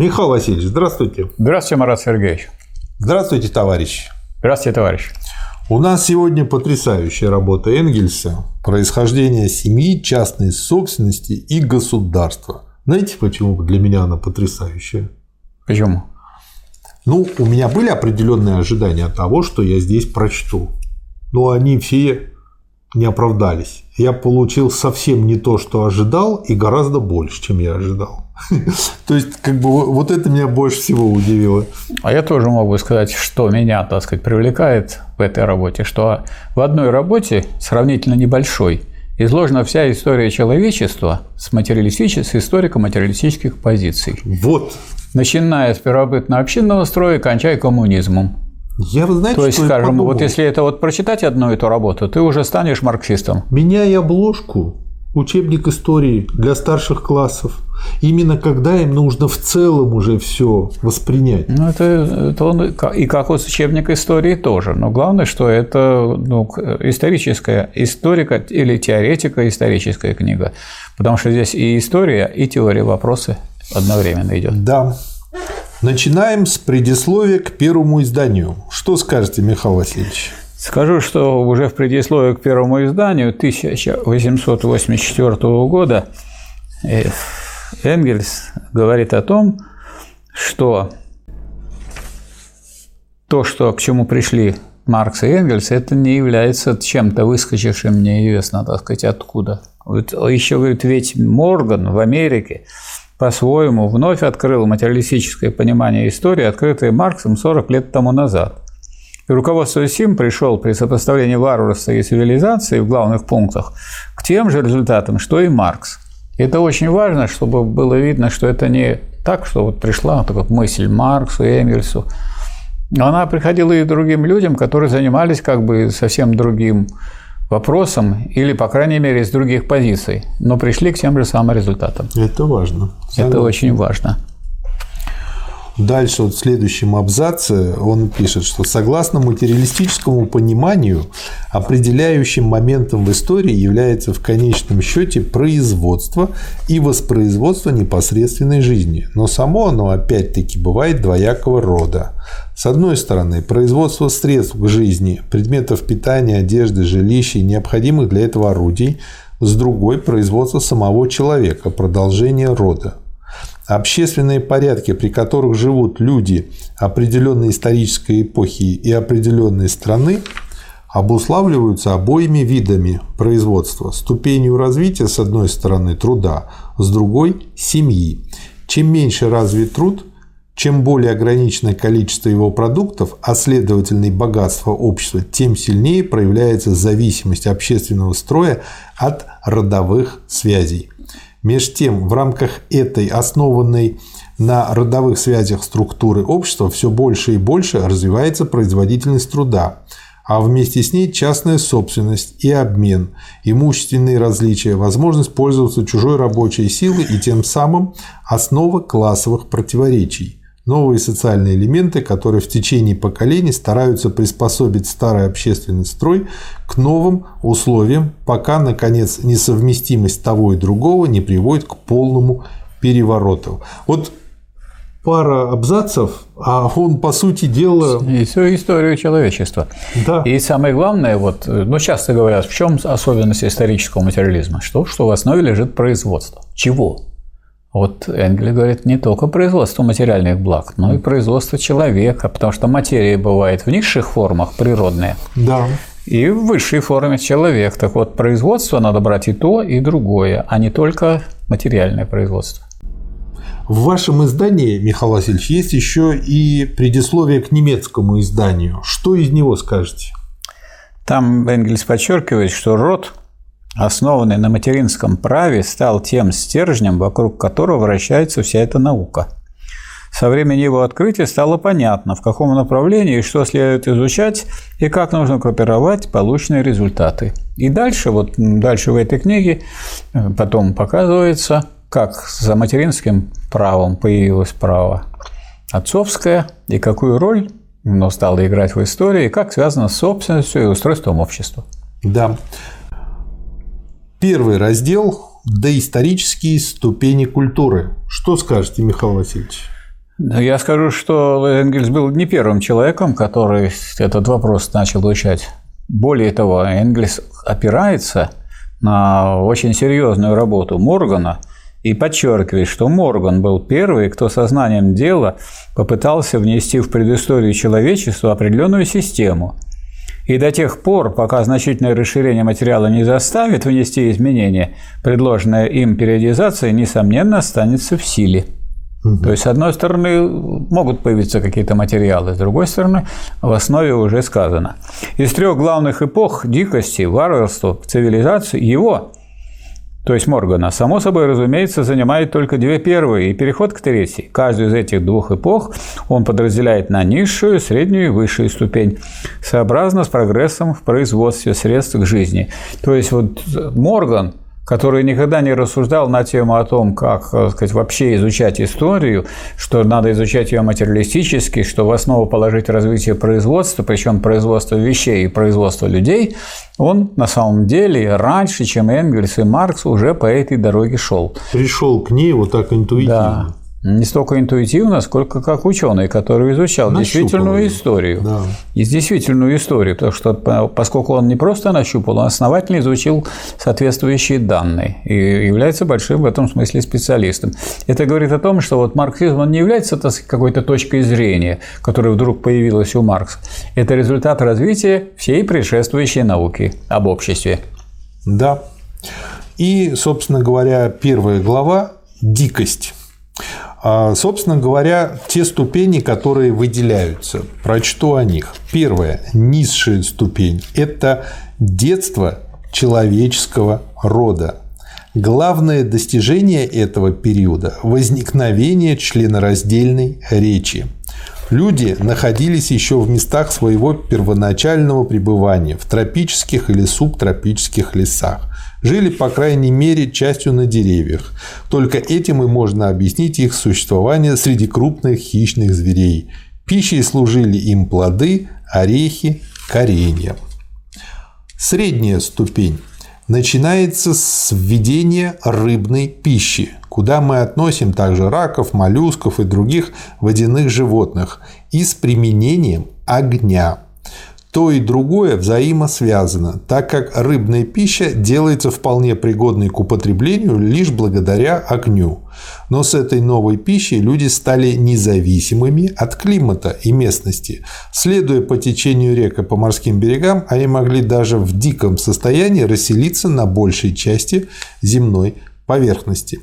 Михаил Васильевич, здравствуйте. Здравствуйте, Марат Сергеевич. Здравствуйте, товарищ. Здравствуйте, товарищ. У нас сегодня потрясающая работа Энгельса «Происхождение семьи, частной собственности и государства». Знаете, почему для меня она потрясающая? Почему? Ну, у меня были определенные ожидания того, что я здесь прочту. Но они все не оправдались. Я получил совсем не то, что ожидал, и гораздо больше, чем я ожидал. То есть, как бы вот это меня больше всего удивило. А я тоже могу сказать, что меня, так сказать, привлекает в этой работе, что в одной работе, сравнительно небольшой, изложена вся история человечества с, материалистических, с историко-материалистических позиций. Вот. Начиная с первобытно-общинного строя, кончая коммунизмом. Я, вы знаете, То есть, что я скажем, подумал? вот если это вот прочитать одну эту работу, ты уже станешь марксистом. Меняя обложку, учебник истории для старших классов, именно когда им нужно в целом уже все воспринять. Ну, это, это он и как вот учебник истории тоже. Но главное, что это ну, историческая историка или теоретика историческая книга. Потому что здесь и история, и теория вопросы одновременно идет. Да. Начинаем с предисловия к первому изданию. Что скажете, Михаил Васильевич? Скажу, что уже в предисловии к первому изданию 1884 года Энгельс говорит о том, что то, что, к чему пришли Маркс и Энгельс, это не является чем-то выскочившим неизвестно, так сказать, откуда. Еще, говорит, ведь Морган в Америке по-своему вновь открыл материалистическое понимание истории, открытое Марксом 40 лет тому назад. И руководство СИМ пришел при сопоставлении варварства и цивилизации в главных пунктах к тем же результатам, что и Маркс. И это очень важно, чтобы было видно, что это не так, что вот пришла такая мысль Марксу, Энгельсу. Она приходила и другим людям, которые занимались как бы совсем другим вопросом или, по крайней мере, из других позиций, но пришли к тем же самым результатам. Это важно. Это очень важно. Дальше вот в следующем абзаце он пишет, что согласно материалистическому пониманию, определяющим моментом в истории является в конечном счете производство и воспроизводство непосредственной жизни. Но само оно опять-таки бывает двоякого рода. С одной стороны, производство средств к жизни, предметов питания, одежды, жилища и необходимых для этого орудий, с другой – производство самого человека, продолжение рода. Общественные порядки, при которых живут люди определенной исторической эпохи и определенной страны, обуславливаются обоими видами производства. Ступенью развития, с одной стороны, труда, с другой – семьи. Чем меньше развит труд, чем более ограниченное количество его продуктов, а следовательно и богатство общества, тем сильнее проявляется зависимость общественного строя от родовых связей. Меж тем, в рамках этой основанной на родовых связях структуры общества все больше и больше развивается производительность труда, а вместе с ней частная собственность и обмен, имущественные различия, возможность пользоваться чужой рабочей силой и тем самым основа классовых противоречий новые социальные элементы, которые в течение поколений стараются приспособить старый общественный строй к новым условиям, пока, наконец, несовместимость того и другого не приводит к полному перевороту. Вот пара абзацев, а он, по сути дела... И всю историю человечества. Да. И самое главное, вот, ну, часто говорят, в чем особенность исторического материализма? Что, что в основе лежит производство. Чего? Вот Энгель говорит не только производство материальных благ, но и производство человека, потому что материя бывает в низших формах природная, Да. и в высшей форме человек. Так вот, производство надо брать и то, и другое, а не только материальное производство. В вашем издании, Михаил Васильевич, есть еще и предисловие к немецкому изданию. Что из него скажете? Там Энгельс подчеркивает, что род основанный на материнском праве, стал тем стержнем, вокруг которого вращается вся эта наука. Со времени его открытия стало понятно, в каком направлении и что следует изучать, и как нужно группировать полученные результаты. И дальше, вот дальше в этой книге потом показывается, как за материнским правом появилось право отцовское, и какую роль оно стало играть в истории, и как связано с собственностью и устройством общества. Да. Первый раздел – доисторические ступени культуры. Что скажете, Михаил Васильевич? Я скажу, что Энгельс был не первым человеком, который этот вопрос начал изучать. Более того, Энгельс опирается на очень серьезную работу Моргана и подчеркивает, что Морган был первый, кто сознанием дела попытался внести в предысторию человечества определенную систему. И до тех пор, пока значительное расширение материала не заставит внести изменения, предложенная им периодизация, несомненно, останется в силе. Угу. То есть, с одной стороны, могут появиться какие-то материалы, с другой стороны, в основе уже сказано. Из трех главных эпох дикости, варварства, цивилизации его, то есть Моргана, само собой, разумеется, занимает только две первые и переход к третьей. Каждую из этих двух эпох он подразделяет на низшую, среднюю и высшую ступень, сообразно с прогрессом в производстве средств к жизни. То есть вот Морган – который никогда не рассуждал на тему о том, как так сказать, вообще изучать историю, что надо изучать ее материалистически, что в основу положить развитие производства, причем производство вещей и производство людей, он на самом деле раньше, чем Энгельс и Маркс, уже по этой дороге шел. Пришел к ней вот так интуитивно. Да. Не столько интуитивно, сколько как ученый, который изучал нащупал действительную историю. Да. И действительную историю, потому что поскольку он не просто нащупал, он основательно изучил соответствующие данные и является большим в этом смысле специалистом. Это говорит о том, что вот марксизм он не является какой-то точкой зрения, которая вдруг появилась у Маркса. Это результат развития всей предшествующей науки об обществе. Да. И, собственно говоря, первая глава – дикость. А, собственно говоря, те ступени, которые выделяются. Прочту о них. Первая, низшая ступень – это детство человеческого рода. Главное достижение этого периода – возникновение членораздельной речи. Люди находились еще в местах своего первоначального пребывания в тропических или субтропических лесах жили, по крайней мере, частью на деревьях. Только этим и можно объяснить их существование среди крупных хищных зверей. Пищей служили им плоды, орехи, коренья. Средняя ступень начинается с введения рыбной пищи, куда мы относим также раков, моллюсков и других водяных животных, и с применением огня. То и другое взаимосвязано, так как рыбная пища делается вполне пригодной к употреблению лишь благодаря огню. Но с этой новой пищей люди стали независимыми от климата и местности. Следуя по течению рек и по морским берегам, они могли даже в диком состоянии расселиться на большей части земной поверхности.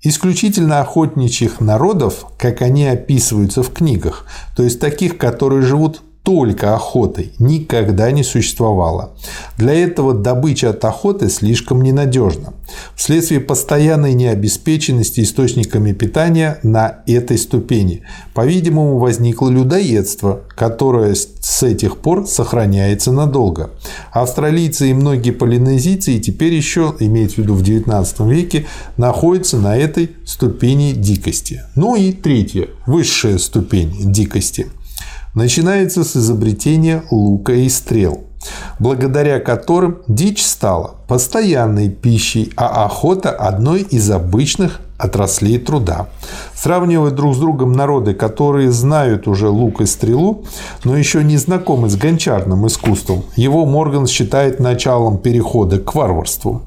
Исключительно охотничьих народов, как они описываются в книгах, то есть таких, которые живут только охотой никогда не существовало. Для этого добыча от охоты слишком ненадежна. Вследствие постоянной необеспеченности источниками питания на этой ступени, по-видимому, возникло людоедство, которое с этих пор сохраняется надолго. Австралийцы и многие полинезийцы теперь еще, имеется в виду в XIX веке, находятся на этой ступени дикости. Ну и третья, высшая ступень дикости – начинается с изобретения лука и стрел, благодаря которым дичь стала постоянной пищей, а охота – одной из обычных отраслей труда. Сравнивая друг с другом народы, которые знают уже лук и стрелу, но еще не знакомы с гончарным искусством, его Морган считает началом перехода к варварству.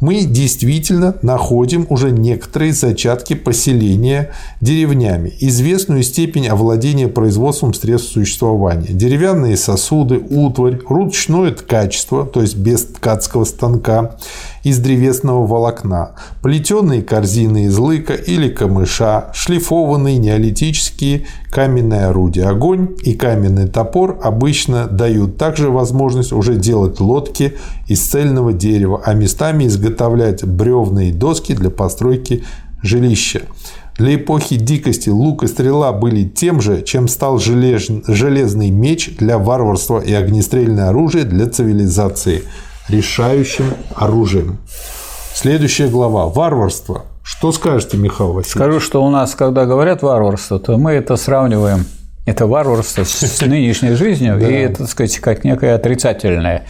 Мы действительно находим уже некоторые зачатки поселения деревнями, известную степень овладения производством средств существования, деревянные сосуды, утварь, ручное ткачество, то есть без ткацкого станка, из древесного волокна, плетеные корзины из лыка или камыша, шлифованные неолитические каменные орудия. Огонь и каменный топор обычно дают также возможность уже делать лодки из цельного дерева, а местами изготовлять бревные доски для постройки жилища. Для эпохи дикости лук и стрела были тем же, чем стал железный меч для варварства и огнестрельное оружие для цивилизации – решающим оружием. Следующая глава – варварство. Что скажете, Михаил Васильевич? Скажу, что у нас, когда говорят варварство, то мы это сравниваем это варварство с нынешней жизнью, и это, так сказать, как некое отрицательное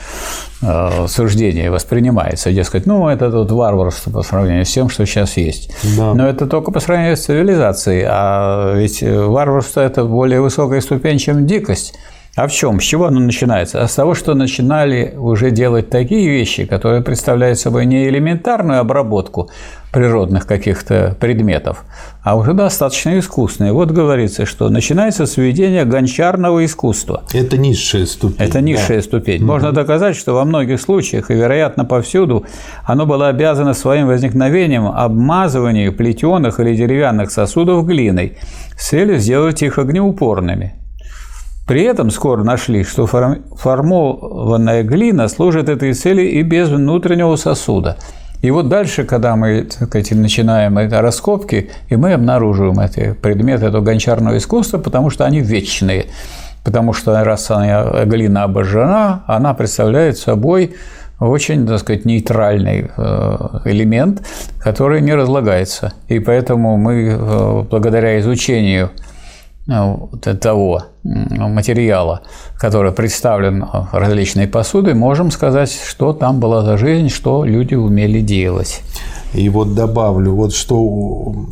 э, суждение воспринимается. Дескать, ну, это тут варварство по сравнению с тем, что сейчас есть. Да. Но это только по сравнению с цивилизацией. А ведь варварство – это более высокая ступень, чем дикость. А в чем? С чего оно начинается? А с того, что начинали уже делать такие вещи, которые представляют собой не элементарную обработку природных каких-то предметов, а уже достаточно искусные. Вот говорится, что начинается с введения гончарного искусства. Это низшая ступень. Это низшая да. ступень. Можно угу. доказать, что во многих случаях, и, вероятно, повсюду, оно было обязано своим возникновением обмазыванию плетеных или деревянных сосудов глиной с целью сделать их огнеупорными. При этом скоро нашли, что формованная глина служит этой цели и без внутреннего сосуда. И вот дальше, когда мы так сказать, начинаем это раскопки, и мы обнаруживаем эти предметы этого гончарного искусства, потому что они вечные. Потому что раз она, глина обожжена, она представляет собой очень, так сказать, нейтральный э, элемент, который не разлагается. И поэтому мы э, благодаря изучению Э, того материала, который представлен различной посудой, можем сказать, что там была за жизнь, что люди умели делать. И вот добавлю, вот что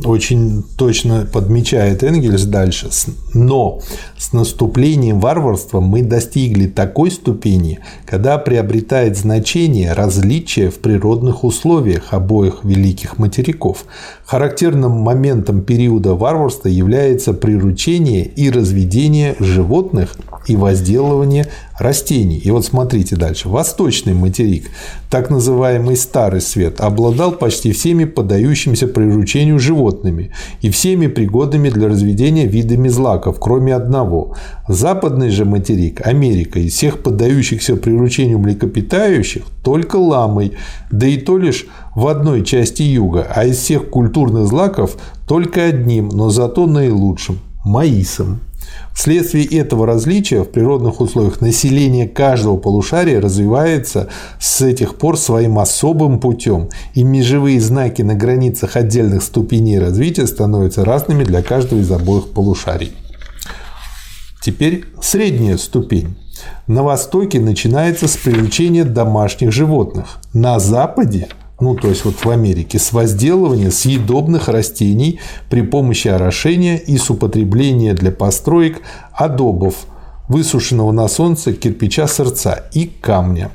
очень точно подмечает Энгельс дальше. Но с наступлением варварства мы достигли такой ступени, когда приобретает значение различие в природных условиях обоих великих материков. Характерным моментом периода варварства является приручение и разведение животных и возделывание растений. И вот смотрите дальше. Восточный материк, так называемый Старый Свет, обладал почти всеми поддающимися приручению животными и всеми пригодными для разведения видами злаков, кроме одного. Западный же материк, Америка, из всех поддающихся приручению млекопитающих только ламой, да и то лишь в одной части юга, а из всех культурных злаков только одним, но зато наилучшим – маисом. Вследствие этого различия в природных условиях население каждого полушария развивается с этих пор своим особым путем, и межевые знаки на границах отдельных ступеней развития становятся разными для каждого из обоих полушарий. Теперь средняя ступень. На Востоке начинается с привлечения домашних животных. На Западе ну то есть вот в Америке, с возделывания съедобных растений при помощи орошения и с употребления для построек адобов, высушенного на солнце кирпича сердца и камня.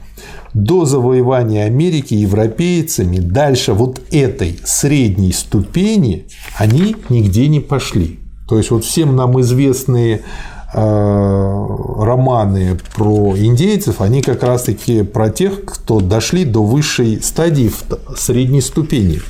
До завоевания Америки европейцами дальше вот этой средней ступени они нигде не пошли. То есть вот всем нам известные романы про индейцев, они как раз-таки про тех, кто дошли до высшей стадии средней ступени.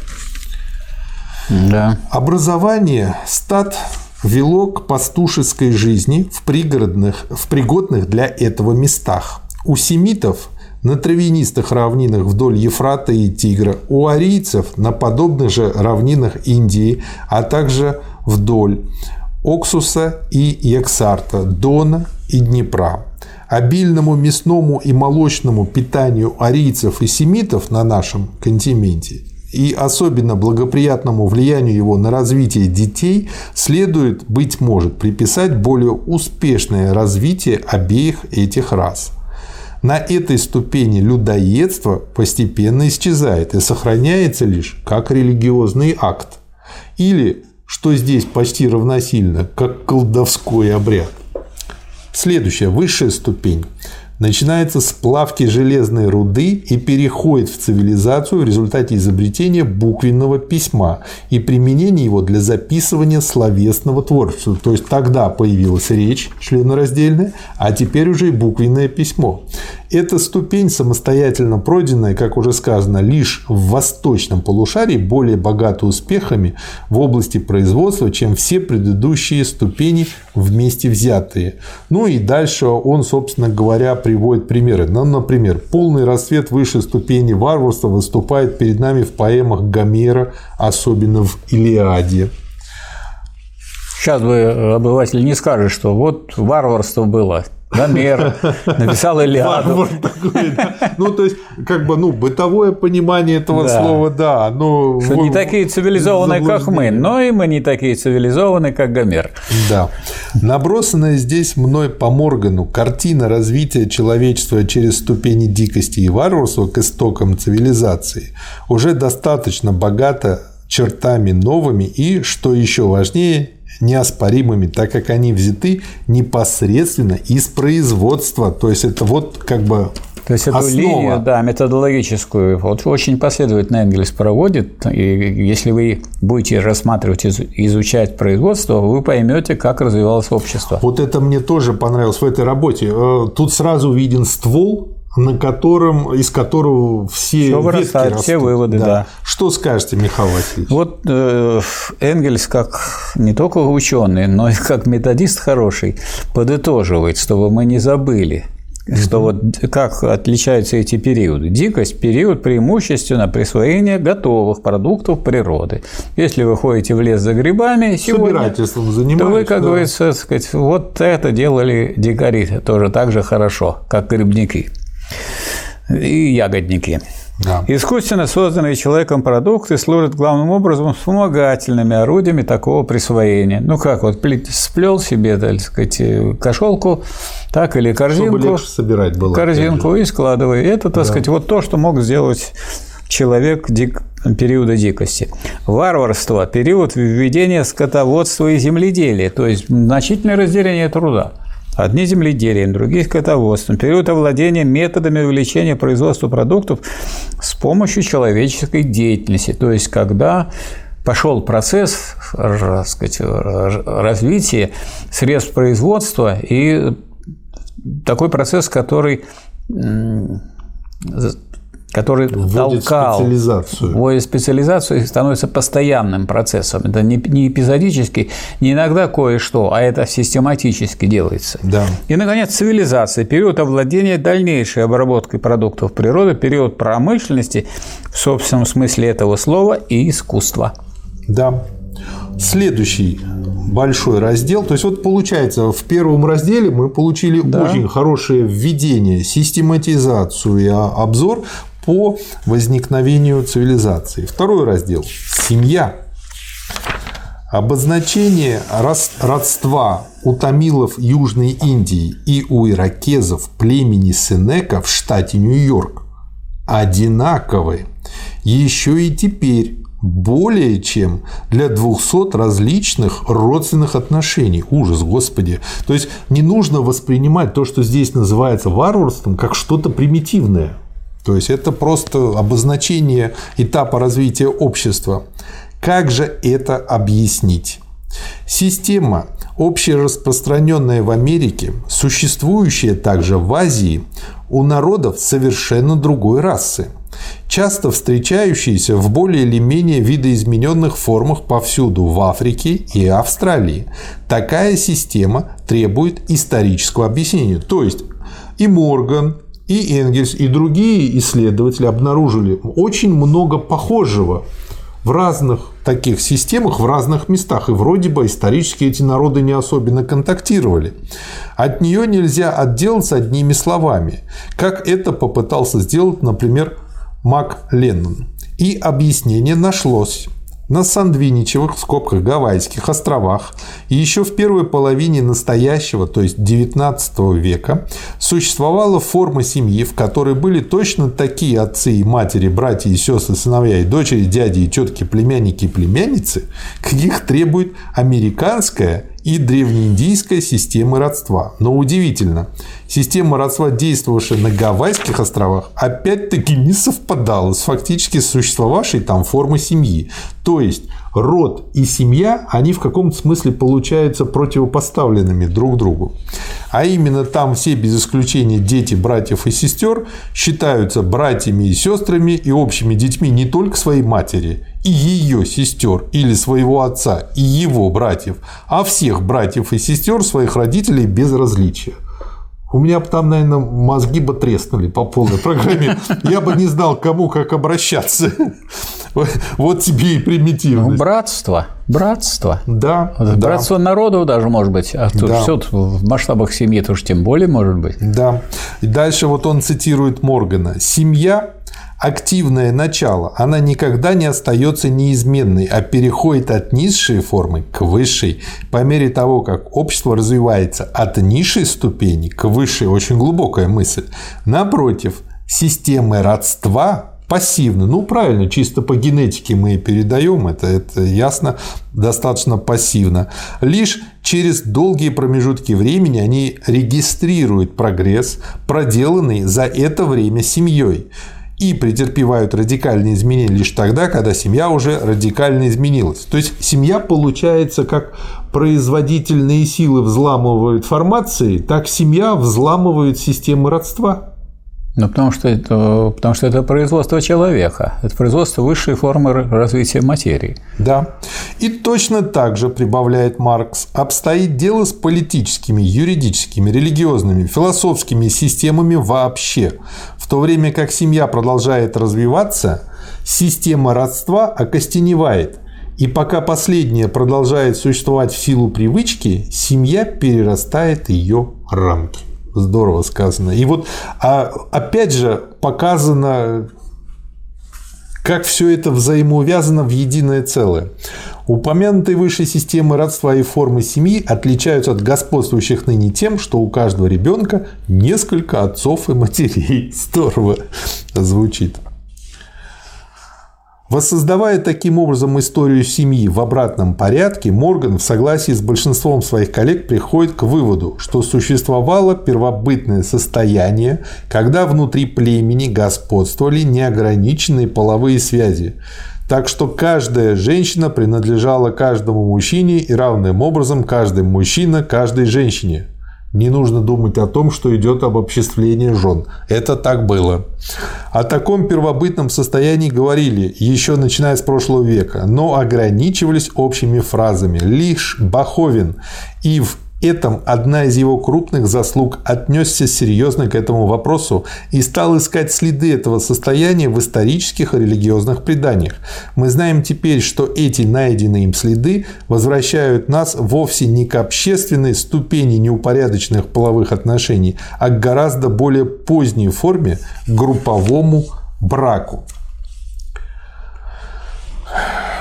Да. Образование стад вело к пастушеской жизни в пригородных, в пригодных для этого местах. У семитов на травянистых равнинах вдоль Ефрата и Тигра, у арийцев на подобных же равнинах Индии, а также вдоль Оксуса и Яксарта, Дона и Днепра. Обильному мясному и молочному питанию арийцев и семитов на нашем континенте и особенно благоприятному влиянию его на развитие детей следует, быть может, приписать более успешное развитие обеих этих рас. На этой ступени людоедство постепенно исчезает и сохраняется лишь как религиозный акт или что здесь почти равносильно, как колдовской обряд. Следующая, высшая ступень начинается с плавки железной руды и переходит в цивилизацию в результате изобретения буквенного письма и применения его для записывания словесного творчества. То есть тогда появилась речь членораздельная, а теперь уже и буквенное письмо. Эта ступень, самостоятельно пройденная, как уже сказано, лишь в восточном полушарии, более богата успехами в области производства, чем все предыдущие ступени вместе взятые. Ну и дальше он, собственно говоря, приводит примеры. Ну, например, полный рассвет высшей ступени варварства выступает перед нами в поэмах Гомера, особенно в Илиаде. Сейчас бы обыватель не скажет, что вот варварство было Гомер, написал Илиаду. Ну, то есть, как бы, ну, бытовое понимание этого слова, да. Но Что не такие цивилизованные, как мы, но и мы не такие цивилизованные, как Гомер. Да. Набросанная здесь мной по Моргану картина развития человечества через ступени дикости и варварства к истокам цивилизации уже достаточно богата чертами новыми и, что еще важнее, неоспоримыми, так как они взяты непосредственно из производства. То есть это вот как бы то есть эту Основа. линию, да, методологическую, вот очень последовательно Энгельс проводит. И если вы будете рассматривать, изучать производство, вы поймете, как развивалось общество. Вот это мне тоже понравилось в этой работе. Э, тут сразу виден ствол на котором, из которого все, все ветки растут. все выводы, да. да. Что скажете, Михаил Васильевич? Вот э, Энгельс, как не только ученый, но и как методист хороший, подытоживает, чтобы мы не забыли, что вот как отличаются эти периоды. Дикость – период преимущественно присвоения готовых продуктов природы. Если вы ходите в лес за грибами сегодня, то вы, как да. говорится, сказать, вот это делали дикари тоже так же хорошо, как грибники и ягодники. Да. Искусственно созданные человеком продукты служат главным образом вспомогательными орудиями такого присвоения. Ну как, вот сплел себе, так сказать, кошелку, так или корзинку. Чтобы легче собирать было. Корзинку и складывай. Это, так да. сказать, вот то, что мог сделать человек дик... периода дикости. Варварство – период введения скотоводства и земледелия, то есть значительное разделение труда. Одни земледелием, другие скотоводством. Период овладения методами увеличения производства продуктов с помощью человеческой деятельности. То есть, когда пошел процесс сказать, развития средств производства и такой процесс, который который вводит толкал, специализацию. вводит специализацию и становится постоянным процессом. Это не, не эпизодически, не иногда кое-что, а это систематически делается. Да. И, наконец, цивилизация, период овладения дальнейшей обработкой продуктов природы, период промышленности в собственном смысле этого слова и искусства. Да. Следующий большой раздел. То есть, вот получается, в первом разделе мы получили да. очень хорошее введение, систематизацию и обзор по возникновению цивилизации. Второй раздел – семья. Обозначение родства у тамилов Южной Индии и у иракезов племени Сенека в штате Нью-Йорк одинаковы еще и теперь более чем для 200 различных родственных отношений. Ужас, Господи. То есть не нужно воспринимать то, что здесь называется варварством, как что-то примитивное. То есть это просто обозначение этапа развития общества. Как же это объяснить? Система, общераспространенная в Америке, существующая также в Азии, у народов совершенно другой расы, часто встречающиеся в более или менее видоизмененных формах повсюду в Африке и Австралии. Такая система требует исторического объяснения. То есть и Морган, и Энгельс, и другие исследователи обнаружили очень много похожего в разных таких системах, в разных местах. И вроде бы исторически эти народы не особенно контактировали. От нее нельзя отделаться одними словами, как это попытался сделать, например, Мак Леннон. И объяснение нашлось на Сандвиничевых, в скобках Гавайских островах, и еще в первой половине настоящего, то есть XIX века, существовала форма семьи, в которой были точно такие отцы и матери, братья и сестры, сыновья и дочери, дяди и тетки, племянники и племянницы, каких требует американская и древнеиндийская системы родства. Но удивительно, система родства, действовавшая на Гавайских островах, опять-таки не совпадала с фактически существовавшей там формой семьи. То есть род и семья, они в каком-то смысле получаются противопоставленными друг другу. А именно там все без исключения дети братьев и сестер считаются братьями и сестрами и общими детьми не только своей матери и ее сестер или своего отца и его братьев, а всех братьев и сестер своих родителей без различия. У меня бы там, наверное, мозги бы треснули по полной программе. Я бы не знал, кому как обращаться. Вот тебе и примитивность. Ну, братство. Братство. Да. Братство да. народов даже может быть. А тут да. все в масштабах семьи то уж тем более может быть. Да. И дальше вот он цитирует Моргана. Семья активное начало, она никогда не остается неизменной, а переходит от низшей формы к высшей. По мере того, как общество развивается от низшей ступени к высшей, очень глубокая мысль. Напротив, системы родства пассивны. Ну, правильно, чисто по генетике мы передаем, это, это ясно, достаточно пассивно. Лишь через долгие промежутки времени они регистрируют прогресс, проделанный за это время семьей и претерпевают радикальные изменения лишь тогда, когда семья уже радикально изменилась. То есть семья получается как производительные силы взламывают формации, так семья взламывает системы родства. Ну, потому что, это, потому что это производство человека, это производство высшей формы развития материи. Да. И точно так же, прибавляет Маркс, обстоит дело с политическими, юридическими, религиозными, философскими системами вообще. В то время как семья продолжает развиваться, система родства окостеневает. И пока последняя продолжает существовать в силу привычки, семья перерастает ее рамки. Здорово сказано. И вот а, опять же показано, как все это взаимоувязано в единое целое. Упомянутые выше системы родства и формы семьи отличаются от господствующих ныне тем, что у каждого ребенка несколько отцов и матерей. Здорово звучит. Воссоздавая таким образом историю семьи в обратном порядке, Морган в согласии с большинством своих коллег приходит к выводу, что существовало первобытное состояние, когда внутри племени господствовали неограниченные половые связи. Так что каждая женщина принадлежала каждому мужчине и равным образом каждый мужчина каждой женщине. Не нужно думать о том, что идет обобществление жен. Это так было. О таком первобытном состоянии говорили еще начиная с прошлого века, но ограничивались общими фразами. Лишь Баховин и в этом одна из его крупных заслуг отнесся серьезно к этому вопросу и стал искать следы этого состояния в исторических и религиозных преданиях. Мы знаем теперь, что эти найденные им следы возвращают нас вовсе не к общественной ступени неупорядоченных половых отношений, а к гораздо более поздней форме – групповому браку.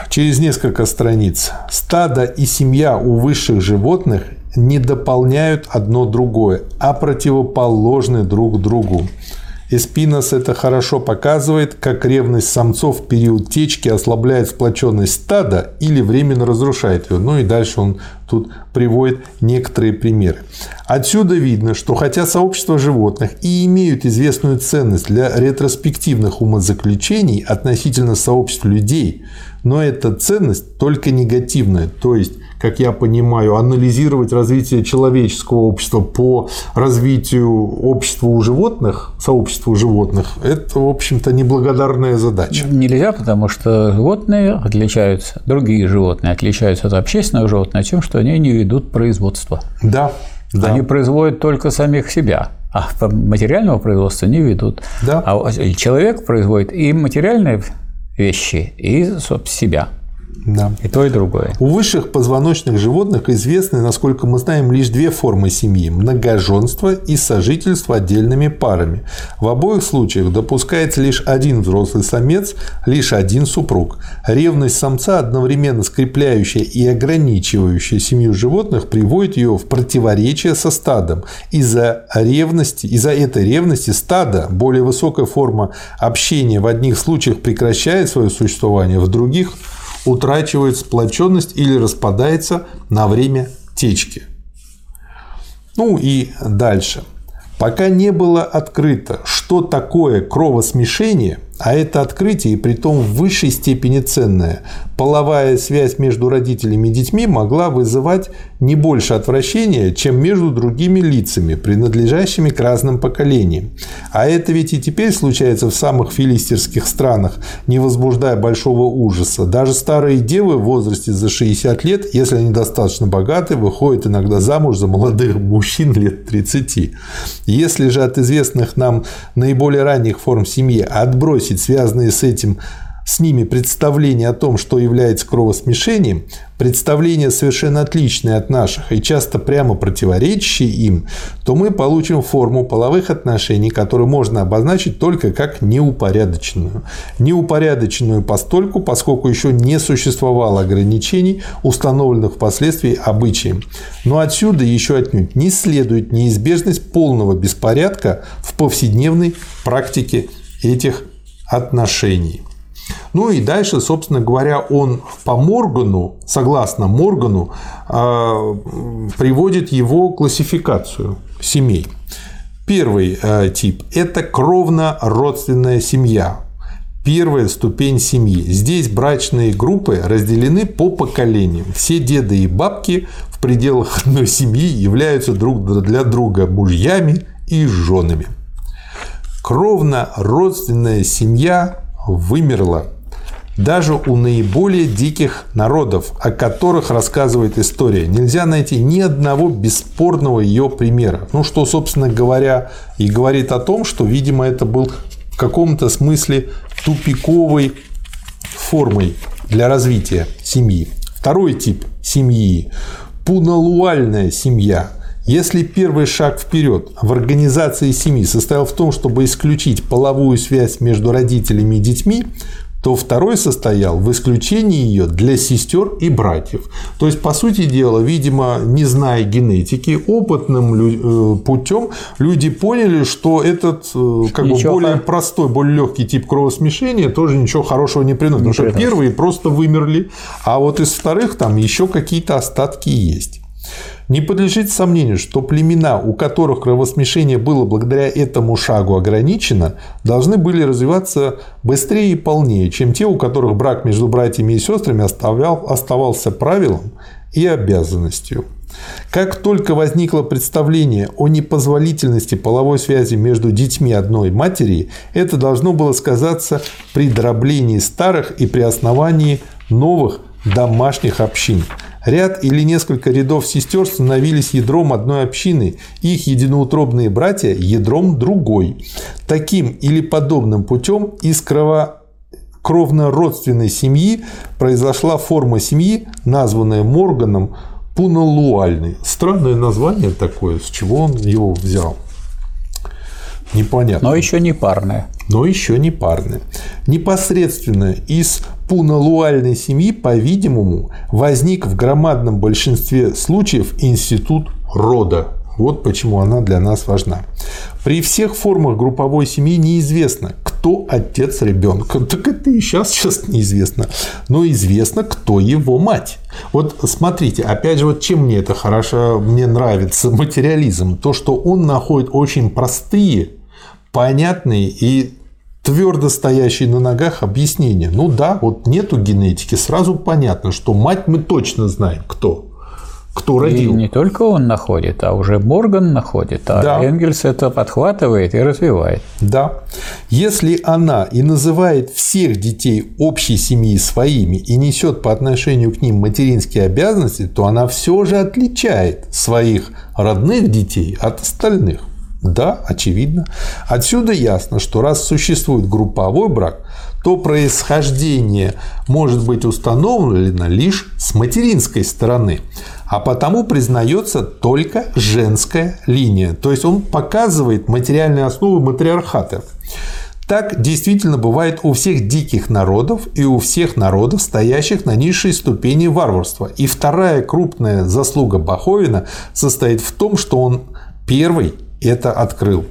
Через несколько страниц. Стадо и семья у высших животных не дополняют одно другое, а противоположны друг другу. Эспинос это хорошо показывает, как ревность самцов в период течки ослабляет сплоченность стада или временно разрушает ее. Ну и дальше он тут приводит некоторые примеры. Отсюда видно, что хотя сообщества животных и имеют известную ценность для ретроспективных умозаключений относительно сообществ людей, но эта ценность только негативная, то есть как я понимаю, анализировать развитие человеческого общества по развитию общества у животных, сообщества у животных, это, в общем-то, неблагодарная задача. Нельзя, потому что животные отличаются, другие животные отличаются от общественного животного тем, что они не ведут производство. Да, да. Они производят только самих себя а материального производства не ведут. Да. А человек производит и материальные вещи, и себя. Да. И то, и другое. У высших позвоночных животных известны, насколько мы знаем, лишь две формы семьи – многоженство и сожительство отдельными парами. В обоих случаях допускается лишь один взрослый самец, лишь один супруг. Ревность самца, одновременно скрепляющая и ограничивающая семью животных, приводит ее в противоречие со стадом. Из-за ревности, из-за этой ревности стадо, более высокая форма общения в одних случаях прекращает свое существование, в других – утрачивает сплоченность или распадается на время течки. Ну и дальше. Пока не было открыто, что такое кровосмешение, А это открытие, и при том в высшей степени ценное. Половая связь между родителями и детьми могла вызывать не больше отвращения, чем между другими лицами, принадлежащими к разным поколениям. А это ведь и теперь случается в самых филистерских странах, не возбуждая большого ужаса. Даже старые девы в возрасте за 60 лет, если они достаточно богаты, выходят иногда замуж за молодых мужчин лет 30. Если же от известных нам наиболее ранних форм семьи отбросить связанные с этим с ними представление о том, что является кровосмешением, представление совершенно отличное от наших и часто прямо противоречащие им, то мы получим форму половых отношений, которую можно обозначить только как неупорядоченную. Неупорядоченную постольку, поскольку еще не существовало ограничений, установленных впоследствии обычаем. Но отсюда еще отнюдь не следует неизбежность полного беспорядка в повседневной практике этих отношений. Ну и дальше, собственно говоря, он по Моргану, согласно Моргану, а, приводит его классификацию семей. Первый а, тип – это кровно-родственная семья. Первая ступень семьи. Здесь брачные группы разделены по поколениям. Все деды и бабки в пределах одной семьи являются друг для друга мужьями и женами. Кровно-родственная семья вымерла даже у наиболее диких народов, о которых рассказывает история, нельзя найти ни одного бесспорного ее примера. Ну, что, собственно говоря, и говорит о том, что, видимо, это был в каком-то смысле тупиковой формой для развития семьи. Второй тип семьи – пуналуальная семья. Если первый шаг вперед в организации семьи состоял в том, чтобы исключить половую связь между родителями и детьми, то второй состоял в исключении ее для сестер и братьев. То есть, по сути дела, видимо, не зная генетики, опытным э, путем люди поняли, что этот э, как бы более простой, более легкий тип кровосмешения тоже ничего хорошего не приносит. Не потому приносит. что первые просто вымерли, а вот из вторых там еще какие-то остатки есть. Не подлежит сомнению, что племена, у которых кровосмешение было благодаря этому шагу ограничено, должны были развиваться быстрее и полнее, чем те, у которых брак между братьями и сестрами оставлял, оставался правилом и обязанностью. Как только возникло представление о непозволительности половой связи между детьми одной матери, это должно было сказаться при дроблении старых и при основании новых домашних общин – Ряд или несколько рядов сестер становились ядром одной общины, их единоутробные братья – ядром другой. Таким или подобным путем из крово кровно-родственной семьи произошла форма семьи, названная Морганом пуналуальной. Странное название такое, с чего он его взял. Непонятно. Но еще не парная. Но еще не парная. Непосредственно из пуналуальной семьи, по-видимому, возник в громадном большинстве случаев институт рода. Вот почему она для нас важна. При всех формах групповой семьи неизвестно, кто отец ребенка. Так это и сейчас, сейчас неизвестно. Но известно, кто его мать. Вот смотрите, опять же, вот чем мне это хорошо, мне нравится материализм. То, что он находит очень простые, понятные и твердо стоящие на ногах объяснения. Ну да, вот нету генетики, сразу понятно, что мать мы точно знаем, кто. Кто родил. И не только он находит, а уже Морган находит, а да. Энгельс это подхватывает и развивает. Да. Если она и называет всех детей общей семьи своими и несет по отношению к ним материнские обязанности, то она все же отличает своих родных детей от остальных. Да, очевидно. Отсюда ясно, что раз существует групповой брак, то происхождение может быть установлено лишь с материнской стороны, а потому признается только женская линия. То есть он показывает материальные основы матриархата. Так действительно бывает у всех диких народов и у всех народов, стоящих на низшей ступени варварства. И вторая крупная заслуга Баховина состоит в том, что он первый это открыл.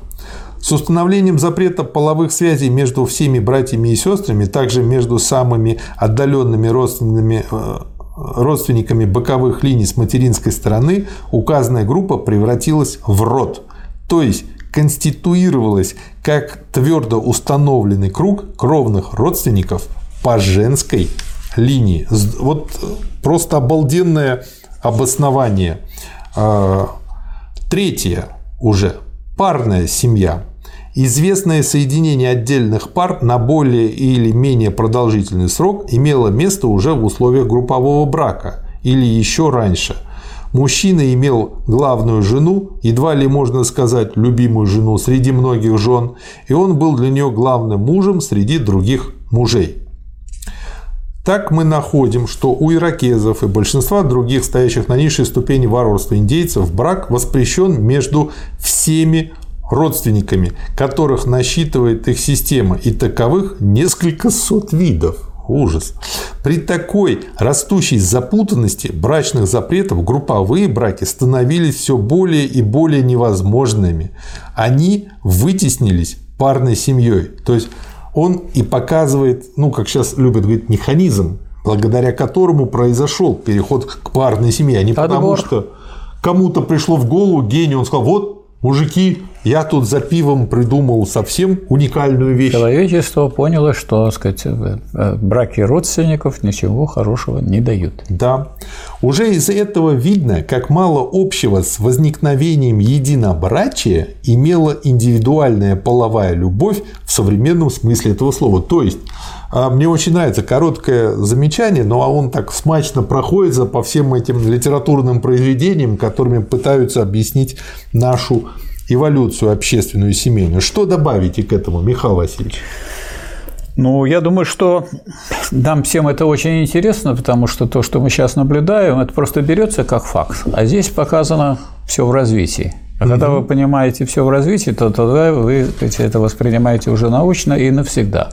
С установлением запрета половых связей между всеми братьями и сестрами, также между самыми отдаленными родственными э, родственниками боковых линий с материнской стороны, указанная группа превратилась в род, то есть конституировалась как твердо установленный круг кровных родственников по женской линии. Вот просто обалденное обоснование. А, третье уже. Парная семья. Известное соединение отдельных пар на более или менее продолжительный срок имело место уже в условиях группового брака или еще раньше. Мужчина имел главную жену, едва ли можно сказать любимую жену среди многих жен, и он был для нее главным мужем среди других мужей. Так мы находим, что у иракезов и большинства других стоящих на низшей ступени варварства индейцев брак воспрещен между всеми родственниками, которых насчитывает их система, и таковых несколько сот видов. Ужас. При такой растущей запутанности брачных запретов групповые браки становились все более и более невозможными. Они вытеснились парной семьей. То есть он и показывает, ну, как сейчас любят говорить, механизм, благодаря которому произошел переход к парной семье, а не Отбор. потому что кому-то пришло в голову гений, он сказал, вот, мужики, я тут за пивом придумал совсем уникальную вещь. Человечество поняло, что сказать, э, браки родственников ничего хорошего не дают. Да. Уже из этого видно, как мало общего с возникновением единобрачия имела индивидуальная половая любовь в современном смысле этого слова. То есть, а, мне очень нравится короткое замечание, но он так смачно проходится по всем этим литературным произведениям, которыми пытаются объяснить нашу эволюцию общественную и семейную. Что добавите к этому, Михаил Васильевич? Ну, я думаю, что нам всем это очень интересно, потому что то, что мы сейчас наблюдаем, это просто берется как факт. А здесь показано все в развитии. А когда вы понимаете все в развитии, то тогда вы это воспринимаете уже научно и навсегда.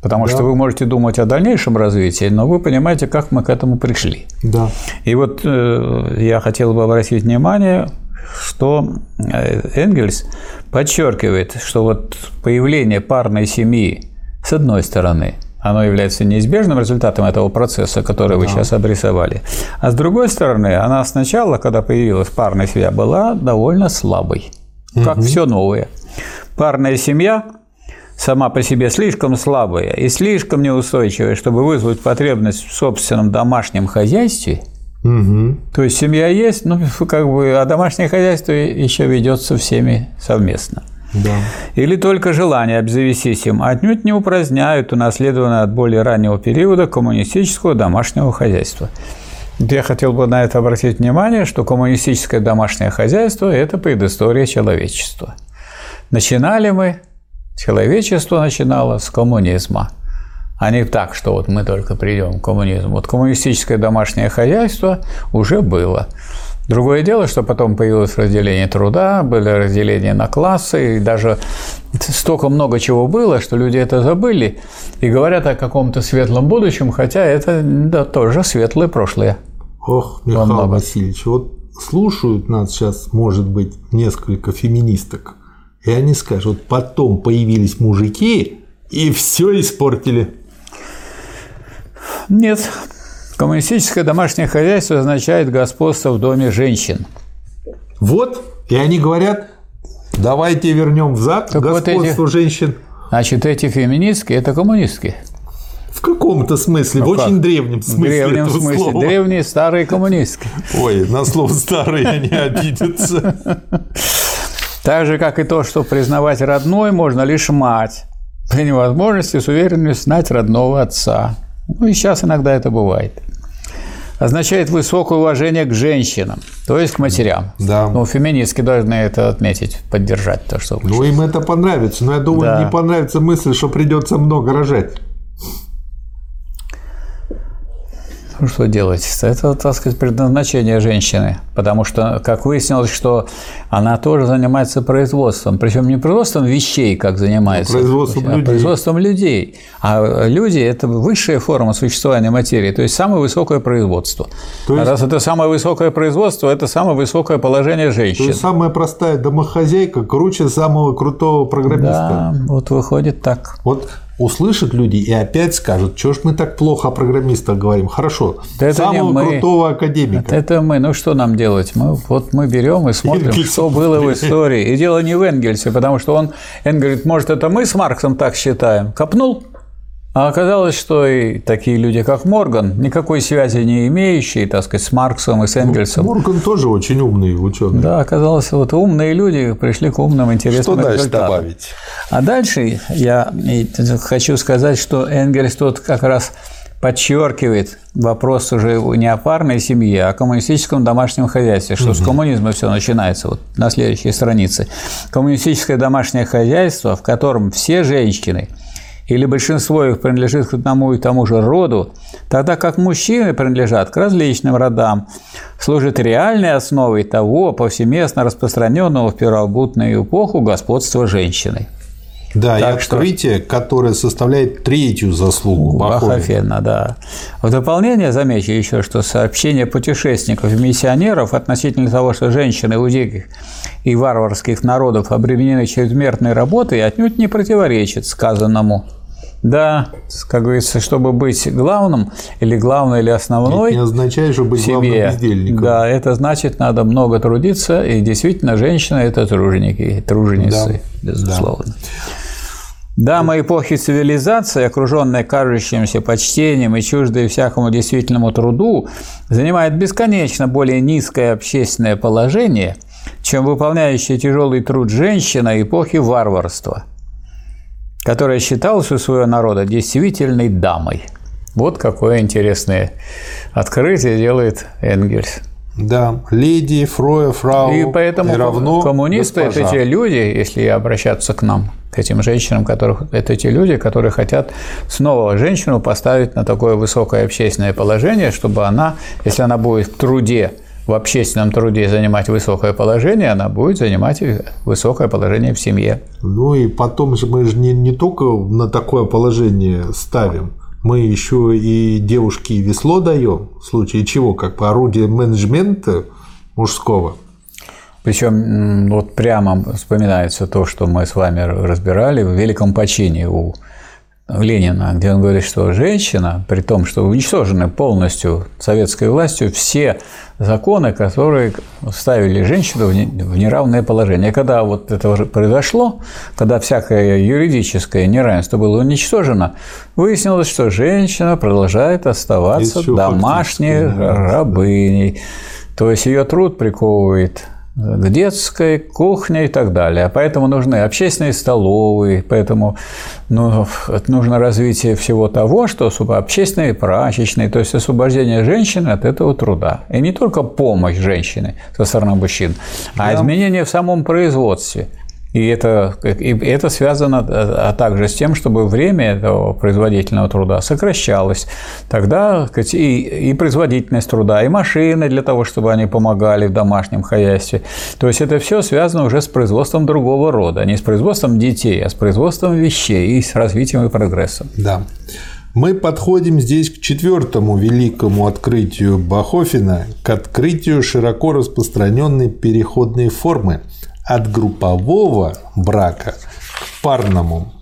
Потому да. что вы можете думать о дальнейшем развитии, но вы понимаете, как мы к этому пришли. Да. И вот э, я хотел бы обратить внимание что э, Энгельс подчеркивает, что вот появление парной семьи, с одной стороны, оно является неизбежным результатом этого процесса, который да. вы сейчас обрисовали. А с другой стороны, она сначала, когда появилась парная семья, была довольно слабой, как угу. все новое. Парная семья сама по себе слишком слабая и слишком неустойчивая, чтобы вызвать потребность в собственном домашнем хозяйстве – Угу. То есть семья есть, но как бы, а домашнее хозяйство еще ведется всеми совместно. Да. Или только желание обзавестись им отнюдь не упраздняют унаследованное от более раннего периода коммунистического домашнего хозяйства. Я хотел бы на это обратить внимание, что коммунистическое домашнее хозяйство – это предыстория человечества. Начинали мы, человечество начинало с коммунизма – а не так, что вот мы только придем к коммунизму. Вот коммунистическое домашнее хозяйство уже было. Другое дело, что потом появилось разделение труда, были разделения на классы, и даже столько много чего было, что люди это забыли и говорят о каком-то светлом будущем, хотя это да, тоже светлое прошлое. Ох, Михаил Васильевич, вот слушают нас сейчас, может быть, несколько феминисток, и они скажут, потом появились мужики, и все испортили. Нет. Коммунистическое домашнее хозяйство означает господство в доме женщин. Вот, и они говорят, давайте вернем взад так господство вот эти, женщин. Значит, эти феминистки – это коммунистки. В каком-то смысле, ну, в очень древнем смысле. В древнем смысле. Слова. Древние старые коммунистки. Ой, на слово старые они обидятся. Так же, как и то, что признавать родной можно лишь мать, при невозможности с уверенностью знать родного отца. Ну и сейчас иногда это бывает. Означает высокое уважение к женщинам, то есть к матерям. Да. Ну, феминистки должны это отметить, поддержать то, что Ну, им это понравится. Но я думаю, да. не понравится мысль, что придется много рожать. Ну, что делать? Это, так сказать, предназначение женщины. Потому что, как выяснилось, что она тоже занимается производством. Причем не производством вещей, как занимается, производством а людей. производством людей. А люди – это высшая форма существования материи, то есть самое высокое производство. То есть... А раз это самое высокое производство, это самое высокое положение женщин. То есть самая простая домохозяйка круче самого крутого программиста. Да, вот выходит так. Вот услышат люди и опять скажут, что ж мы так плохо о программистах говорим. Хорошо, это самого мы. крутого академика. Это мы. Ну что нам делать? Мы, вот мы берем и смотрим, Энгельс. что было в истории. И дело не в Энгельсе, потому что он, Энгельс говорит, может, это мы с Марксом так считаем. Копнул, а оказалось, что и такие люди, как Морган, никакой связи не имеющие, так сказать, с Марксом и с Энгельсом. Морган тоже очень умный ученый. Да, оказалось, вот умные люди пришли к умным, интересным Что дальше результатам. добавить? А дальше я хочу сказать, что Энгельс тут как раз подчеркивает вопрос уже не о парной семье, а о коммунистическом домашнем хозяйстве, что с коммунизма все начинается вот на следующей странице. Коммунистическое домашнее хозяйство, в котором все женщины или большинство их принадлежит к одному и тому же роду, тогда как мужчины принадлежат к различным родам, служит реальной основой того повсеместно распространенного в первобытную эпоху господства женщины. Да, Так и что- открытие, которое составляет третью заслугу. Бахофена, да. В дополнение замечу еще, что сообщение путешественников и миссионеров относительно того, что женщины у диких и варварских народов обременены чрезмерной работой, отнюдь не противоречит сказанному. Да, как говорится, чтобы быть главным или главной или основной Это не означает, что быть в главным семье, бездельником. да, это значит, надо много трудиться, и действительно, женщина – это труженики, труженицы, Да, безусловно. Дама эпохи цивилизации, окруженная кажущимся почтением и чуждой всякому действительному труду, занимает бесконечно более низкое общественное положение, чем выполняющая тяжелый труд женщина эпохи варварства, которая считалась у своего народа действительной дамой. Вот какое интересное открытие делает Энгельс. Да, леди, фроя, фрау И поэтому равно коммунисты госпожа. это те люди, если обращаться к нам, к этим женщинам, которых это те люди, которые хотят снова женщину поставить на такое высокое общественное положение, чтобы она, если она будет в труде, в общественном труде занимать высокое положение, она будет занимать высокое положение в семье. Ну и потом же мы же не, не только на такое положение ставим, мы еще и девушке весло даем, в случае чего, как по орудие менеджмента мужского. Причем вот прямо вспоминается то, что мы с вами разбирали в «Великом почине» у Ленина, где он говорит, что женщина, при том, что уничтожены полностью советской властью все законы, которые ставили женщину в не- в неравное положение. И когда вот это произошло, когда всякое юридическое неравенство было уничтожено, выяснилось, что женщина продолжает оставаться Еще домашней рабыней. То есть ее труд приковывает к детской, кухне и так далее. А Поэтому нужны общественные столовые, поэтому ну, нужно развитие всего того, что общественные прачечные, то есть освобождение женщины от этого труда. И не только помощь женщины со стороны мужчин, а изменение в самом производстве. И это, и это связано а также с тем, чтобы время этого производительного труда сокращалось. Тогда и, и производительность труда, и машины для того, чтобы они помогали в домашнем хозяйстве. То есть это все связано уже с производством другого рода, не с производством детей, а с производством вещей и с развитием и прогрессом. Да. Мы подходим здесь к четвертому великому открытию Бахофина, к открытию широко распространенной переходной формы от группового брака к парному.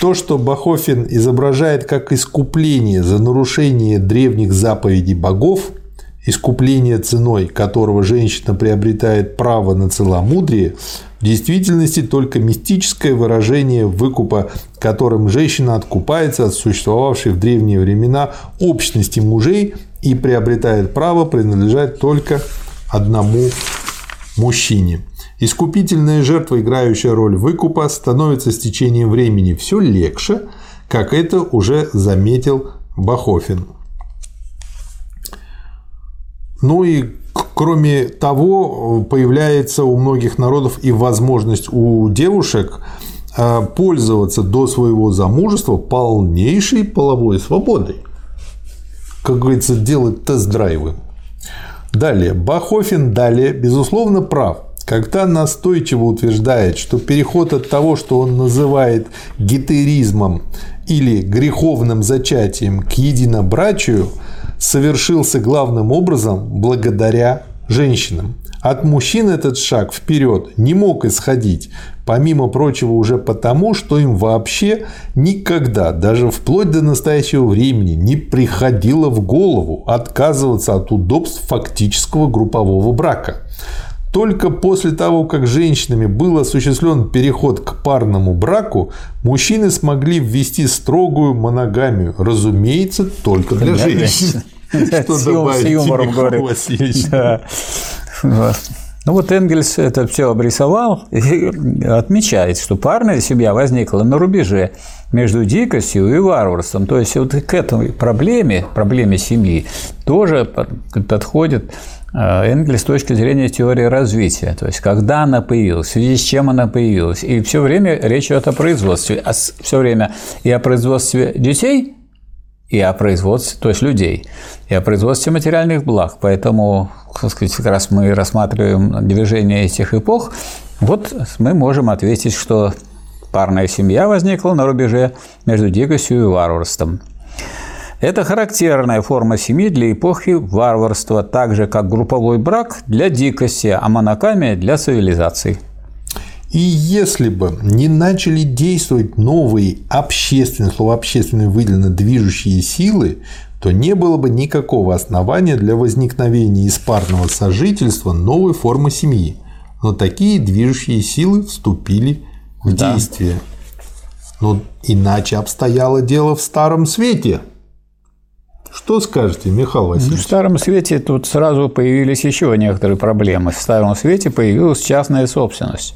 То, что Бахофин изображает как искупление за нарушение древних заповедей богов, искупление ценой которого женщина приобретает право на целомудрие, в действительности только мистическое выражение выкупа, которым женщина откупается от существовавшей в древние времена общности мужей и приобретает право принадлежать только одному мужчине. Искупительная жертва, играющая роль выкупа, становится с течением времени все легче, как это уже заметил Бахофин. Ну и кроме того, появляется у многих народов и возможность у девушек э, пользоваться до своего замужества полнейшей половой свободой. Как говорится, делать тест-драйвы. Далее. Бахофин далее, безусловно, прав, когда настойчиво утверждает, что переход от того, что он называет гетеризмом или греховным зачатием к единобрачию, совершился главным образом благодаря женщинам. От мужчин этот шаг вперед не мог исходить, помимо прочего уже потому, что им вообще никогда, даже вплоть до настоящего времени, не приходило в голову отказываться от удобств фактического группового брака. Только после того, как женщинами был осуществлен переход к парному браку, мужчины смогли ввести строгую моногамию, разумеется, только для женщин. Что добавить, юмором говорю. Ну вот Энгельс это все обрисовал и отмечает, что парная семья возникла на рубеже между дикостью и варварством. То есть вот к этой проблеме, проблеме семьи, тоже подходит э, Энгельс с точки зрения теории развития. То есть, когда она появилась, в связи с чем она появилась. И все время речь идет о производстве. А все время и о производстве детей, и о производстве, то есть людей, и о производстве материальных благ. Поэтому, так сказать, как раз мы рассматриваем движение этих эпох, вот мы можем ответить, что парная семья возникла на рубеже между дикостью и варварством. Это характерная форма семьи для эпохи варварства, так же как групповой брак для дикости, а монокамия для цивилизации. И если бы не начали действовать новые общественные, слово общественные выделены движущие силы, то не было бы никакого основания для возникновения из парного сожительства новой формы семьи. Но такие движущие силы вступили в да. действие. Но иначе обстояло дело в Старом Свете. Что скажете, Михаил Васильевич? Ну, в Старом Свете тут сразу появились еще некоторые проблемы. В Старом Свете появилась частная собственность.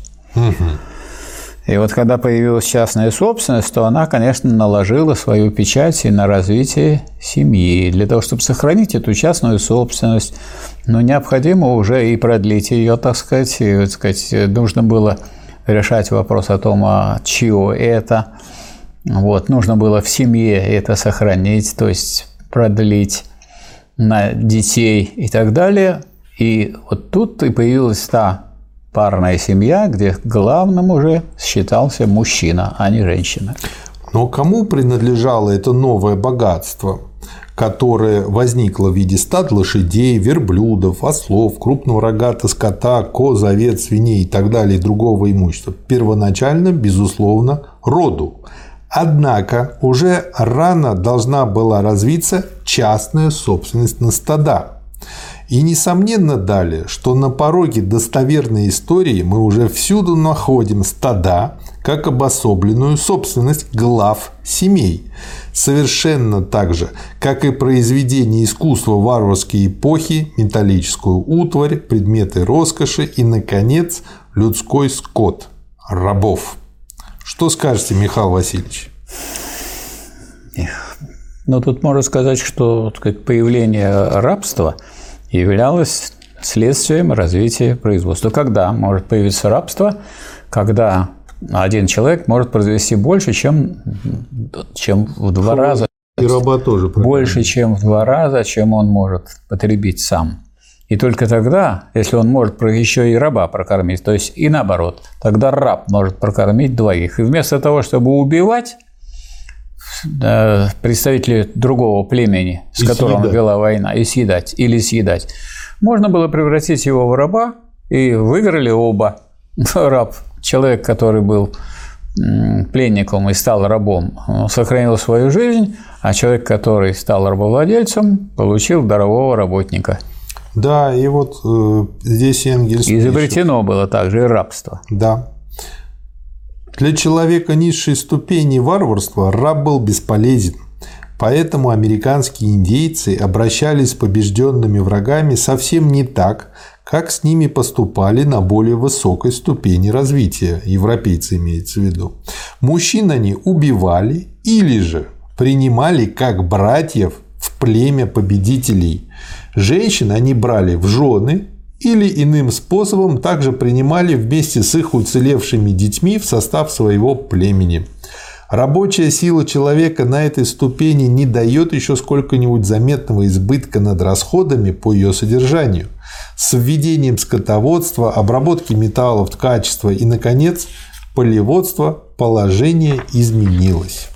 И вот когда появилась частная собственность, то она, конечно, наложила свою печать и на развитие семьи. Для того, чтобы сохранить эту частную собственность, но ну, необходимо уже и продлить ее, так сказать, и, так сказать, нужно было решать вопрос о том, а чье это. Вот, нужно было в семье это сохранить, то есть продлить на детей и так далее. И вот тут и появилась та парная семья, где главным уже считался мужчина, а не женщина. Но кому принадлежало это новое богатство, которое возникло в виде стад лошадей, верблюдов, ослов, крупного рогата скота, коз, овец, свиней и так далее, и другого имущества? Первоначально, безусловно, роду. Однако уже рано должна была развиться частная собственность на стада. И несомненно далее, что на пороге достоверной истории мы уже всюду находим стада, как обособленную собственность глав семей. Совершенно так же, как и произведения искусства варварской эпохи, металлическую утварь, предметы роскоши и, наконец, людской скот – рабов. Что скажете, Михаил Васильевич? Ну, тут можно сказать, что сказать, появление рабства – являлось следствием развития производства. Когда может появиться рабство? Когда один человек может произвести больше, чем, чем в два раза. И раба тоже. Больше, чем в два раза, чем он может потребить сам. И только тогда, если он может еще и раба прокормить, то есть и наоборот, тогда раб может прокормить двоих. И вместо того, чтобы убивать представителей другого племени, с и которым съедать. вела война, и съедать, или съедать. Можно было превратить его в раба, и выиграли оба. Раб, человек, который был пленником и стал рабом, сохранил свою жизнь, а человек, который стал рабовладельцем, получил дарового работника. Да, и вот э, здесь Энгельс Изобретено пишет. было также и рабство. Да. Для человека низшей ступени варварства раб был бесполезен. Поэтому американские индейцы обращались с побежденными врагами совсем не так, как с ними поступали на более высокой ступени развития, европейцы имеется в виду. Мужчин они убивали или же принимали как братьев в племя победителей. Женщин они брали в жены или иным способом также принимали вместе с их уцелевшими детьми в состав своего племени. Рабочая сила человека на этой ступени не дает еще сколько-нибудь заметного избытка над расходами по ее содержанию. С введением скотоводства, обработки металлов, качества и, наконец, полеводства положение изменилось.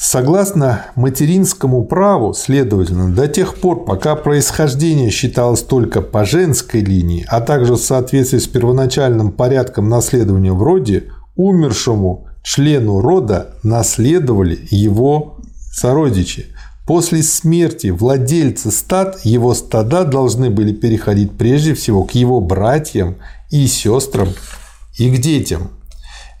Согласно материнскому праву, следовательно, до тех пор, пока происхождение считалось только по женской линии, а также в соответствии с первоначальным порядком наследования в роде, умершему члену рода наследовали его сородичи. После смерти владельца стад его стада должны были переходить прежде всего к его братьям и сестрам и к детям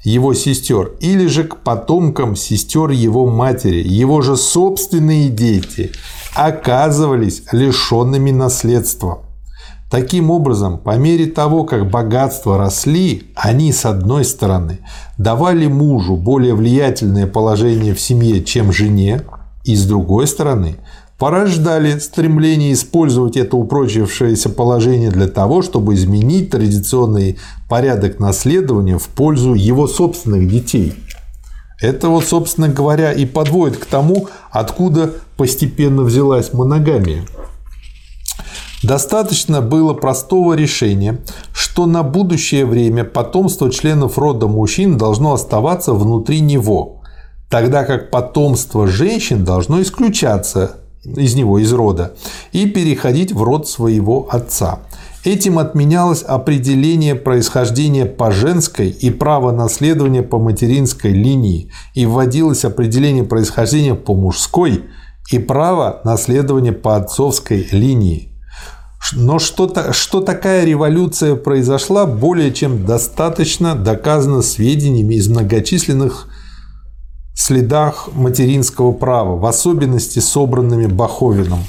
его сестер, или же к потомкам сестер его матери. Его же собственные дети оказывались лишенными наследства. Таким образом, по мере того, как богатства росли, они, с одной стороны, давали мужу более влиятельное положение в семье, чем жене, и с другой стороны, порождали стремление использовать это упрочившееся положение для того, чтобы изменить традиционный порядок наследования в пользу его собственных детей. Это вот, собственно говоря, и подводит к тому, откуда постепенно взялась моногамия. Достаточно было простого решения, что на будущее время потомство членов рода мужчин должно оставаться внутри него, тогда как потомство женщин должно исключаться из него, из рода, и переходить в род своего отца. Этим отменялось определение происхождения по женской и право наследования по материнской линии, и вводилось определение происхождения по мужской и право наследования по отцовской линии. Но что, что такая революция произошла, более чем достаточно доказано сведениями из многочисленных следах материнского права, в особенности собранными Баховином.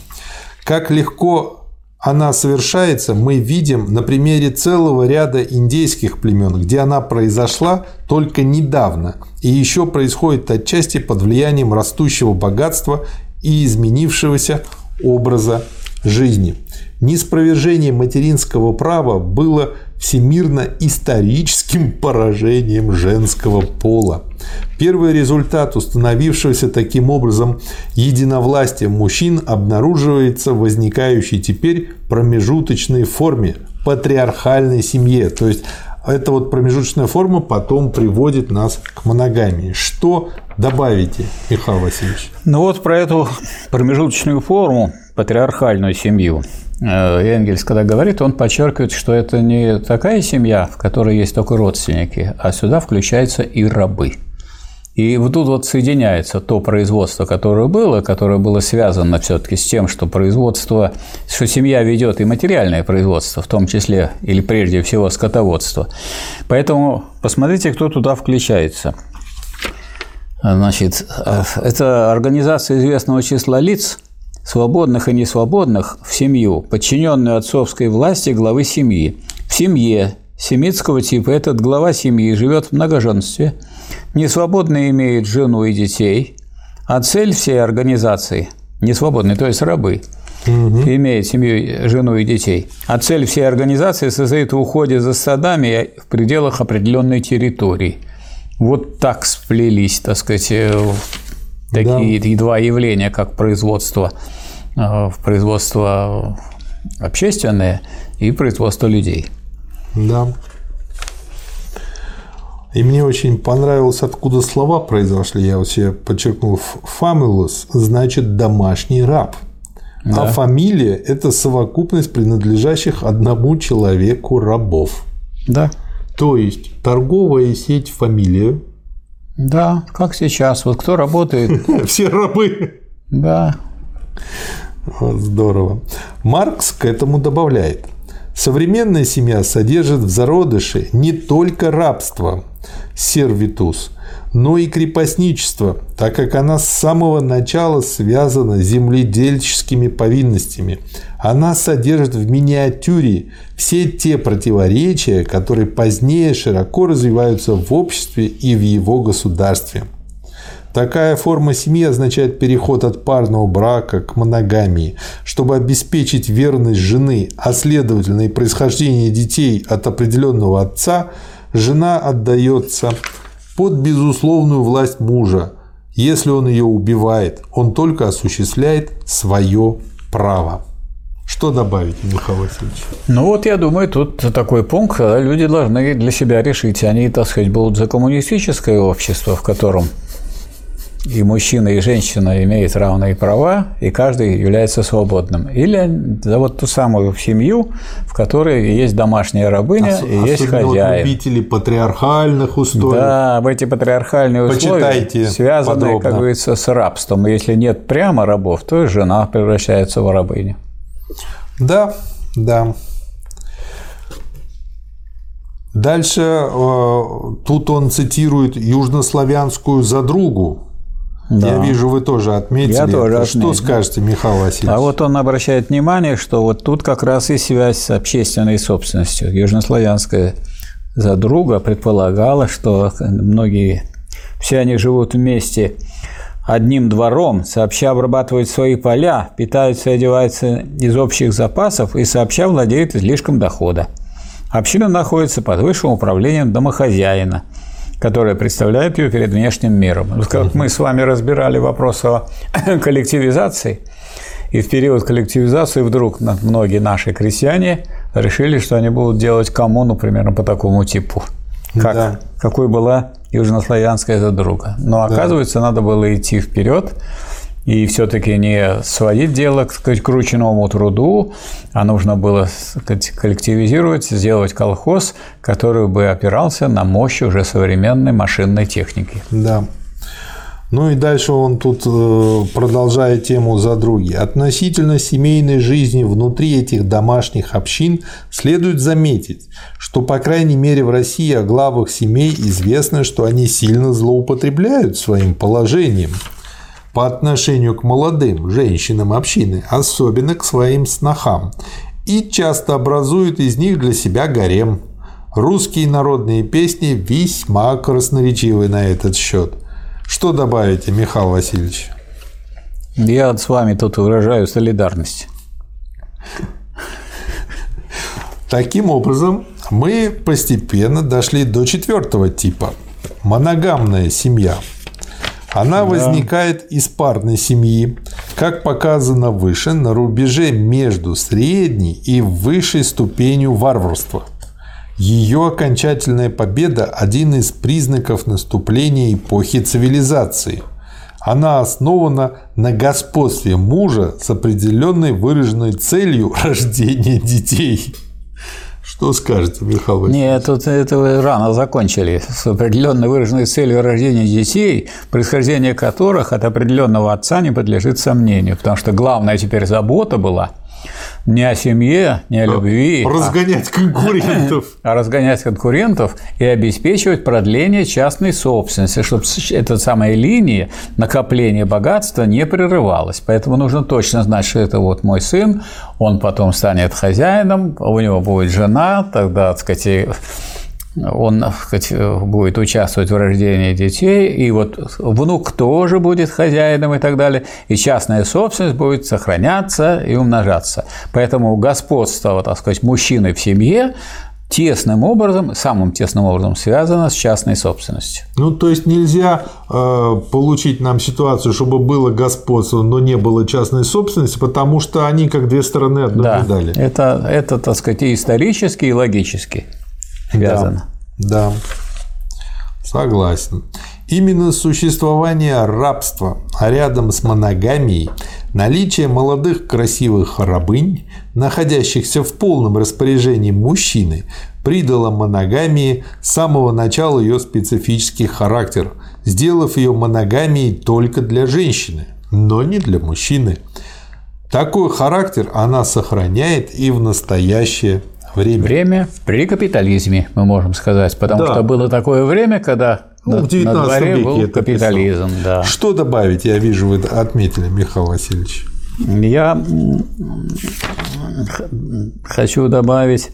Как легко она совершается, мы видим на примере целого ряда индейских племен, где она произошла только недавно и еще происходит отчасти под влиянием растущего богатства и изменившегося образа жизни. Неспровержение материнского права было всемирно-историческим поражением женского пола. Первый результат установившегося таким образом единовластия мужчин обнаруживается в возникающей теперь промежуточной форме патриархальной семье. То есть эта вот промежуточная форма потом приводит нас к моногамии. Что добавите, Михаил Васильевич? Ну вот про эту промежуточную форму, патриархальную семью, Энгельс, когда говорит, он подчеркивает, что это не такая семья, в которой есть только родственники, а сюда включаются и рабы. И вот тут вот соединяется то производство, которое было, которое было связано все-таки с тем, что производство, что семья ведет и материальное производство, в том числе или прежде всего скотоводство. Поэтому посмотрите, кто туда включается. Значит, э, это организация известного числа лиц – свободных и несвободных, в семью, подчиненную отцовской власти главы семьи. В семье семитского типа этот глава семьи живет в многоженстве, несвободно имеет жену и детей, а цель всей организации – несвободный, то есть рабы – угу. имеет семью, жену и детей. А цель всей организации состоит в уходе за стадами в пределах определенной территории. Вот так сплелись, так сказать, такие да. два явления, как производство, э, производство общественное и производство людей. Да. И мне очень понравилось, откуда слова произошли. Я вот себе подчеркнул. Famulus значит домашний раб. А да. А фамилия – это совокупность принадлежащих одному человеку рабов. Да. То есть торговая сеть фамилия да, как сейчас. Вот кто работает? Все рабы. Да. Здорово. Маркс к этому добавляет. Современная семья содержит в зародыше не только рабство, сервитус, но и крепостничество, так как она с самого начала связана с земледельческими повинностями. Она содержит в миниатюре все те противоречия, которые позднее широко развиваются в обществе и в его государстве. Такая форма семьи означает переход от парного брака к моногамии, чтобы обеспечить верность жены, а следовательно и происхождение детей от определенного отца, жена отдается под безусловную власть мужа. Если он ее убивает, он только осуществляет свое право. Что добавить, Михаил Васильевич? Ну вот я думаю, тут такой пункт, когда люди должны для себя решить, они, так сказать, будут за коммунистическое общество, в котором и мужчина, и женщина имеют равные права, и каждый является свободным. Или за вот ту самую семью, в которой есть домашняя рабыня Ос- и есть хозяин. Вот любители патриархальных условий. Да, в эти патриархальные условия связаны, подробно. как говорится, с рабством. И если нет прямо рабов, то жена превращается в рабыню. Да, да. Дальше э, тут он цитирует южнославянскую задругу. Да. Я вижу, вы тоже отметили. Я тоже это. Что скажете, Михаил Васильевич? А вот он обращает внимание, что вот тут как раз и связь с общественной собственностью. Южнославянская задруга предполагала, что многие, все они живут вместе одним двором, сообща обрабатывают свои поля, питаются и одеваются из общих запасов и сообща владеют излишком дохода. Община находится под высшим управлением домохозяина, которое представляет ее перед внешним миром. Как мы с вами разбирали вопрос о коллективизации, и в период коллективизации вдруг многие наши крестьяне решили, что они будут делать коммуну примерно по такому типу. Как, да. Какой была южнославянская задруга. Но оказывается, да. надо было идти вперед и все-таки не сводить дело к, к ручному труду, а нужно было сказать, коллективизировать, сделать колхоз, который бы опирался на мощь уже современной машинной техники. Да. Ну и дальше он тут э, продолжает тему задруги. Относительно семейной жизни внутри этих домашних общин следует заметить, что, по крайней мере, в России о главах семей известно, что они сильно злоупотребляют своим положением по отношению к молодым женщинам общины, особенно к своим снохам, и часто образуют из них для себя гарем. Русские народные песни весьма красноречивы на этот счет. Что добавите, Михаил Васильевич? Я с вами тут выражаю солидарность. Таким образом, мы постепенно дошли до четвертого типа – моногамная семья – она да. возникает из парной семьи, как показано выше, на рубеже между средней и высшей ступенью варварства. Ее окончательная победа – один из признаков наступления эпохи цивилизации. Она основана на господстве мужа с определенной выраженной целью рождения детей. Что скажете, Михаил Васильевич? Нет, тут это рано закончили. С определенно выраженной целью рождения детей, происхождение которых от определенного отца не подлежит сомнению. Потому что главная теперь забота была не о семье, не о любви. А разгонять а, конкурентов. А разгонять конкурентов и обеспечивать продление частной собственности, чтобы эта самая линия накопления богатства не прерывалась. Поэтому нужно точно знать, что это вот мой сын, он потом станет хозяином, у него будет жена, тогда, так сказать, он сказать, будет участвовать в рождении детей, и вот внук тоже будет хозяином и так далее, и частная собственность будет сохраняться и умножаться. Поэтому господство, так сказать, мужчины в семье тесным образом, самым тесным образом связано с частной собственностью. Ну, то есть нельзя э, получить нам ситуацию, чтобы было господство, но не было частной собственности, потому что они как две стороны одной да, медали. Это, это, так сказать, и исторически, и логически связано. Да, да, согласен. Именно существование рабства, а рядом с моногамией, наличие молодых красивых рабынь, находящихся в полном распоряжении мужчины, придало моногамии с самого начала ее специфический характер, сделав ее моногамией только для женщины, но не для мужчины. Такой характер она сохраняет и в настоящее время. Время при капитализме, мы можем сказать, потому да. что было такое время, когда ну, в 19 на дворе веке был капитализм. Да. Что добавить? Я вижу, вы отметили, Михаил Васильевич. Я хочу добавить,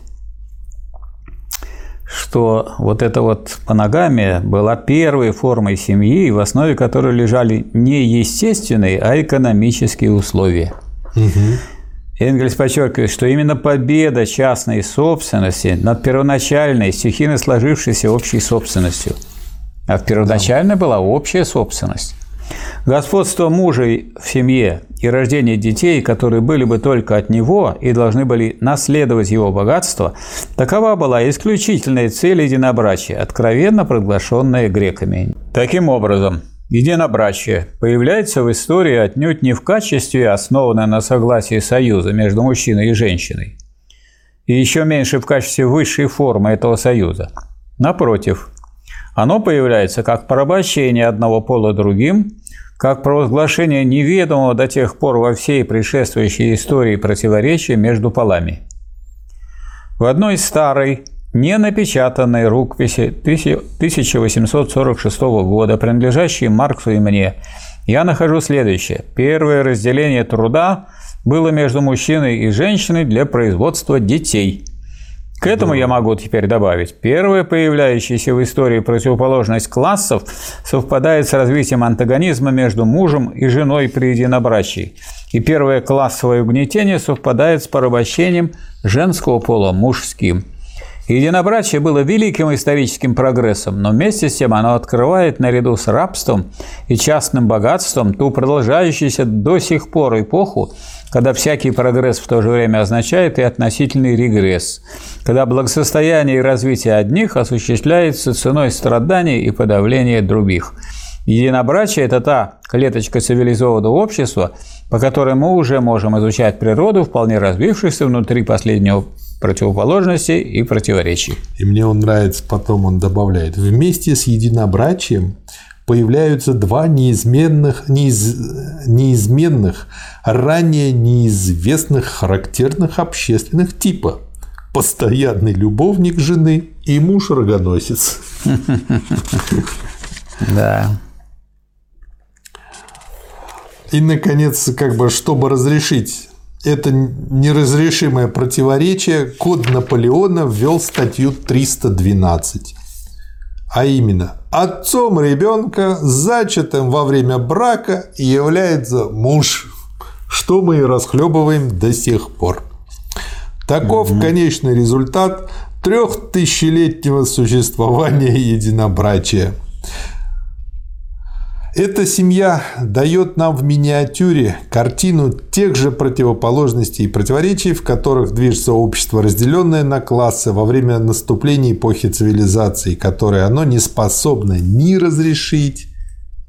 что вот эта вот моногамия была первой формой семьи, в основе которой лежали не естественные, а экономические условия. Угу. Энгельс подчеркивает, что именно победа частной собственности над первоначальной, стихийно сложившейся общей собственностью. А первоначально была общая собственность. Господство мужа в семье и рождение детей, которые были бы только от него и должны были наследовать его богатство, такова была исключительная цель единобрачия, откровенно проглашенная греками. Таким образом, Единобрачие появляется в истории отнюдь не в качестве основанной на согласии союза между мужчиной и женщиной, и еще меньше в качестве высшей формы этого союза. Напротив, оно появляется как порабощение одного пола другим, как провозглашение неведомого до тех пор во всей предшествующей истории противоречия между полами. В одной старой не напечатанной рукописи 1846 года, принадлежащей Марксу и мне, я нахожу следующее. Первое разделение труда было между мужчиной и женщиной для производства детей. К этому я могу теперь добавить. Первая появляющаяся в истории противоположность классов совпадает с развитием антагонизма между мужем и женой при единобрачии. И первое классовое угнетение совпадает с порабощением женского пола мужским – Единобрачие было великим историческим прогрессом, но вместе с тем оно открывает наряду с рабством и частным богатством ту продолжающуюся до сих пор эпоху, когда всякий прогресс в то же время означает и относительный регресс, когда благосостояние и развитие одних осуществляется ценой страданий и подавления других. Единобрачие – это та клеточка цивилизованного общества, по которой мы уже можем изучать природу, вполне развившуюся внутри последнего противоположностей и противоречий. И мне он нравится, потом он добавляет, вместе с единобрачием появляются два неизменных, неиз, неизменных, ранее неизвестных характерных общественных типа. Постоянный любовник жены и муж-рогоносец. Да. И, наконец, как бы, чтобы разрешить это неразрешимое противоречие, код Наполеона ввел статью 312. А именно, отцом ребенка, зачатым во время брака, является муж, что мы и расхлебываем до сих пор. Таков угу. конечный результат трехтысячелетнего существования единобрачия – эта семья дает нам в миниатюре картину тех же противоположностей и противоречий, в которых движется общество, разделенное на классы во время наступления эпохи цивилизации, которые оно не способно ни разрешить,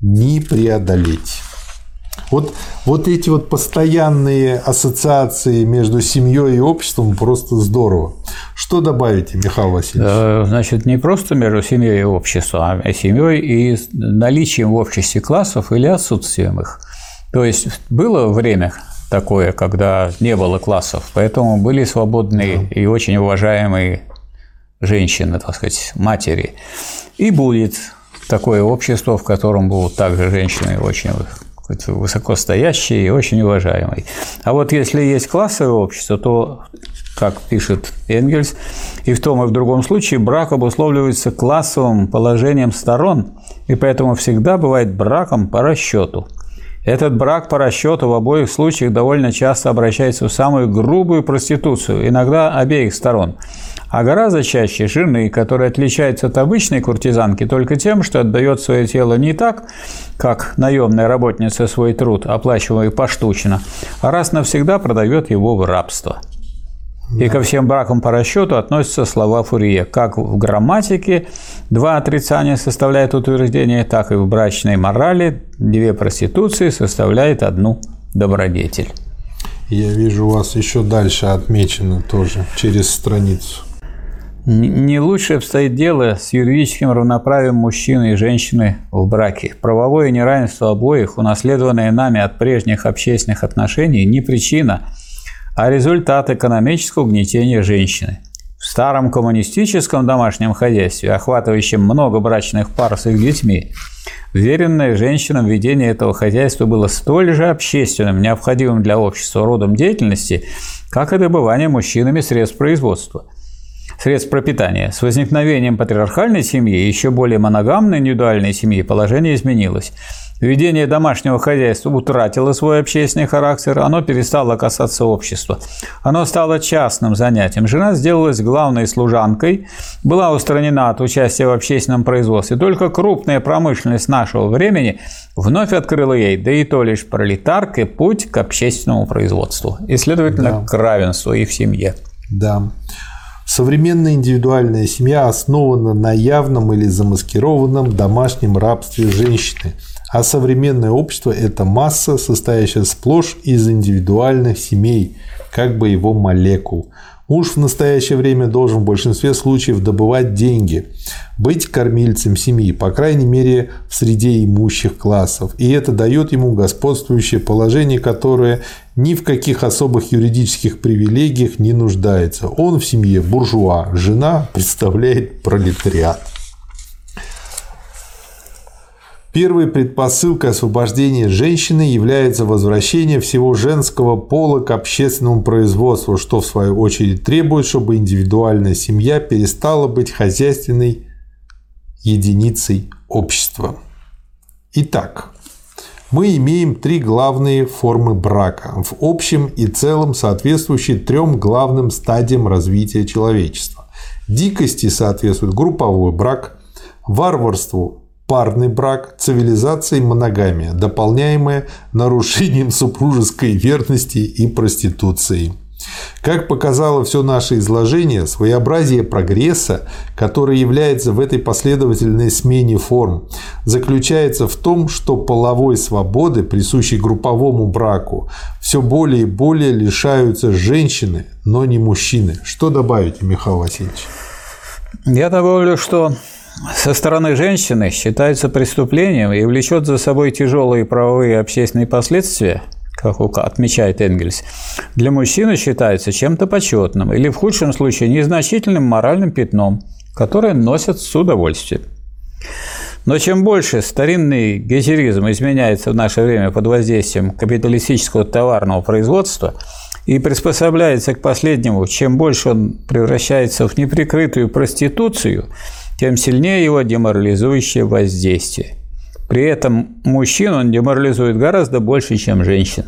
ни преодолеть. Вот, вот эти вот постоянные ассоциации между семьей и обществом просто здорово. Что добавите, Михаил Васильевич? Э, значит, не просто между семьей и обществом, а семьей и наличием в обществе классов или отсутствием их. То есть было время такое, когда не было классов, поэтому были свободные да. и очень уважаемые женщины, так сказать, матери. И будет такое общество, в котором будут также женщины очень высокостоящий и очень уважаемый. А вот если есть классовое общество, то, как пишет Энгельс, и в том и в другом случае брак обусловливается классовым положением сторон, и поэтому всегда бывает браком по расчету. Этот брак по расчету в обоих случаях довольно часто обращается в самую грубую проституцию, иногда обеих сторон – а гораздо чаще жены, которая отличается от обычной куртизанки только тем, что отдает свое тело не так, как наемная работница свой труд, оплачиваемый поштучно, а раз навсегда продает его в рабство. Да. И ко всем бракам по расчету относятся слова Фурье. Как в грамматике два отрицания составляют утверждение, так и в брачной морали две проституции составляют одну добродетель. Я вижу, у вас еще дальше отмечено тоже через страницу. Не лучше обстоит дело с юридическим равноправием мужчины и женщины в браке. Правовое неравенство обоих, унаследованное нами от прежних общественных отношений, не причина, а результат экономического угнетения женщины. В старом коммунистическом домашнем хозяйстве, охватывающем много брачных пар с их детьми, веренное женщинам ведение этого хозяйства было столь же общественным, необходимым для общества родом деятельности, как и добывание мужчинами средств производства – средств пропитания. С возникновением патриархальной семьи и еще более моногамной индивидуальной семьи положение изменилось. Ведение домашнего хозяйства утратило свой общественный характер, оно перестало касаться общества. Оно стало частным занятием. Жена сделалась главной служанкой, была устранена от участия в общественном производстве. Только крупная промышленность нашего времени вновь открыла ей, да и то лишь пролетаркой, путь к общественному производству и, следовательно, да. к равенству и в семье. Да. Современная индивидуальная семья основана на явном или замаскированном домашнем рабстве женщины, А современное общество – это масса, состоящая сплошь из индивидуальных семей, как бы его молекул. Муж в настоящее время должен в большинстве случаев добывать деньги, быть кормильцем семьи, по крайней мере в среде имущих классов. И это дает ему господствующее положение, которое ни в каких особых юридических привилегиях не нуждается. Он в семье буржуа, жена представляет пролетариат. Первой предпосылкой освобождения женщины является возвращение всего женского пола к общественному производству, что в свою очередь требует, чтобы индивидуальная семья перестала быть хозяйственной единицей общества. Итак, мы имеем три главные формы брака, в общем и целом соответствующие трем главным стадиям развития человечества. Дикости соответствует групповой брак, варварству парный брак, цивилизация и моногамия, дополняемая нарушением супружеской верности и проституцией. Как показало все наше изложение, своеобразие прогресса, который является в этой последовательной смене форм, заключается в том, что половой свободы, присущей групповому браку, все более и более лишаются женщины, но не мужчины. Что добавить, Михаил Васильевич? Я добавлю, что со стороны женщины считается преступлением и влечет за собой тяжелые правовые и общественные последствия, как отмечает Энгельс, для мужчины считается чем-то почетным или, в худшем случае, незначительным моральным пятном, которое носят с удовольствием. Но чем больше старинный гетеризм изменяется в наше время под воздействием капиталистического товарного производства и приспособляется к последнему, чем больше он превращается в неприкрытую проституцию – тем сильнее его деморализующее воздействие. При этом мужчин он деморализует гораздо больше, чем женщин.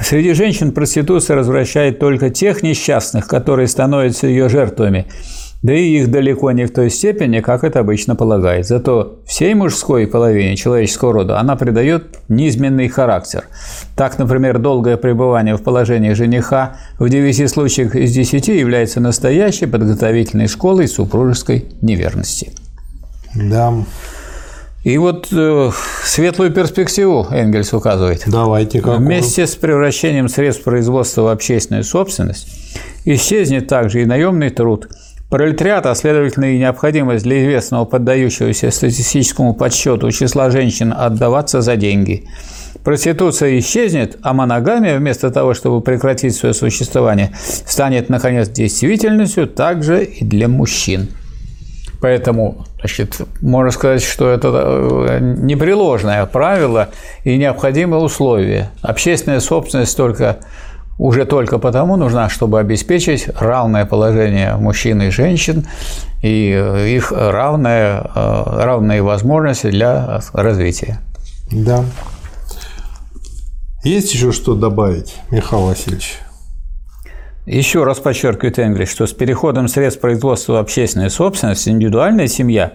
Среди женщин проституция развращает только тех несчастных, которые становятся ее жертвами – да и их далеко не в той степени, как это обычно полагает. Зато всей мужской половине человеческого рода она придает низменный характер. Так, например, долгое пребывание в положении жениха в 9 случаях из 10 является настоящей подготовительной школой супружеской неверности. Да. И вот э, светлую перспективу Энгельс указывает. Давайте какую? Вместе с превращением средств производства в общественную собственность исчезнет также и наемный труд – Пролетариат, а следовательно и необходимость для известного поддающегося статистическому подсчету числа женщин отдаваться за деньги. Проституция исчезнет, а моногамия, вместо того, чтобы прекратить свое существование, станет, наконец, действительностью также и для мужчин. Поэтому, значит, можно сказать, что это э, непреложное правило и необходимое условие. Общественная собственность только уже только потому нужна, чтобы обеспечить равное положение мужчин и женщин и э, их равное, э, равные возможности для развития. Да. Есть еще что добавить, Михаил Васильевич? Еще раз подчеркивает Энгриш, что с переходом средств производства в общественную собственность индивидуальная семья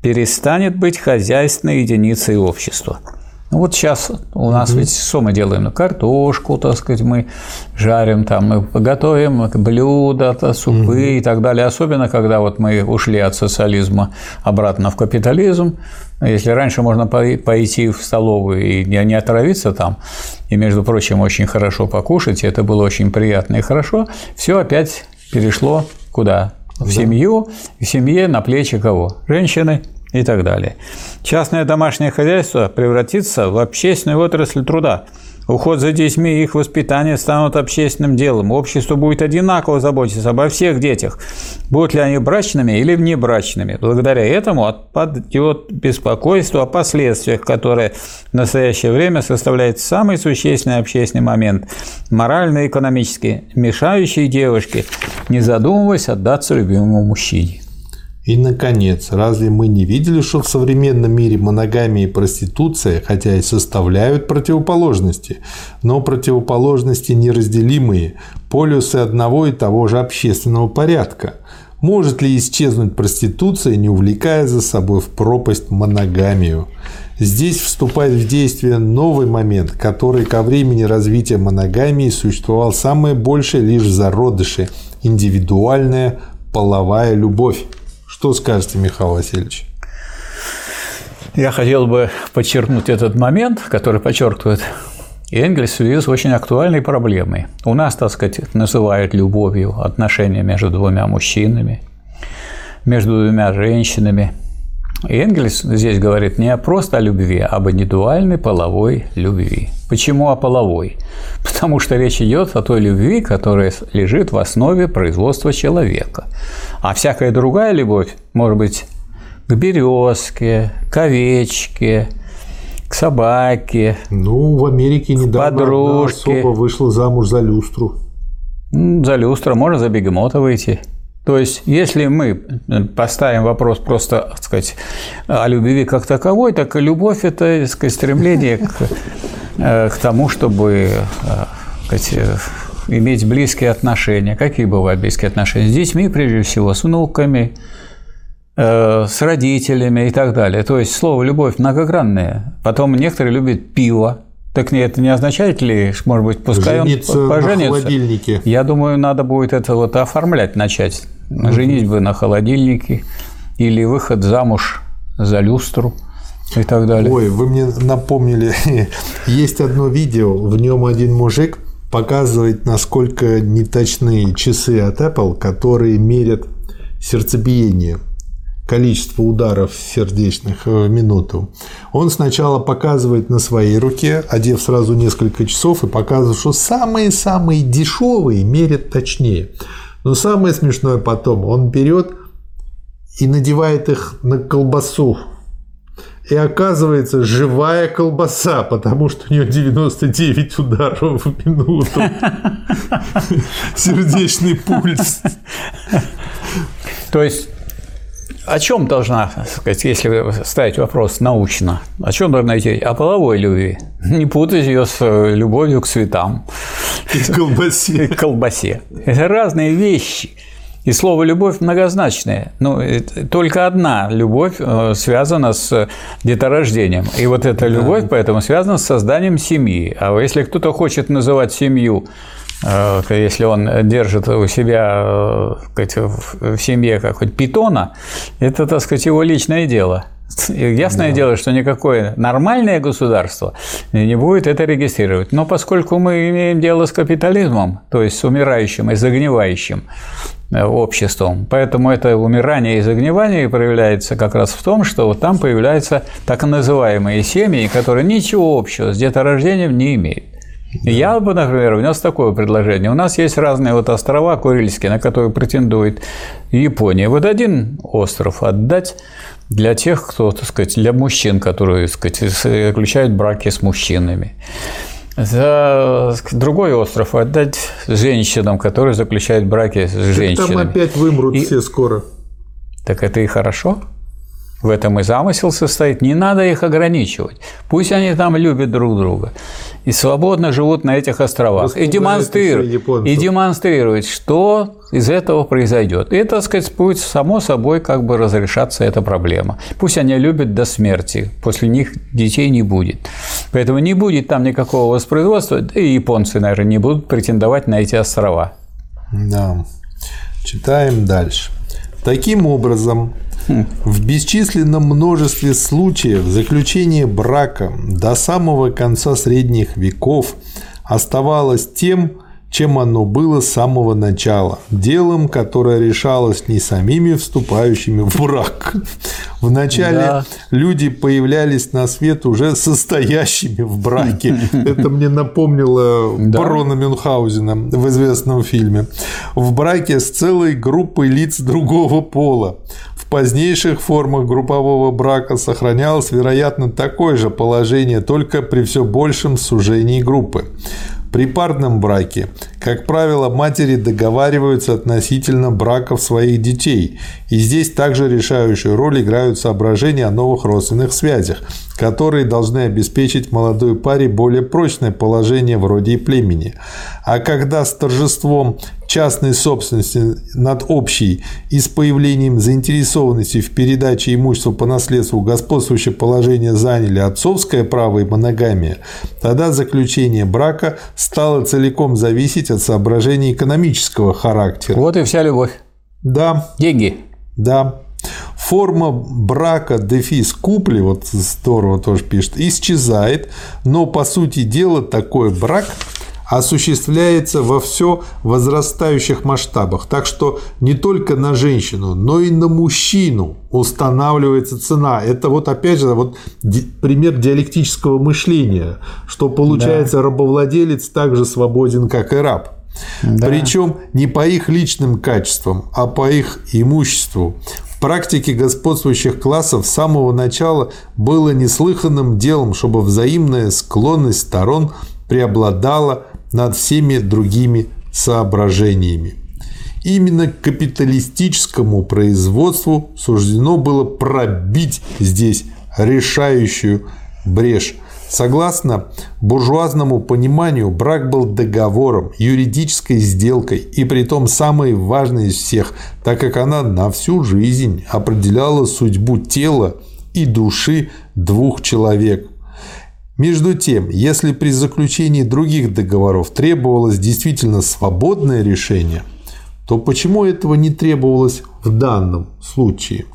перестанет быть хозяйственной единицей общества – ну вот сейчас у нас угу. ведь что мы делаем? Ну, картошку, так сказать, мы жарим, там мы готовим блюда, супы угу. и так далее. Особенно, когда вот мы ушли от социализма обратно в капитализм. Если раньше можно пойти в столовую и не отравиться там, и, между прочим, очень хорошо покушать, и это было очень приятно и хорошо, все опять перешло куда? В да. семью, в семье на плечи кого? Женщины, и так далее. Частное домашнее хозяйство превратится в общественную отрасль труда. Уход за детьми и их воспитание станут общественным делом. Общество будет одинаково заботиться обо всех детях, будут ли они брачными или внебрачными. Благодаря этому отпадет беспокойство о последствиях, которые в настоящее время составляет самый существенный общественный момент, морально-экономически мешающий девушке, не задумываясь, отдаться любимому мужчине. И, наконец, разве мы не видели, что в современном мире моногамия и проституция, хотя и составляют противоположности, но противоположности неразделимые, полюсы одного и того же общественного порядка? Может ли исчезнуть проституция, не увлекая за собой в пропасть моногамию? Здесь вступает в действие новый момент, который ко времени развития моногамии существовал самое большее лишь в зародыше – индивидуальная половая любовь. Что скажете, Михаил Васильевич? Я хотел бы подчеркнуть этот момент, который подчеркивает Энгельс в связи с очень актуальной проблемой. У нас, так сказать, называют любовью отношения между двумя мужчинами, между двумя женщинами. И Энгельс здесь говорит не просто о любви, а об индивидуальной половой любви. Почему о половой? Потому что речь идет о той любви, которая лежит в основе производства человека. А всякая другая любовь может быть к березке, к овечке, к собаке. Ну, в Америке недавно подружке. особо вышла замуж за люстру. За люстра, можно за бегемота выйти. То есть, если мы поставим вопрос просто, так сказать, о любви как таковой, так и любовь – это так сказать, стремление к, э, к тому, чтобы так сказать, иметь близкие отношения. Какие бывают близкие отношения? С детьми, прежде всего, с внуками, Э, с родителями и так далее. То есть слово «любовь» многогранное. Потом некоторые любят пиво. Так это не означает ли, может быть, пускай Жениться он поженится? на холодильнике. Я думаю, надо будет это вот оформлять начать. Женить бы на холодильнике или выход замуж за люстру и так далее. Ой, вы мне напомнили, есть одно видео, в нем один мужик показывает, насколько неточные часы от Apple, которые мерят сердцебиение количество ударов сердечных в минуту, он сначала показывает на своей руке, одев сразу несколько часов, и показывает, что самые-самые дешевые мерят точнее. Но самое смешное потом, он берет и надевает их на колбасу. И оказывается живая колбаса, потому что у нее 99 ударов в минуту. Сердечный пульс. То есть о чем должна, сказать, если ставить вопрос научно, о чем должна идти? О половой любви. Не путать ее с э, любовью к цветам. И колбасе. И колбасе. Это разные вещи. И слово «любовь» многозначное. Ну, только одна любовь э, связана с деторождением. И вот эта любовь поэтому связана с созданием семьи. А если кто-то хочет называть семью если он держит у себя э, в семье как хоть питона, это, так сказать, его личное дело. Ясное да. дело, что никакое нормальное государство не будет это регистрировать. Но поскольку мы имеем дело с капитализмом, то есть с умирающим и загнивающим э, обществом, поэтому это умирание и загнивание проявляется как раз в том, что вот там появляются так называемые семьи, которые ничего общего с деторождением не имеют. Да. Я бы, например, внес такое предложение. У нас есть разные вот острова Курильские, на которые претендует Япония. Вот один остров отдать для тех, кто, так сказать, для мужчин, которые, так сказать, заключают браки с мужчинами. За другой остров отдать женщинам, которые заключают браки с женщинами. Там опять вымрут и... все скоро. Так это и хорошо. В этом и замысел состоит. Не надо их ограничивать. Пусть они там любят друг друга и свободно живут на этих островах. И демонстрируют, и демонстрируют, что из этого произойдет. И, так сказать, будет само собой как бы разрешаться эта проблема. Пусть они любят до смерти, после них детей не будет. Поэтому не будет там никакого воспроизводства, и японцы, наверное, не будут претендовать на эти острова. Да. Читаем дальше. Таким образом, в бесчисленном множестве случаев заключение брака до самого конца средних веков оставалось тем, чем оно было с самого начала, делом, которое решалось не самими вступающими в брак. Вначале да. люди появлялись на свет уже состоящими в браке. Это мне напомнило да. барона Мюнхгаузена в известном фильме. В браке с целой группой лиц другого пола. Позднейших формах группового брака сохранялось, вероятно, такое же положение, только при все большем сужении группы. При парном браке, как правило, матери договариваются относительно браков своих детей, и здесь также решающую роль играют соображения о новых родственных связях, которые должны обеспечить молодой паре более прочное положение в роде и племени. А когда с торжеством частной собственности над общей и с появлением заинтересованности в передаче имущества по наследству господствующее положение заняли отцовское право и моногамия, тогда заключение брака стало целиком зависеть от соображений экономического характера. Вот и вся любовь. Да. Деньги. Да. Форма брака дефис купли, вот здорово тоже пишет, исчезает, но по сути дела такой брак осуществляется во все возрастающих масштабах. Так что не только на женщину, но и на мужчину устанавливается цена. Это вот опять же вот пример диалектического мышления, что получается да. рабовладелец так же свободен, как и раб. Да. Причем не по их личным качествам, а по их имуществу. В практике господствующих классов с самого начала было неслыханным делом, чтобы взаимная склонность сторон преобладала над всеми другими соображениями. Именно капиталистическому производству суждено было пробить здесь решающую брешь. Согласно буржуазному пониманию, брак был договором, юридической сделкой и при том самой важной из всех, так как она на всю жизнь определяла судьбу тела и души двух человек – между тем, если при заключении других договоров требовалось действительно свободное решение, то почему этого не требовалось в данном случае?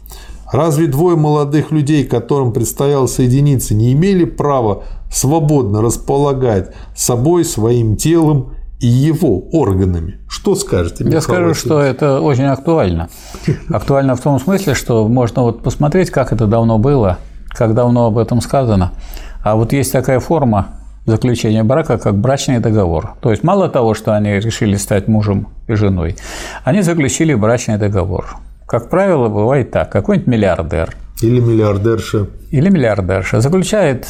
Разве двое молодых людей, которым предстояло соединиться, не имели права свободно располагать собой, своим телом и его органами? Что скажете? Михаил Я скажу, Васильевич? что это очень актуально. Актуально в том смысле, что можно вот посмотреть, как это давно было, как давно об этом сказано. А вот есть такая форма заключения брака, как брачный договор. То есть мало того, что они решили стать мужем и женой, они заключили брачный договор. Как правило, бывает так. Какой-нибудь миллиардер. Или миллиардерша. Или миллиардерша заключает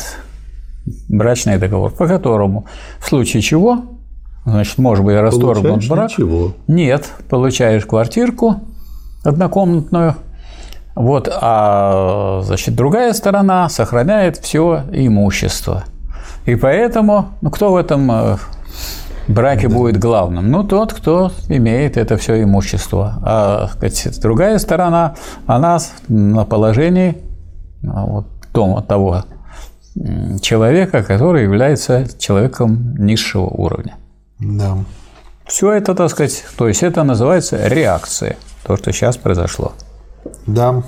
брачный договор, по которому в случае чего, значит, может быть расторгнут брак. Ничего. Нет, получаешь квартирку однокомнатную, вот, а значит, другая сторона сохраняет все имущество. И поэтому, ну, кто в этом э, браке да. будет главным? Ну, тот, кто имеет это все имущество. А сказать, другая сторона, она на положении а, вот, того, того человека, который является человеком низшего уровня. Да. Все это, так сказать, то есть это называется реакция, то, что сейчас произошло. Да.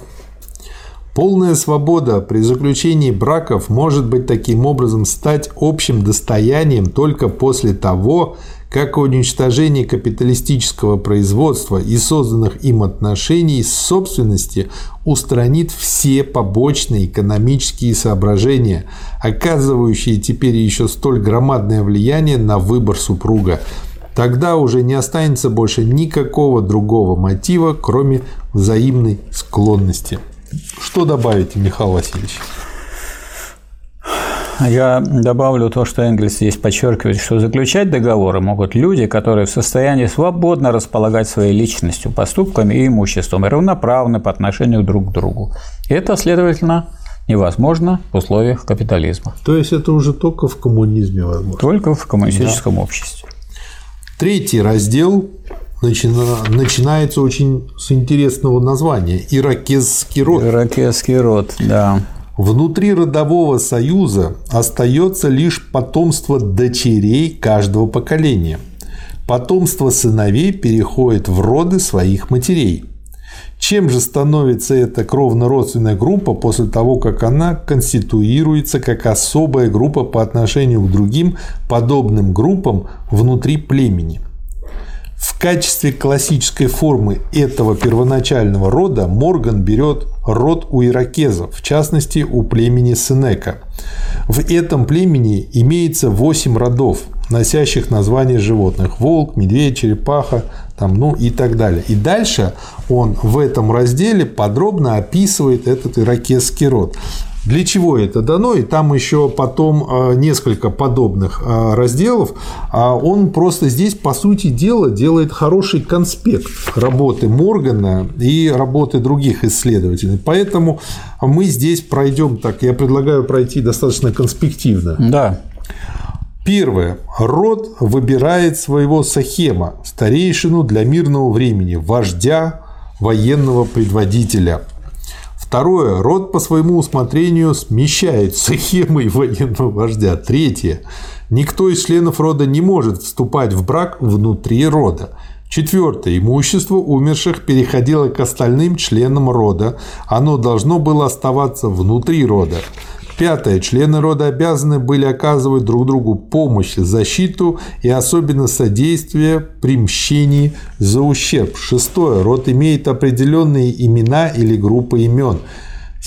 Полная свобода при заключении браков может быть таким образом стать общим достоянием только после того, как уничтожение капиталистического производства и созданных им отношений с собственности устранит все побочные экономические соображения, оказывающие теперь еще столь громадное влияние на выбор супруга, Тогда уже не останется больше никакого другого мотива, кроме взаимной склонности. Что добавите, Михаил Васильевич? Я добавлю то, что Энгельс здесь подчеркивает, что заключать договоры могут люди, которые в состоянии свободно располагать своей личностью, поступками и имуществом и равноправны по отношению друг к другу. Это, следовательно, невозможно в условиях капитализма. То есть это уже только в коммунизме возможно? Только в коммунистическом да. обществе. Третий раздел начинается очень с интересного названия – иракезский род. Иракезский род, да. Внутри родового союза остается лишь потомство дочерей каждого поколения. Потомство сыновей переходит в роды своих матерей – чем же становится эта кровно-родственная группа после того, как она конституируется как особая группа по отношению к другим подобным группам внутри племени? В качестве классической формы этого первоначального рода Морган берет род у иракезов, в частности у племени Сенека. В этом племени имеется 8 родов, носящих названия животных – волк, медведь, черепаха, там, ну и так далее. И дальше он в этом разделе подробно описывает этот иракесский род. Для чего это дано? И там еще потом э, несколько подобных э, разделов. А он просто здесь, по сути дела, делает хороший конспект работы Моргана и работы других исследователей. Поэтому мы здесь пройдем так. Я предлагаю пройти достаточно конспективно. Да. Первое. Род выбирает своего сахема, старейшину для мирного времени, вождя, военного предводителя – Второе. Род по своему усмотрению смещает схемой военного вождя. Третье. Никто из членов рода не может вступать в брак внутри рода. Четвертое. Имущество умерших переходило к остальным членам рода. Оно должно было оставаться внутри рода. Пятое. Члены рода обязаны были оказывать друг другу помощь, защиту и особенно содействие при мщении за ущерб. Шестое. Род имеет определенные имена или группы имен.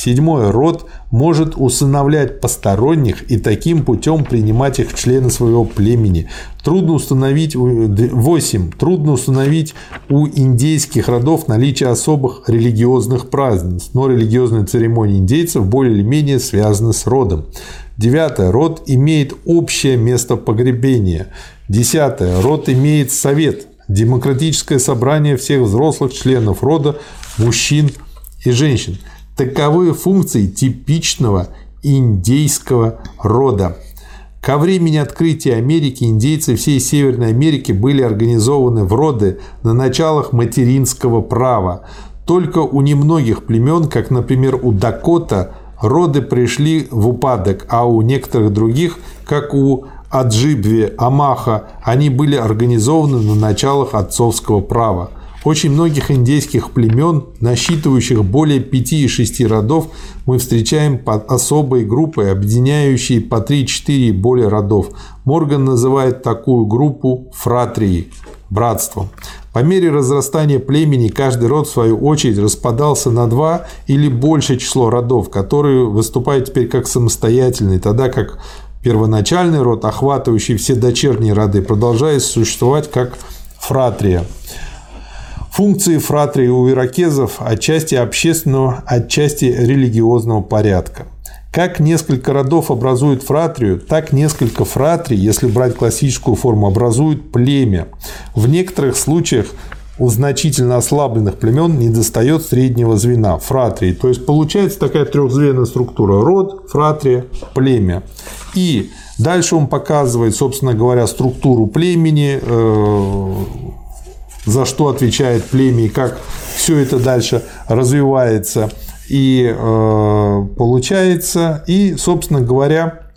Седьмое. Род может усыновлять посторонних и таким путем принимать их в члены своего племени. Трудно установить, 8. Трудно установить у индейских родов наличие особых религиозных празднеств, но религиозные церемонии индейцев более или менее связаны с родом. Девятое. Род имеет общее место погребения. Десятое. Род имеет совет, демократическое собрание всех взрослых членов рода, мужчин и женщин. Таковы функции типичного индейского рода. Ко времени открытия Америки индейцы всей Северной Америки были организованы в роды на началах материнского права. Только у немногих племен, как, например, у Дакота, роды пришли в упадок, а у некоторых других, как у Аджибве, Амаха, они были организованы на началах отцовского права. Очень многих индейских племен, насчитывающих более 5 и 6 родов, мы встречаем под особой группой, объединяющей по 3-4 и более родов. Морган называет такую группу фратрией – братством. По мере разрастания племени каждый род, в свою очередь, распадался на два или большее число родов, которые выступают теперь как самостоятельные, тогда как первоначальный род, охватывающий все дочерние роды, продолжает существовать как фратрия. Функции фратрии у иракезов отчасти общественного, отчасти религиозного порядка. Как несколько родов образуют фратрию, так несколько фратрий, если брать классическую форму, образуют племя. В некоторых случаях у значительно ослабленных племен недостает среднего звена – фратрии. То есть получается такая трехзвенная структура – род, фратрия, племя. И дальше он показывает, собственно говоря, структуру племени, э, за что отвечает племя и как все это дальше развивается и э, получается. И, собственно говоря,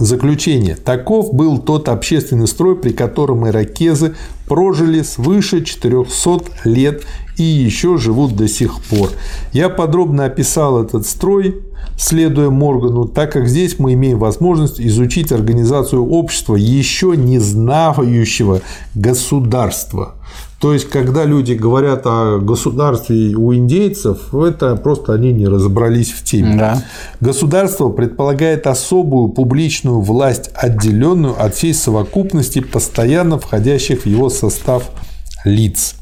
заключение. Таков был тот общественный строй, при котором иракезы прожили свыше 400 лет и еще живут до сих пор. Я подробно описал этот строй, следуя Моргану, так как здесь мы имеем возможность изучить организацию общества, еще не знающего государства. То есть, когда люди говорят о государстве у индейцев, это просто они не разобрались в теме. Да. Государство предполагает особую публичную власть, отделенную от всей совокупности постоянно входящих в его состав лиц.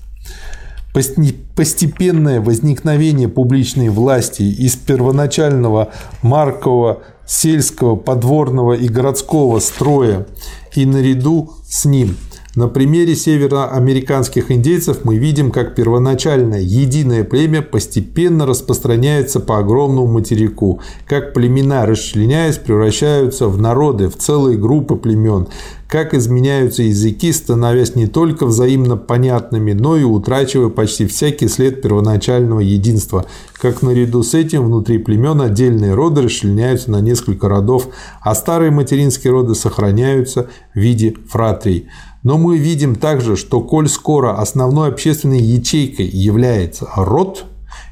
Постепенное возникновение публичной власти из первоначального маркового сельского, подворного и городского строя и наряду с ним. На примере североамериканских индейцев мы видим, как первоначальное единое племя постепенно распространяется по огромному материку, как племена, расчленяясь, превращаются в народы, в целые группы племен, как изменяются языки, становясь не только взаимно понятными, но и утрачивая почти всякий след первоначального единства, как наряду с этим внутри племен отдельные роды расчленяются на несколько родов, а старые материнские роды сохраняются в виде фратрий. Но мы видим также, что коль скоро основной общественной ячейкой является род,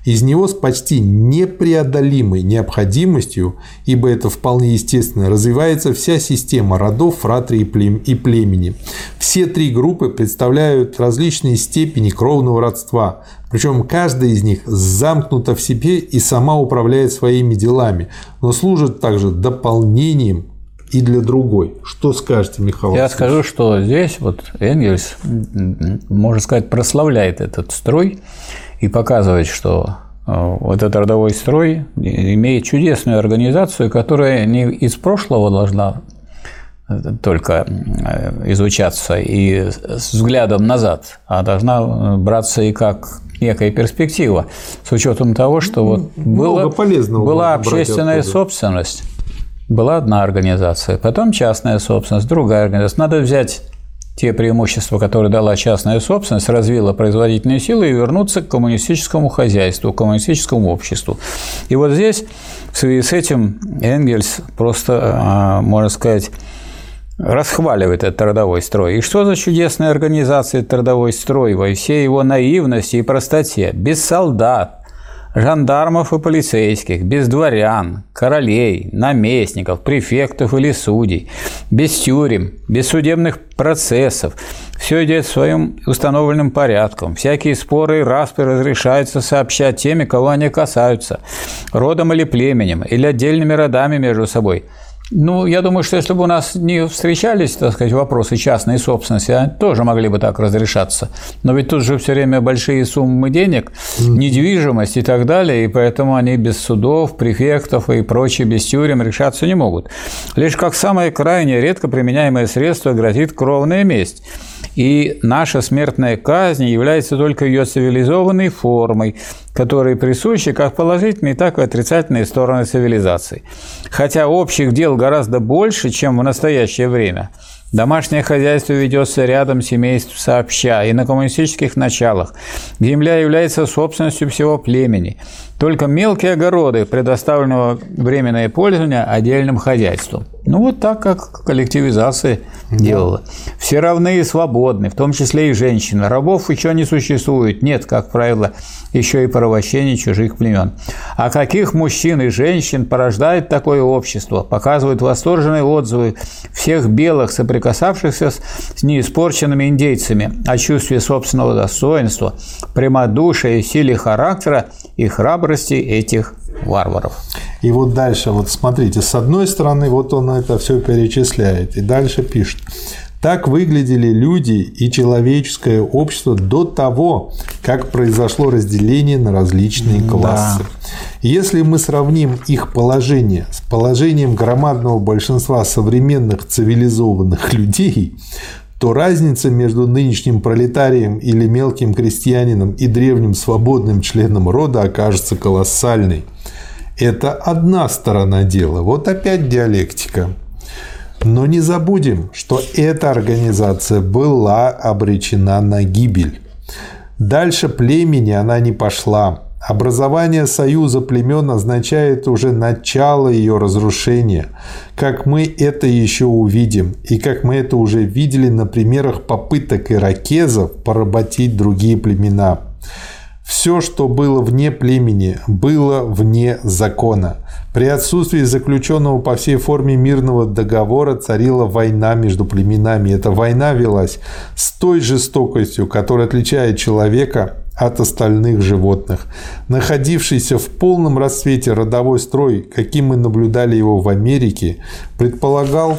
из него с почти непреодолимой необходимостью, ибо это вполне естественно, развивается вся система родов, фратрий и племени. Все три группы представляют различные степени кровного родства, причем каждая из них замкнута в себе и сама управляет своими делами, но служит также дополнением и для другой. Что скажете, Михаил? Я скажу, что здесь вот Энгельс, можно сказать, прославляет этот строй и показывает, что э, вот этот родовой строй имеет чудесную организацию, которая не из прошлого должна э, только э, изучаться и с взглядом назад, а должна браться и как некая перспектива, с учетом того, что вот было, была общественная собственность, была одна организация, потом частная собственность, другая организация. Надо взять те преимущества, которые дала частная собственность, развила производительные силы и вернуться к коммунистическому хозяйству, к коммунистическому обществу. И вот здесь в связи с этим Энгельс просто, а, можно сказать, расхваливает этот трудовой строй. И что за чудесная организация трудовой строй во всей его наивности и простоте? Без солдат, жандармов и полицейских, без дворян, королей, наместников, префектов или судей, без тюрем, без судебных процессов. Все идет своим установленным порядком. Всякие споры и распы разрешаются сообщать теми, кого они касаются, родом или племенем, или отдельными родами между собой – ну, я думаю, что если бы у нас не встречались, так сказать, вопросы частной собственности, они тоже могли бы так разрешаться. Но ведь тут же все время большие суммы денег, недвижимость и так далее, и поэтому они без судов, префектов и прочее, без тюрем решаться не могут. Лишь как самое крайнее, редко применяемое средство грозит кровная месть. И наша смертная казнь является только ее цивилизованной формой, которые присущи как положительные, так и отрицательные стороны цивилизации. Хотя общих дел гораздо больше, чем в настоящее время. Домашнее хозяйство ведется рядом семейств сообща и на коммунистических началах. Земля является собственностью всего племени. Только мелкие огороды предоставленного временное пользование отдельным хозяйством. Ну вот так, как коллективизация да. делала. Все равны и свободны, в том числе и женщины. Рабов еще не существует. Нет, как правило, еще и порабощений чужих племен. А каких мужчин и женщин порождает такое общество? Показывают восторженные отзывы всех белых, соприкасавшихся с неиспорченными индейцами о чувстве собственного достоинства, прямодушия, силе характера и храбрости этих варваров. И вот дальше, вот смотрите, с одной стороны, вот он это все перечисляет, и дальше пишет. Так выглядели люди и человеческое общество до того, как произошло разделение на различные классы. Да. Если мы сравним их положение с положением громадного большинства современных цивилизованных людей, то разница между нынешним пролетарием или мелким крестьянином и древним свободным членом рода окажется колоссальной. Это одна сторона дела. Вот опять диалектика. Но не забудем, что эта организация была обречена на гибель. Дальше племени она не пошла. Образование союза племен означает уже начало ее разрушения, как мы это еще увидим, и как мы это уже видели на примерах попыток иракезов поработить другие племена. Все, что было вне племени, было вне закона. При отсутствии заключенного по всей форме мирного договора царила война между племенами. Эта война велась с той жестокостью, которая отличает человека от остальных животных. Находившийся в полном расцвете родовой строй, каким мы наблюдали его в Америке, предполагал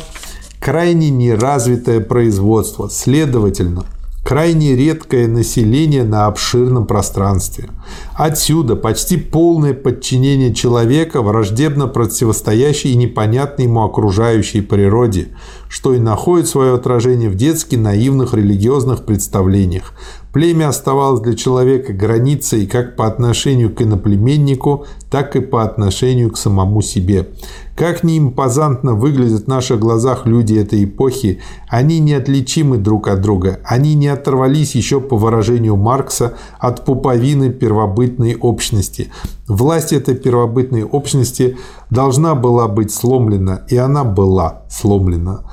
крайне неразвитое производство. Следовательно, крайне редкое население на обширном пространстве. Отсюда почти полное подчинение человека враждебно противостоящей и непонятной ему окружающей природе, что и находит свое отражение в детски наивных религиозных представлениях. Племя оставалось для человека границей как по отношению к иноплеменнику, так и по отношению к самому себе. Как ни импозантно выглядят в наших глазах люди этой эпохи, они неотличимы друг от друга. Они не оторвались еще, по выражению Маркса, от пуповины первобытной общности. Власть этой первобытной общности должна была быть сломлена, и она была сломлена.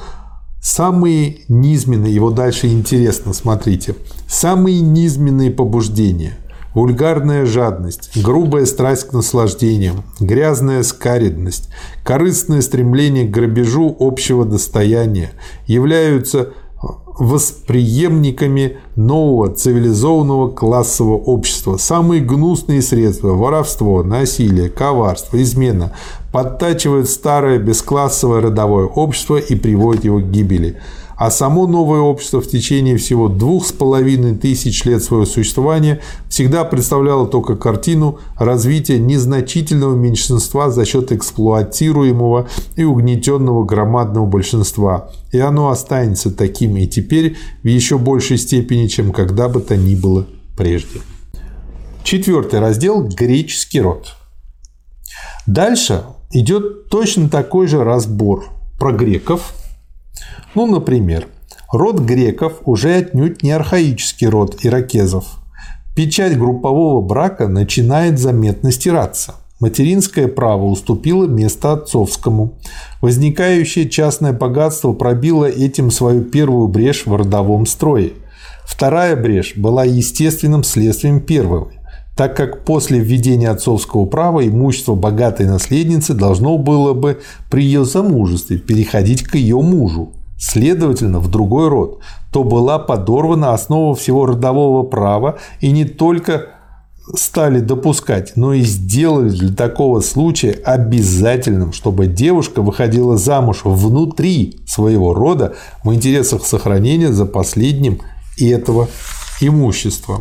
Самые низменные, его дальше интересно, смотрите, самые низменные побуждения – вульгарная жадность, грубая страсть к наслаждениям, грязная скаридность, корыстное стремление к грабежу общего достояния являются восприемниками нового цивилизованного классового общества. Самые гнусные средства – воровство, насилие, коварство, измена – подтачивают старое бесклассовое родовое общество и приводят его к гибели. А само новое общество в течение всего двух с половиной тысяч лет своего существования всегда представляло только картину развития незначительного меньшинства за счет эксплуатируемого и угнетенного громадного большинства. И оно останется таким и теперь в еще большей степени, чем когда бы то ни было прежде. Четвертый раздел – греческий род. Дальше идет точно такой же разбор про греков. Ну, например, род греков уже отнюдь не архаический род иракезов. Печать группового брака начинает заметно стираться. Материнское право уступило место отцовскому. Возникающее частное богатство пробило этим свою первую брешь в родовом строе. Вторая брешь была естественным следствием первой так как после введения отцовского права имущество богатой наследницы должно было бы при ее замужестве переходить к ее мужу, следовательно, в другой род, то была подорвана основа всего родового права и не только стали допускать, но и сделали для такого случая обязательным, чтобы девушка выходила замуж внутри своего рода в интересах сохранения за последним этого имущества.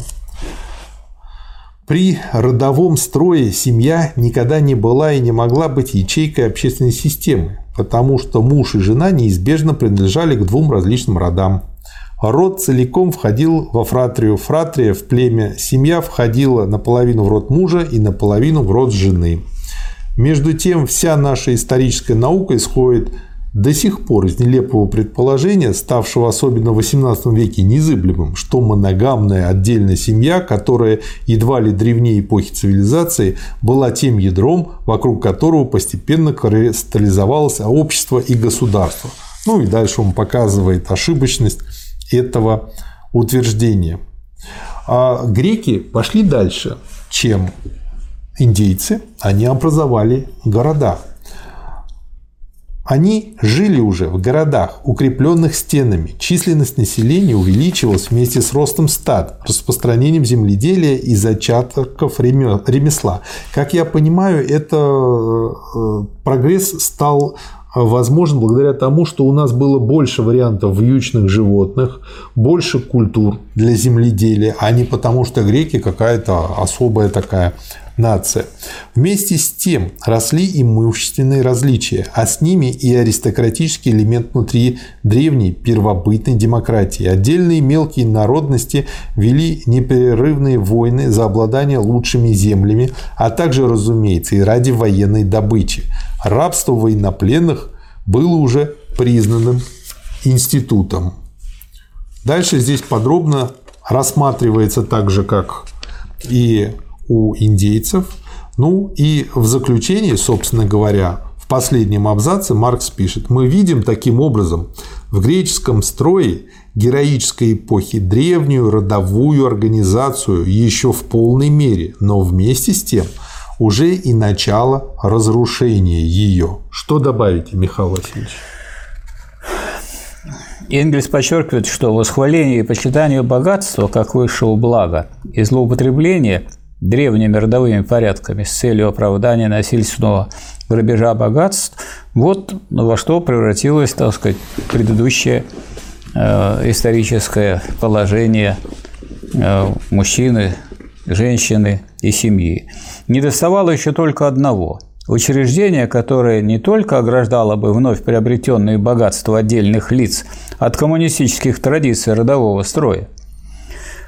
При родовом строе семья никогда не была и не могла быть ячейкой общественной системы, потому что муж и жена неизбежно принадлежали к двум различным родам. Род целиком входил во фратрию, фратрия в племя, семья входила наполовину в род мужа и наполовину в род жены. Между тем, вся наша историческая наука исходит до сих пор из нелепого предположения, ставшего особенно в XVIII веке незыблемым, что моногамная отдельная семья, которая едва ли древнее эпохи цивилизации, была тем ядром, вокруг которого постепенно кристаллизовалось общество и государство. Ну и дальше он показывает ошибочность этого утверждения. А греки пошли дальше, чем индейцы, они образовали города – они жили уже в городах, укрепленных стенами. Численность населения увеличивалась вместе с ростом стад, распространением земледелия и зачатков ремесла. Как я понимаю, это э, прогресс стал возможен благодаря тому, что у нас было больше вариантов вьючных животных, больше культур для земледелия, а не потому, что греки какая-то особая такая нация. Вместе с тем росли имущественные различия, а с ними и аристократический элемент внутри древней первобытной демократии. Отдельные мелкие народности вели непрерывные войны за обладание лучшими землями, а также, разумеется, и ради военной добычи. Рабство военнопленных было уже признанным институтом. Дальше здесь подробно рассматривается так же, как и у индейцев. Ну и в заключении, собственно говоря, в последнем абзаце Маркс пишет, мы видим таким образом в греческом строе героической эпохи древнюю родовую организацию еще в полной мере, но вместе с тем уже и начало разрушения ее. Что добавите, Михаил Васильевич? Энгельс подчеркивает, что восхваление и почитание богатства как высшего блага и злоупотребление древними родовыми порядками с целью оправдания насильственного грабежа богатств, вот во что превратилось, так сказать, предыдущее э, историческое положение э, мужчины, женщины и семьи. Не доставало еще только одного – учреждение, которое не только ограждало бы вновь приобретенные богатства отдельных лиц от коммунистических традиций родового строя –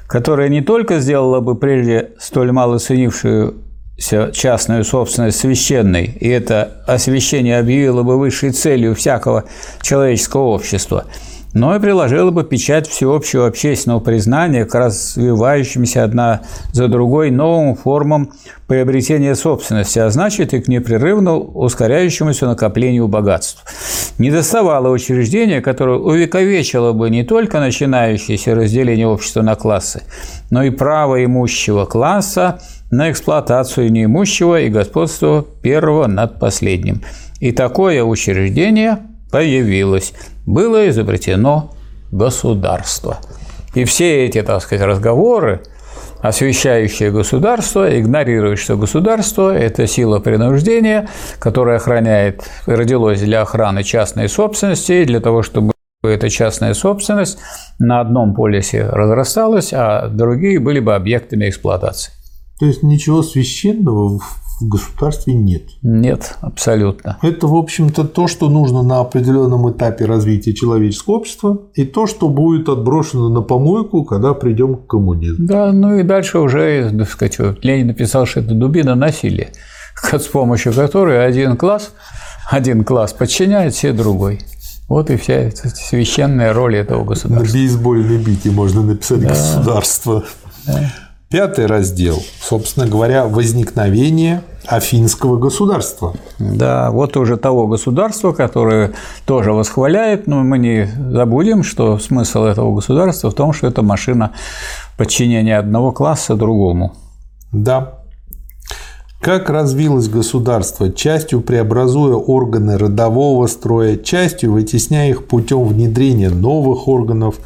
которая не только сделала бы прежде столь мало ценившуюся частную собственность священной, и это освящение объявило бы высшей целью всякого человеческого общества – но и приложила бы печать всеобщего общественного признания к развивающимся одна за другой новым формам приобретения собственности, а значит и к непрерывно ускоряющемуся накоплению богатств. Не доставало учреждения, которое увековечило бы не только начинающееся разделение общества на классы, но и право имущего класса на эксплуатацию неимущего и господство первого над последним. И такое учреждение появилось – было изобретено государство. И все эти, так сказать, разговоры, освещающие государство, игнорируют, что государство – это сила принуждения, которая охраняет, родилось для охраны частной собственности, для того, чтобы эта частная собственность на одном полюсе разрасталась, а другие были бы объектами эксплуатации. То есть ничего священного в государстве нет. Нет, абсолютно. Это, в общем-то, то, что нужно на определенном этапе развития человеческого общества, и то, что будет отброшено на помойку, когда придем к коммунизму. Да, ну и дальше уже, так сказать, Ленин написал, что это дубина насилия, с помощью которой один класс, один класс подчиняет все другой. Вот и вся священная роль этого государства. На бейсбольной бите можно написать да. государство. Да. Пятый раздел, собственно говоря, возникновение Афинского государства. Да, вот уже того государства, которое тоже восхваляет, но мы не забудем, что смысл этого государства в том, что это машина подчинения одного класса другому. Да. Как развилось государство, частью преобразуя органы родового строя, частью вытесняя их путем внедрения новых органов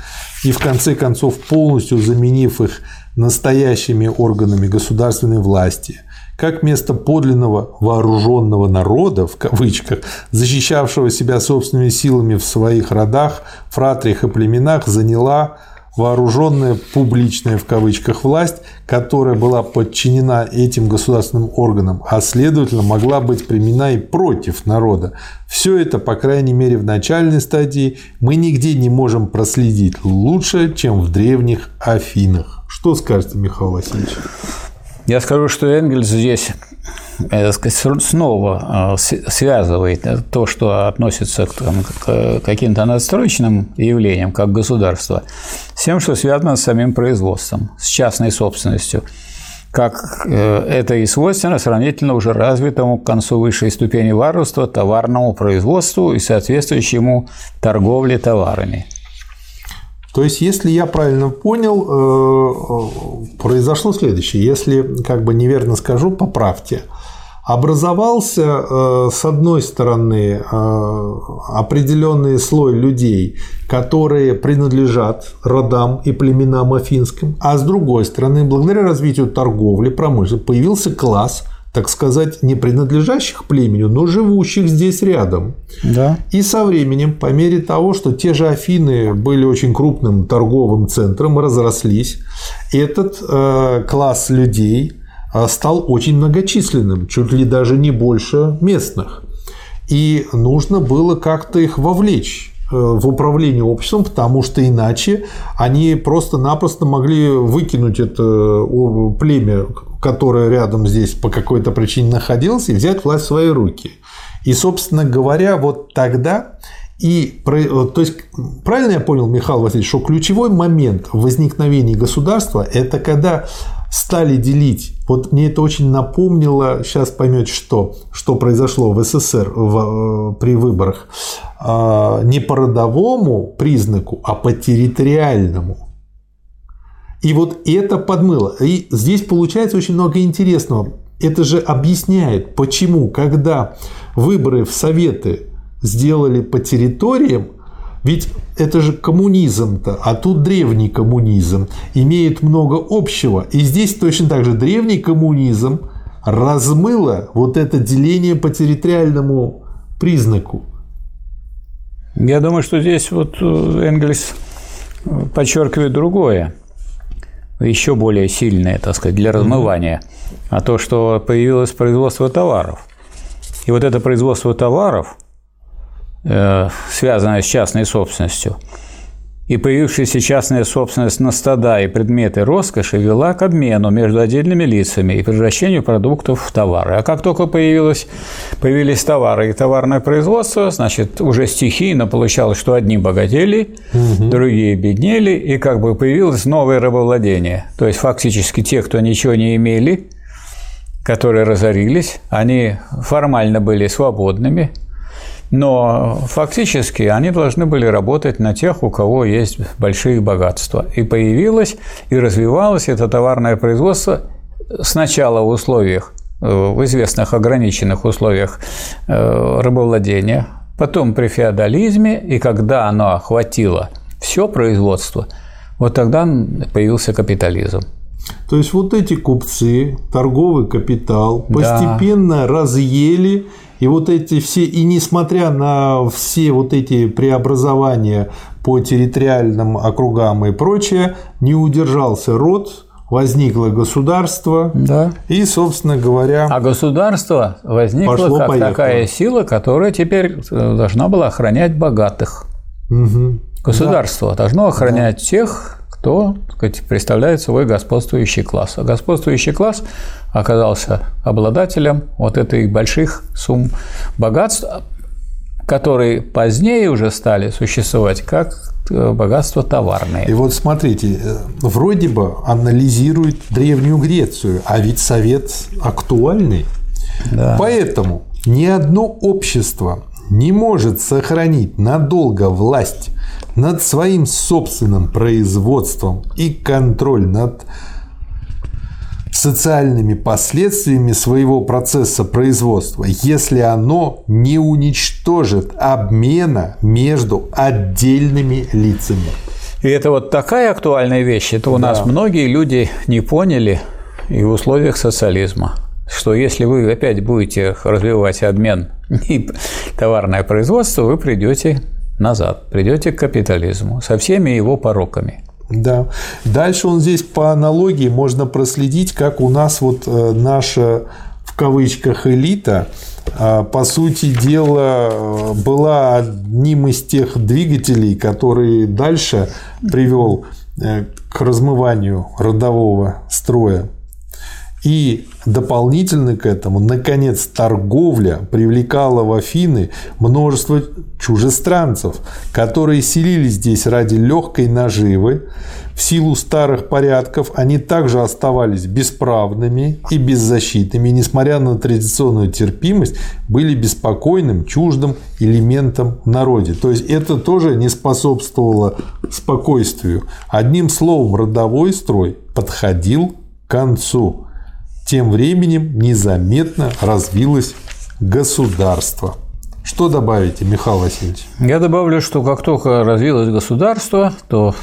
и в конце концов полностью заменив их настоящими органами государственной власти, как место подлинного вооруженного народа, в кавычках, защищавшего себя собственными силами в своих родах, фратриях и племенах, заняла вооруженная публичная в кавычках власть, которая была подчинена этим государственным органам, а следовательно могла быть применена и против народа. Все это, по крайней мере, в начальной стадии мы нигде не можем проследить лучше, чем в древних Афинах. Что скажете, Михаил Васильевич? Я скажу, что Энгельс здесь э, снова э, связывает то, что относится к каким-то надстроечным явлениям, как государство, с тем, что связано с самим производством, с частной собственностью как э, это и свойственно сравнительно уже развитому к концу высшей ступени варварства товарному производству и соответствующему торговле товарами. То есть, если я правильно понял, э, э, произошло следующее. Если как бы неверно скажу, поправьте. Образовался, э, с одной стороны, определенный слой людей, которые принадлежат родам и племенам афинским, а с другой стороны, благодаря развитию торговли, промышленности, появился класс – так сказать, не принадлежащих племени, но живущих здесь рядом. Да. И со временем, по мере того, что те же Афины были очень крупным торговым центром, разрослись, этот э, класс людей э, стал очень многочисленным, чуть ли даже не больше местных. И нужно было как-то их вовлечь э, в управление обществом, потому что иначе они просто-напросто могли выкинуть это э, племя которая рядом здесь по какой-то причине находилась, и взять власть в свои руки. И, собственно говоря, вот тогда и, то есть, правильно я понял, Михаил Васильевич, что ключевой момент возникновения государства – это когда стали делить. Вот мне это очень напомнило, сейчас поймете, что, что произошло в СССР в, при выборах, а, не по родовому признаку, а по территориальному. И вот это подмыло. И здесь получается очень много интересного. Это же объясняет, почему, когда выборы в Советы сделали по территориям, ведь это же коммунизм-то, а тут древний коммунизм, имеет много общего. И здесь точно так же древний коммунизм размыло вот это деление по территориальному признаку. Я думаю, что здесь вот э, Энгельс подчеркивает другое еще более сильное, так сказать, для размывания, а то, что появилось производство товаров. И вот это производство товаров, э, связанное с частной собственностью, и появившаяся частная собственность на стада и предметы роскоши вела к обмену между отдельными лицами и превращению продуктов в товары. А как только появилось, появились товары и товарное производство, значит, уже стихийно получалось, что одни богатели, угу. другие беднели, и как бы появилось новое рабовладение. То есть, фактически, те, кто ничего не имели, которые разорились, они формально были свободными, но фактически они должны были работать на тех, у кого есть большие богатства. И появилось и развивалось это товарное производство сначала в условиях, э, в известных ограниченных условиях э, рабовладения, потом при феодализме, и когда оно охватило все производство, вот тогда появился капитализм. То есть вот эти купцы, торговый капитал постепенно да. разъели и вот эти все, и несмотря на все вот эти преобразования по территориальным округам и прочее, не удержался род, возникло государство, да. и, собственно говоря, а государство возникло пошло, как поехало. такая сила, которая теперь э, должна была охранять богатых. Угу. Государство да. должно охранять да. тех, кто сказать, представляет собой господствующий класс. А господствующий класс оказался обладателем вот этой больших сумм богатств, которые позднее уже стали существовать как э, богатство товарное. И вот смотрите, э, вроде бы анализирует Древнюю Грецию, а ведь совет актуальный. Да. Поэтому ни одно общество не может сохранить надолго власть над своим собственным производством и контроль над социальными последствиями своего процесса производства, если оно не уничтожит обмена между отдельными лицами. И это вот такая актуальная вещь, это у да. нас многие люди не поняли и в условиях социализма, что если вы опять будете развивать обмен и товарное производство, вы придете назад, придете к капитализму со всеми его пороками. Да. Дальше он здесь по аналогии можно проследить, как у нас вот э, наша в кавычках элита а, по сути дела э, была одним из тех двигателей, который дальше привел э, к размыванию родового строя. И дополнительно к этому, наконец, торговля привлекала в Афины множество чужестранцев, которые селились здесь ради легкой наживы. В силу старых порядков они также оставались бесправными и беззащитными, несмотря на традиционную терпимость, были беспокойным, чуждым элементом в народе. То есть это тоже не способствовало спокойствию. Одним словом, родовой строй подходил к концу. Тем временем незаметно развилось государство. Что добавите, Михаил Васильевич? Я добавлю, что как только развилось государство, то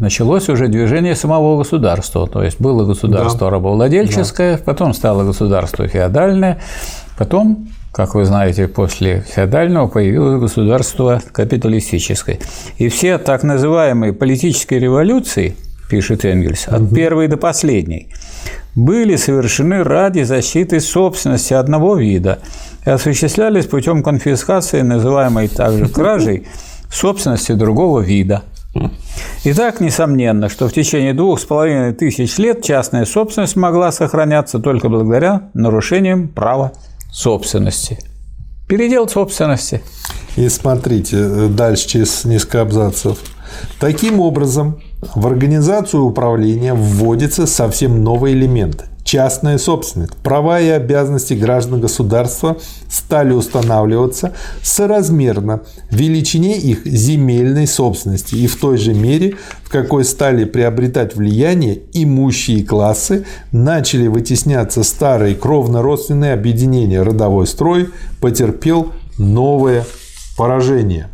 началось уже движение самого государства. То есть было государство да. рабовладельческое, да. потом стало государство феодальное, потом как вы знаете, после феодального появилось государство капиталистическое. И все так называемые политические революции, пишет Энгельс, от угу. первой до последней, были совершены ради защиты собственности одного вида и осуществлялись путем конфискации, называемой также кражей, собственности другого вида. Итак, несомненно, что в течение двух с половиной тысяч лет частная собственность могла сохраняться только благодаря нарушениям права собственности. Передел собственности. И смотрите, дальше через несколько абзацев. Таким образом, в организацию управления вводится совсем новый элемент – частная собственность. Права и обязанности граждан государства стали устанавливаться соразмерно величине их земельной собственности и в той же мере, в какой стали приобретать влияние имущие классы, начали вытесняться старые кровно-родственные объединения. Родовой строй потерпел новое поражение.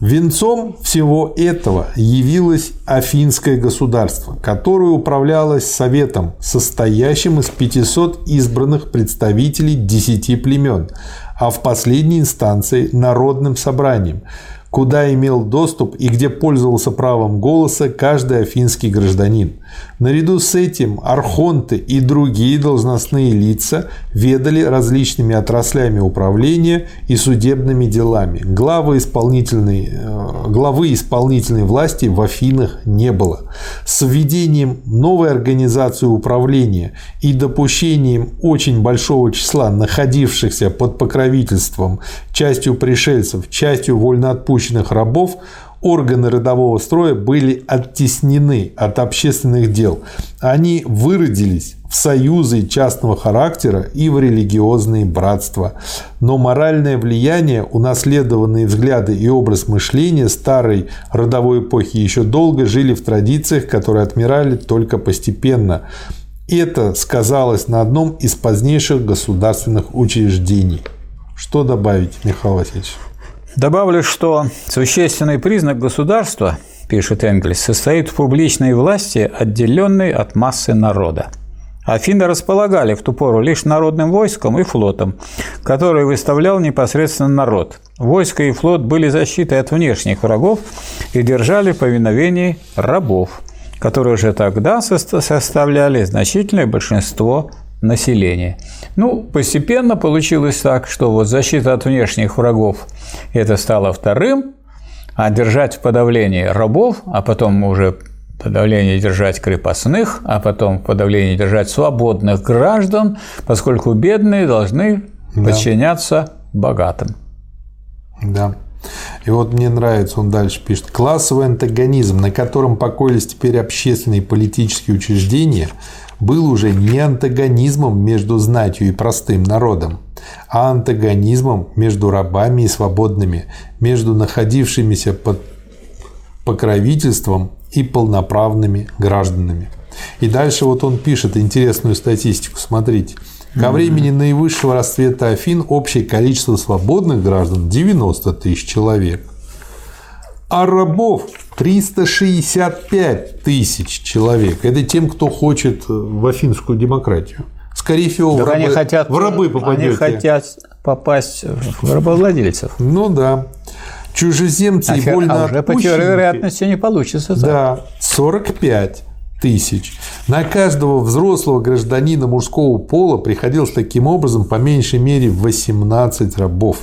Венцом всего этого явилось Афинское государство, которое управлялось советом, состоящим из 500 избранных представителей 10 племен, а в последней инстанции народным собранием – куда имел доступ и где пользовался правом голоса каждый афинский гражданин. Наряду с этим архонты и другие должностные лица ведали различными отраслями управления и судебными делами. Главы исполнительной, э, главы исполнительной власти в Афинах не было. С введением новой организации управления и допущением очень большого числа находившихся под покровительством частью пришельцев, частью вольноотпущенных рабов, органы родового строя были оттеснены от общественных дел. Они выродились в союзы частного характера и в религиозные братства. Но моральное влияние, унаследованные взгляды и образ мышления старой родовой эпохи еще долго жили в традициях, которые отмирали только постепенно. Это сказалось на одном из позднейших государственных учреждений. Что добавить, Михаил Васильевич? Добавлю, что существенный признак государства, пишет Энгельс, состоит в публичной власти, отделенной от массы народа. Афины располагали в ту пору лишь народным войском и флотом, который выставлял непосредственно народ. Войско и флот были защитой от внешних врагов и держали в повиновении рабов, которые уже тогда составляли значительное большинство населения. Ну, постепенно получилось так, что вот защита от внешних врагов это стало вторым, а держать в подавлении рабов, а потом уже подавление держать крепостных, а потом подавление держать свободных граждан, поскольку бедные должны да. подчиняться богатым. Да. И вот мне нравится, он дальше пишет, классовый антагонизм, на котором покоились теперь общественные и политические учреждения, был уже не антагонизмом между знатью и простым народом, а антагонизмом между рабами и свободными, между находившимися под покровительством и полноправными гражданами. И дальше вот он пишет интересную статистику, смотрите. Ко времени наивысшего расцвета Афин общее количество свободных граждан 90 тысяч человек, а рабов 365 тысяч человек. Это тем, кто хочет в афинскую демократию. Скорее всего, Так в рабы, они хотят, в рабы Они попадете. хотят попасть в рабовладельцев. Ну да. Чужеземцы А, и вольно а уже по теории вероятности не получится. так. Да, 45 тысяч. На каждого взрослого гражданина мужского пола приходилось таким образом по меньшей мере 18 рабов.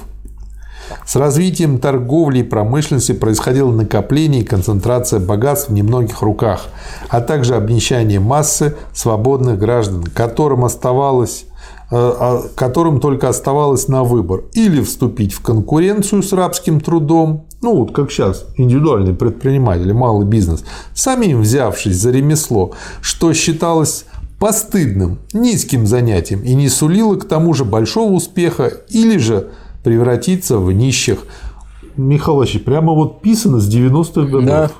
С развитием торговли и промышленности происходило накопление и концентрация богатств в немногих руках, а также обнищание массы свободных граждан, которым оставалось э, а- которым только оставалось на выбор или вступить в конкуренцию с рабским трудом, ну вот как сейчас индивидуальные предприниматели, малый бизнес, самим взявшись за ремесло, что считалось постыдным, низким занятием и не сулило к тому же большого успеха, или же превратиться в нищих. Васильевич, прямо вот писано с 90-х годов. Да.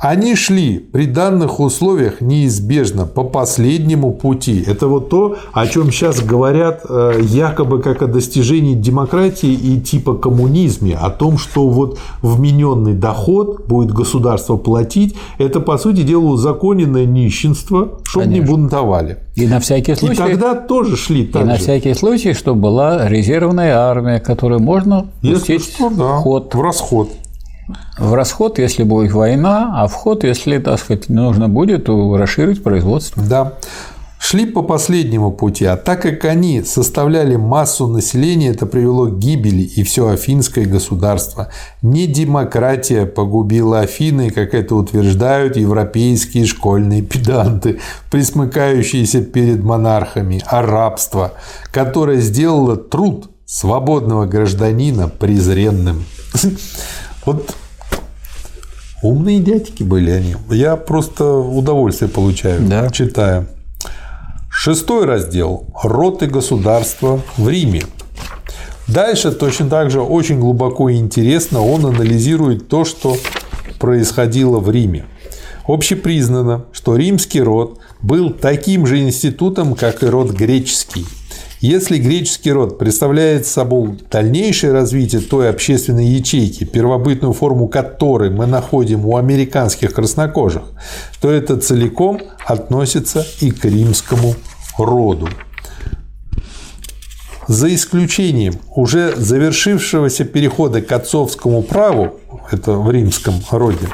Они шли при данных условиях неизбежно по последнему пути. Это вот то, о чем сейчас говорят э, якобы как о достижении демократии и типа коммунизме, о том, что вот вмененный доход будет государство платить, это по сути дела узаконенное нищенство, чтобы не бунтовали. И на всякий И случай, тогда тоже шли и так на же. всякий случай, чтобы была резервная армия, которую можно Если пустить что, да, в ход. в расход. В расход, если будет война, а в ход, если, так сказать, нужно будет расширить производство. Да. Шли по последнему пути, а так как они составляли массу населения, это привело к гибели и все афинское государство. Не демократия погубила Афины, как это утверждают европейские школьные педанты, присмыкающиеся перед монархами, а рабство, которое сделало труд свободного гражданина презренным. Вот умные дядьки были они. Я просто удовольствие получаю, Да. читая. Шестой раздел – род и государство в Риме. Дальше точно так же очень глубоко и интересно он анализирует то, что происходило в Риме. Общепризнано, что римский род был таким же институтом, как и род греческий. Если греческий род представляет собой дальнейшее развитие той общественной ячейки, первобытную форму которой мы находим у американских краснокожих, то это целиком относится и к римскому роду. За исключением уже завершившегося перехода к отцовскому праву, это в римском роде,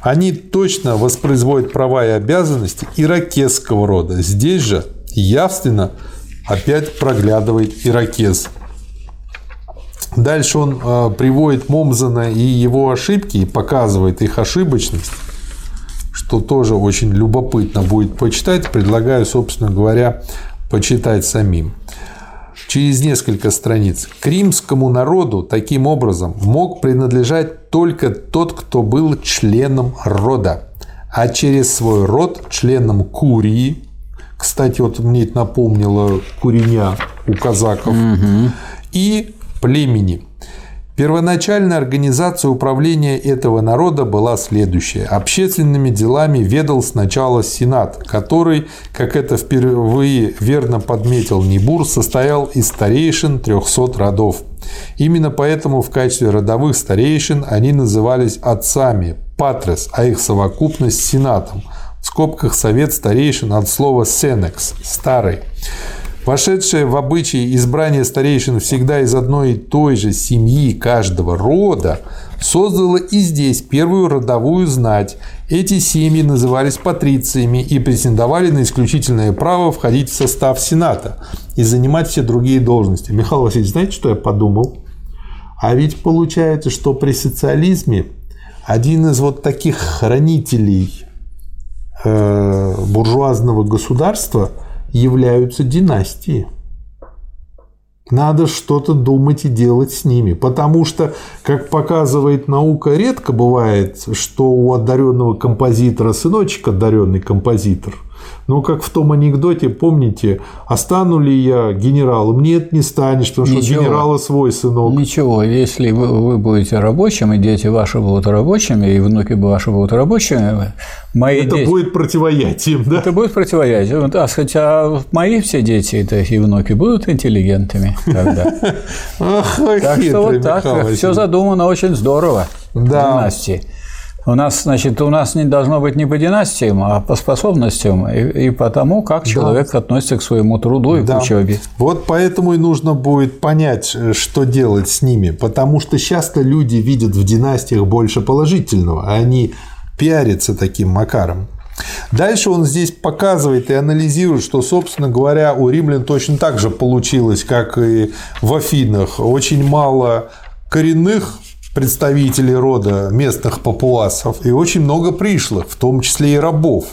они точно воспроизводят права и обязанности иракесского рода. Здесь же явственно опять проглядывает иракез. Дальше он э, приводит Момзана и его ошибки и показывает их ошибочность, что тоже очень любопытно будет почитать. Предлагаю, собственно говоря, почитать самим. Через несколько страниц. К римскому народу таким образом мог принадлежать только тот, кто был членом рода, а через свой род членом курии. Кстати, вот мне это напомнило куреня у казаков. И племени. Первоначальная организация управления этого народа была следующая. Общественными делами ведал сначала Сенат, который, как это впервые верно подметил Небур, состоял из старейшин 300 родов. Именно поэтому в качестве родовых старейшин они назывались отцами, патрес, а их совокупность – сенатом. В скобках совет старейшин от слова «сенекс» – «старый». Вошедшее в обычай избрание старейшин всегда из одной и той же семьи каждого рода создало и здесь первую родовую знать. Эти семьи назывались патрициями и претендовали на исключительное право входить в состав Сената и занимать все другие должности. Михаил Васильевич, знаете, что я подумал? А ведь получается, что при социализме один из вот таких хранителей буржуазного государства – являются династии. Надо что-то думать и делать с ними. Потому что, как показывает наука, редко бывает, что у одаренного композитора сыночек одаренный композитор. Ну, как в том анекдоте, помните, а стану ли я генералом? Нет, не станешь, потому что Ничего. генерала свой сынок. Ничего, если вы, вы будете рабочим, и дети ваши будут рабочими, и внуки ваши будут рабочими, мои Это дети... будет противоятием, да? Это будет противоядие. Вот, А хотя мои все дети это и внуки будут интеллигентами тогда. Ах, Так что вот так все задумано очень здорово. Да. Династии. У нас, значит, у нас не должно быть не по династиям, а по способностям и, и по тому, как человек относится к своему труду и Да. к учебе. Вот поэтому и нужно будет понять, э, что делать с ними. Потому что часто люди видят в династиях больше положительного, а они пиарятся таким макаром. Дальше он здесь показывает и анализирует, что, собственно говоря, у римлян точно так же получилось, как и в Афинах. Очень мало коренных представителей рода местных папуасов и очень много пришлых, в том числе и рабов.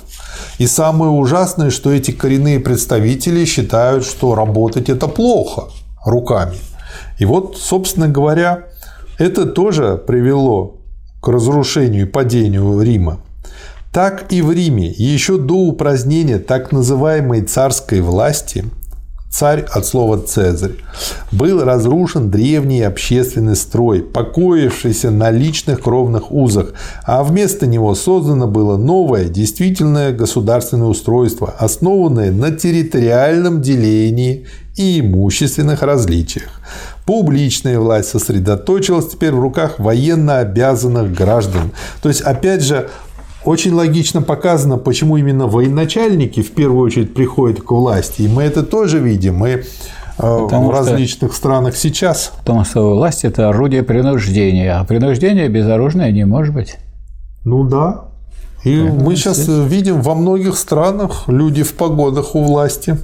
И самое ужасное, что эти коренные представители считают, что работать это плохо руками. И вот, собственно говоря, это тоже привело к разрушению и падению Рима. Так и в Риме еще до упразднения так называемой царской власти царь от слова «цезарь», был разрушен древний общественный строй, покоившийся на личных кровных узах, а вместо него создано было новое, действительное государственное устройство, основанное на территориальном делении и имущественных различиях. Публичная власть сосредоточилась теперь в руках военно обязанных граждан. То есть, опять же, очень логично показано, почему именно военачальники в первую очередь приходят к власти. И мы это тоже видим. Мы э, Потому в что- различных странах сейчас. Потому что власть – это орудие принуждения, а принуждение безоружное не может быть. Ну да. И мы сейчас видим во многих странах люди в погодах у власти.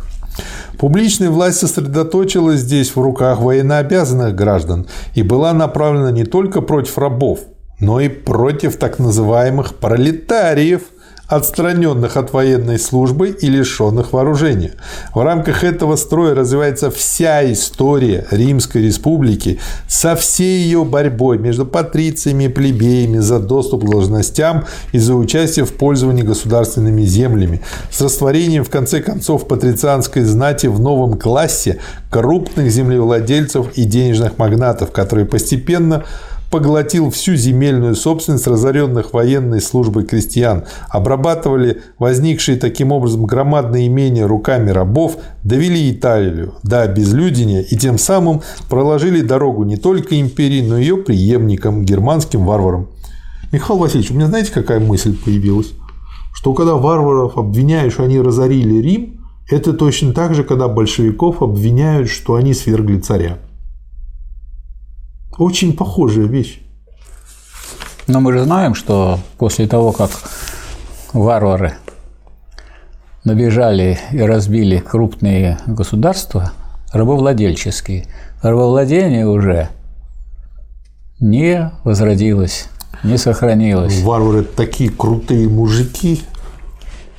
Публичная власть сосредоточилась здесь в руках военнообязанных граждан и была направлена не только против рабов, но и против так называемых пролетариев, отстраненных от военной службы и лишенных вооружения. В рамках этого строя развивается вся история Римской Республики со всей ее борьбой между патрициями и плебеями за доступ к должностям и за участие в пользовании государственными землями, с растворением в конце концов патрицианской знати в новом классе крупных землевладельцев и денежных магнатов, которые постепенно поглотил всю земельную собственность разоренных военной службой крестьян, обрабатывали возникшие таким образом громадные имения руками рабов, довели Италию до обезлюдения и тем самым проложили дорогу не только империи, но и ее преемникам, германским варварам. Михаил Васильевич, у меня знаете, какая мысль появилась? Что когда варваров обвиняют, что они разорили Рим, это точно так же, когда большевиков обвиняют, что они свергли царя. Очень похожая вещь. Но мы же знаем, что после того, как варвары набежали и разбили крупные государства, рабовладельческие, рабовладение уже не возродилось, не сохранилось. Варвары такие крутые мужики.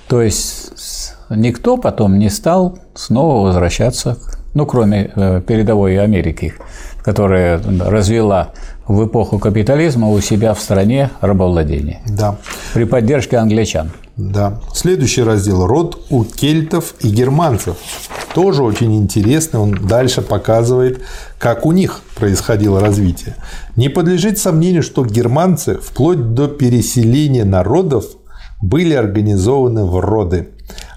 То есть никто потом не стал снова возвращаться, ну, кроме э, передовой Америки, которая развела в эпоху капитализма у себя в стране рабовладение Да, при поддержке англичан. да. Следующий раздел – род у кельтов и германцев. Тоже очень интересный. Он дальше показывает, как у них происходило развитие. Не подлежит сомнению, что германцы вплоть до переселения народов были организованы в роды.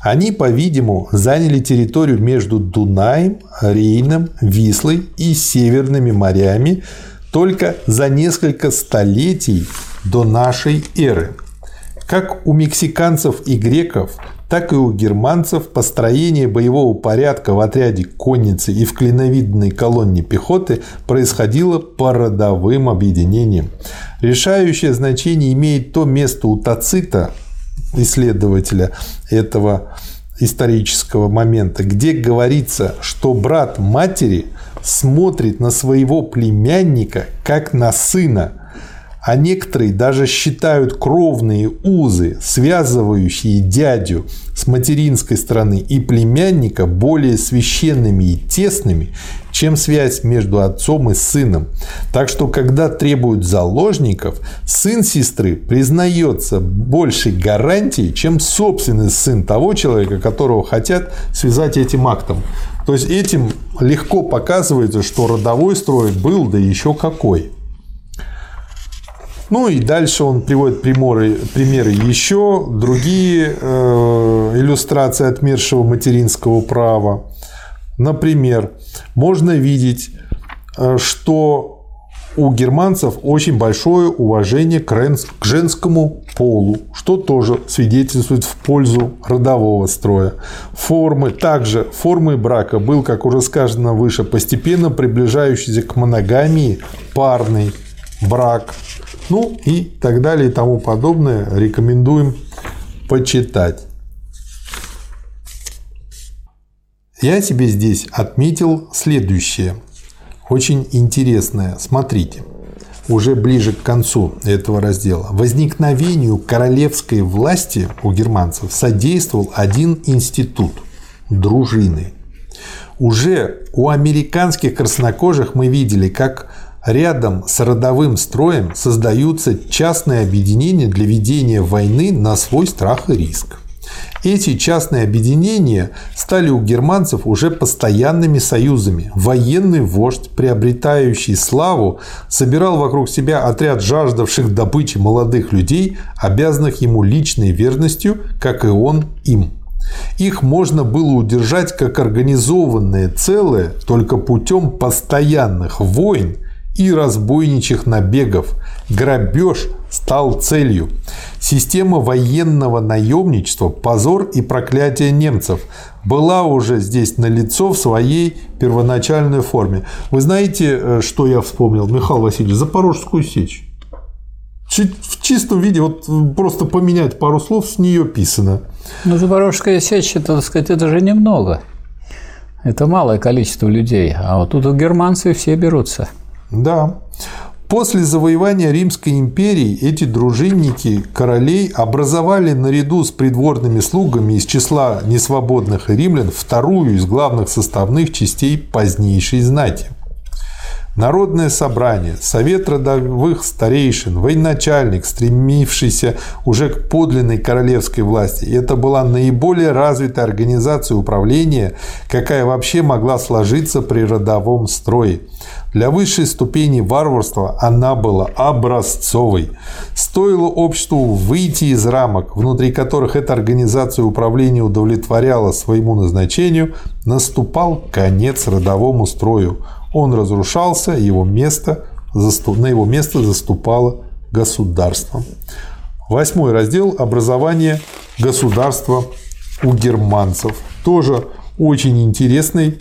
Они, по-видимому, заняли территорию между Дунаем, Рейном, Вислой и Северными морями только за несколько столетий до нашей эры. Как у мексиканцев и греков, так и у германцев построение боевого порядка в отряде конницы и в клиновидной колонне пехоты происходило по родовым объединениям. Решающее значение имеет то место у Тацита, исследователя этого исторического момента, где говорится, что брат матери смотрит на своего племянника как на сына, а некоторые даже считают кровные узы, связывающие дядю с материнской стороны и племянника более священными и тесными, чем связь между отцом и сыном. Так что, когда требуют заложников, сын сестры признается большей гарантией, чем собственный сын того человека, которого хотят связать этим актом. То есть этим легко показывается, что родовой строй был, да еще какой. Ну и дальше он приводит примеры, примеры еще, другие э, иллюстрации отмершего материнского права. Например, можно видеть, э, что у германцев очень большое уважение к женскому полу, что тоже свидетельствует в пользу родового строя. Формы, также формой брака был, как уже сказано выше, постепенно приближающийся к моногамии парный брак, ну и так далее и тому подобное. Рекомендуем почитать. Я себе здесь отметил следующее, очень интересное. Смотрите, уже ближе к концу этого раздела. Возникновению королевской власти у германцев содействовал один институт – дружины. Уже у американских краснокожих мы видели, как рядом с родовым строем создаются частные объединения для ведения войны на свой страх и риск. Эти частные объединения стали у германцев уже постоянными союзами. Военный вождь, приобретающий славу, собирал вокруг себя отряд жаждавших добычи молодых людей, обязанных ему личной верностью, как и он им. Их можно было удержать как организованное целое только путем постоянных войн и разбойничьих набегов. Грабеж стал целью. Система военного наемничества, позор и проклятие немцев была уже здесь налицо в своей первоначальной форме. Вы знаете, э, что я вспомнил, Михаил Васильевич? Запорожскую сечь. В чистом виде, вот просто поменять пару слов, с нее писано. Ну, Запорожская сечь, это, так сказать, это же немного. Это малое количество людей. А вот тут у германцев все берутся. Да. После завоевания Римской империи эти дружинники королей образовали наряду с придворными слугами из числа несвободных римлян вторую из главных составных частей позднейшей знати. Народное собрание, совет родовых старейшин, военачальник, стремившийся уже к подлинной королевской власти. И это была наиболее развитая организация управления, какая вообще могла сложиться при родовом строе. Для высшей ступени варварства она была образцовой. Стоило обществу выйти из рамок, внутри которых эта организация управления удовлетворяла своему назначению, наступал конец родовому строю. Он разрушался, его место, на его место заступало государство. Восьмой раздел – образование государства у германцев. Тоже очень интересный,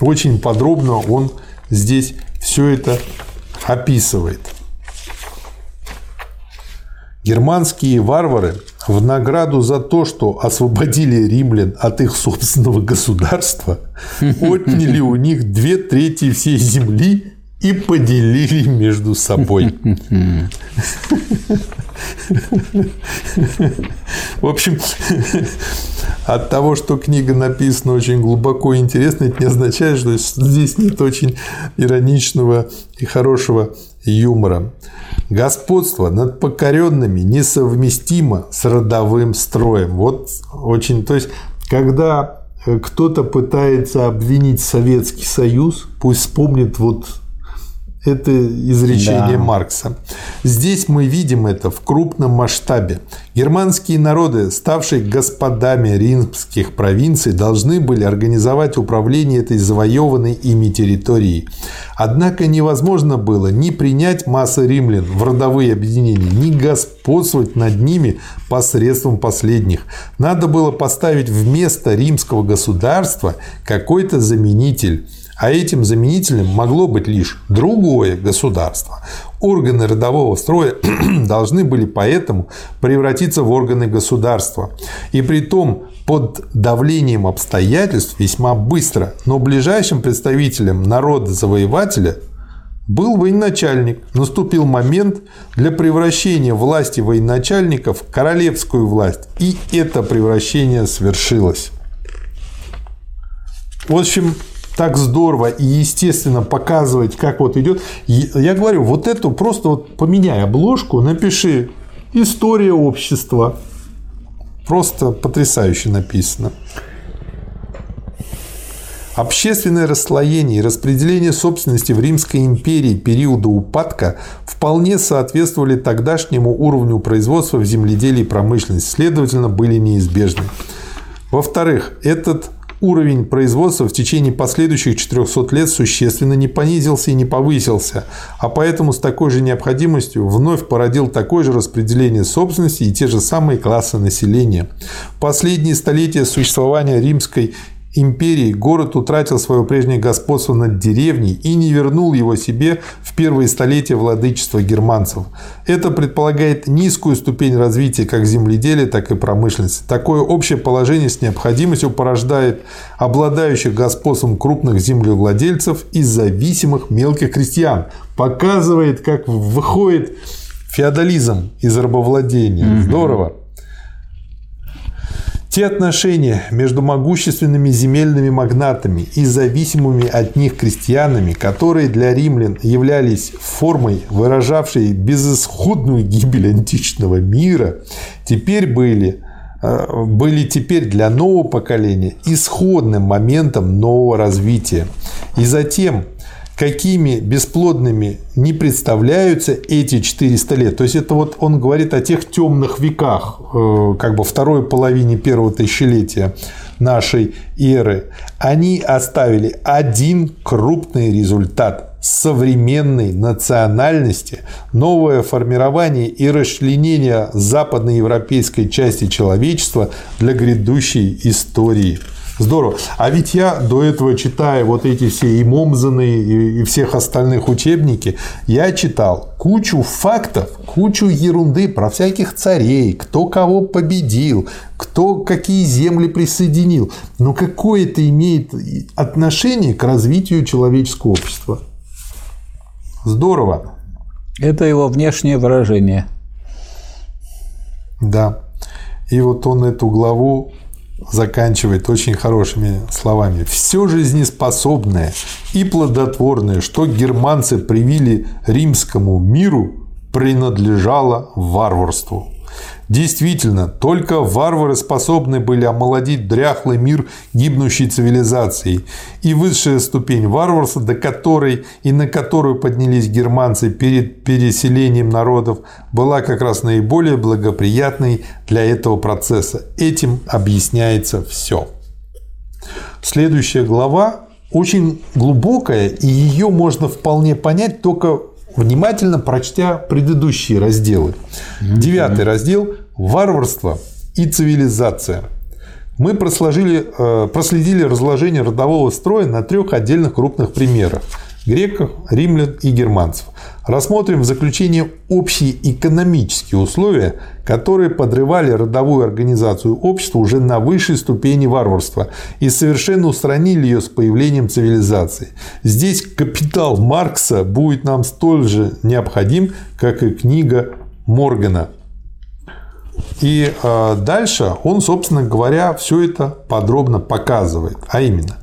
очень подробно он здесь все это описывает. Германские варвары в награду за то, что освободили римлян от их собственного государства, отняли у них две трети всей земли и поделили между собой. В общем, от того, что книга написана очень глубоко и интересно, это не означает, что здесь нет очень ироничного и хорошего юмора. Господство над покоренными несовместимо с родовым строем. Вот очень, то есть, когда кто-то пытается обвинить Советский Союз, пусть вспомнит вот это изречение да. Маркса. Здесь мы видим это в крупном масштабе. Германские народы, ставшие господами римских провинций, должны были организовать управление этой завоеванной ими территорией. Однако невозможно было ни принять массы римлян в родовые объединения, ни господствовать над ними посредством последних. Надо было поставить вместо римского государства какой-то заменитель – а этим заменителем могло быть лишь другое государство. Органы родового строя должны были поэтому превратиться в органы государства. И при том под давлением обстоятельств весьма быстро. Но ближайшим представителем народа-завоевателя был военачальник. Наступил момент для превращения власти военачальника в королевскую власть. И это превращение свершилось. В общем, так здорово и естественно показывать, как вот идет. Я говорю, вот эту просто вот поменяй обложку, напиши история общества. Просто потрясающе написано. Общественное расслоение и распределение собственности в Римской империи периода упадка вполне соответствовали тогдашнему уровню производства в земледелии и промышленности, следовательно, были неизбежны. Во-вторых, этот уровень производства в течение последующих 400 лет существенно не понизился и не повысился, а поэтому с такой же необходимостью вновь породил такое же распределение собственности и те же самые классы населения. Последние столетия существования Римской империи город утратил свое прежнее господство над деревней и не вернул его себе в первые столетия владычества германцев. Это предполагает низкую ступень развития как земледелия, так и промышленности. Такое общее положение с необходимостью порождает обладающих господством крупных землевладельцев и зависимых мелких крестьян. Показывает, как выходит феодализм из рабовладения. Здорово. Те отношения между могущественными земельными магнатами и зависимыми от них крестьянами, которые для римлян являлись формой, выражавшей безысходную гибель античного мира, теперь были э, были теперь для нового поколения исходным моментом нового развития. И затем какими бесплодными не представляются эти 400 лет. То есть это вот он говорит о тех темных веках, э, как бы второй половине первого тысячелетия нашей эры. Они оставили один крупный результат современной национальности, новое формирование и расчленение западноевропейской части человечества для грядущей истории. Здорово. А ведь я до этого, читая вот эти все и Момзаны, и всех остальных учебники, я читал кучу фактов, кучу ерунды про всяких царей, кто кого победил, кто какие земли присоединил. Но какое это имеет отношение к развитию человеческого общества? Здорово. Это его внешнее выражение. Да. И вот он эту главу заканчивает очень хорошими словами. Все жизнеспособное и плодотворное, что германцы привили римскому миру, принадлежало варварству. Действительно, только варвары способны были омолодить дряхлый мир гибнущей цивилизации. И высшая ступень варварства, до которой и на которую поднялись германцы перед переселением народов, была как раз наиболее благоприятной для этого процесса. Этим объясняется все. Следующая глава очень глубокая, и ее можно вполне понять только внимательно прочтя предыдущие разделы. Девятый раздел – варварство и цивилизация. Мы э, проследили разложение родового строя на трех отдельных крупных примерах – греков, римлян и германцев. Рассмотрим в заключение общие экономические условия, которые подрывали родовую организацию общества уже на высшей ступени варварства и совершенно устранили ее с появлением цивилизации. Здесь капитал Маркса будет нам столь же необходим, как и книга Моргана. И а, дальше он, собственно говоря, все это подробно показывает, а именно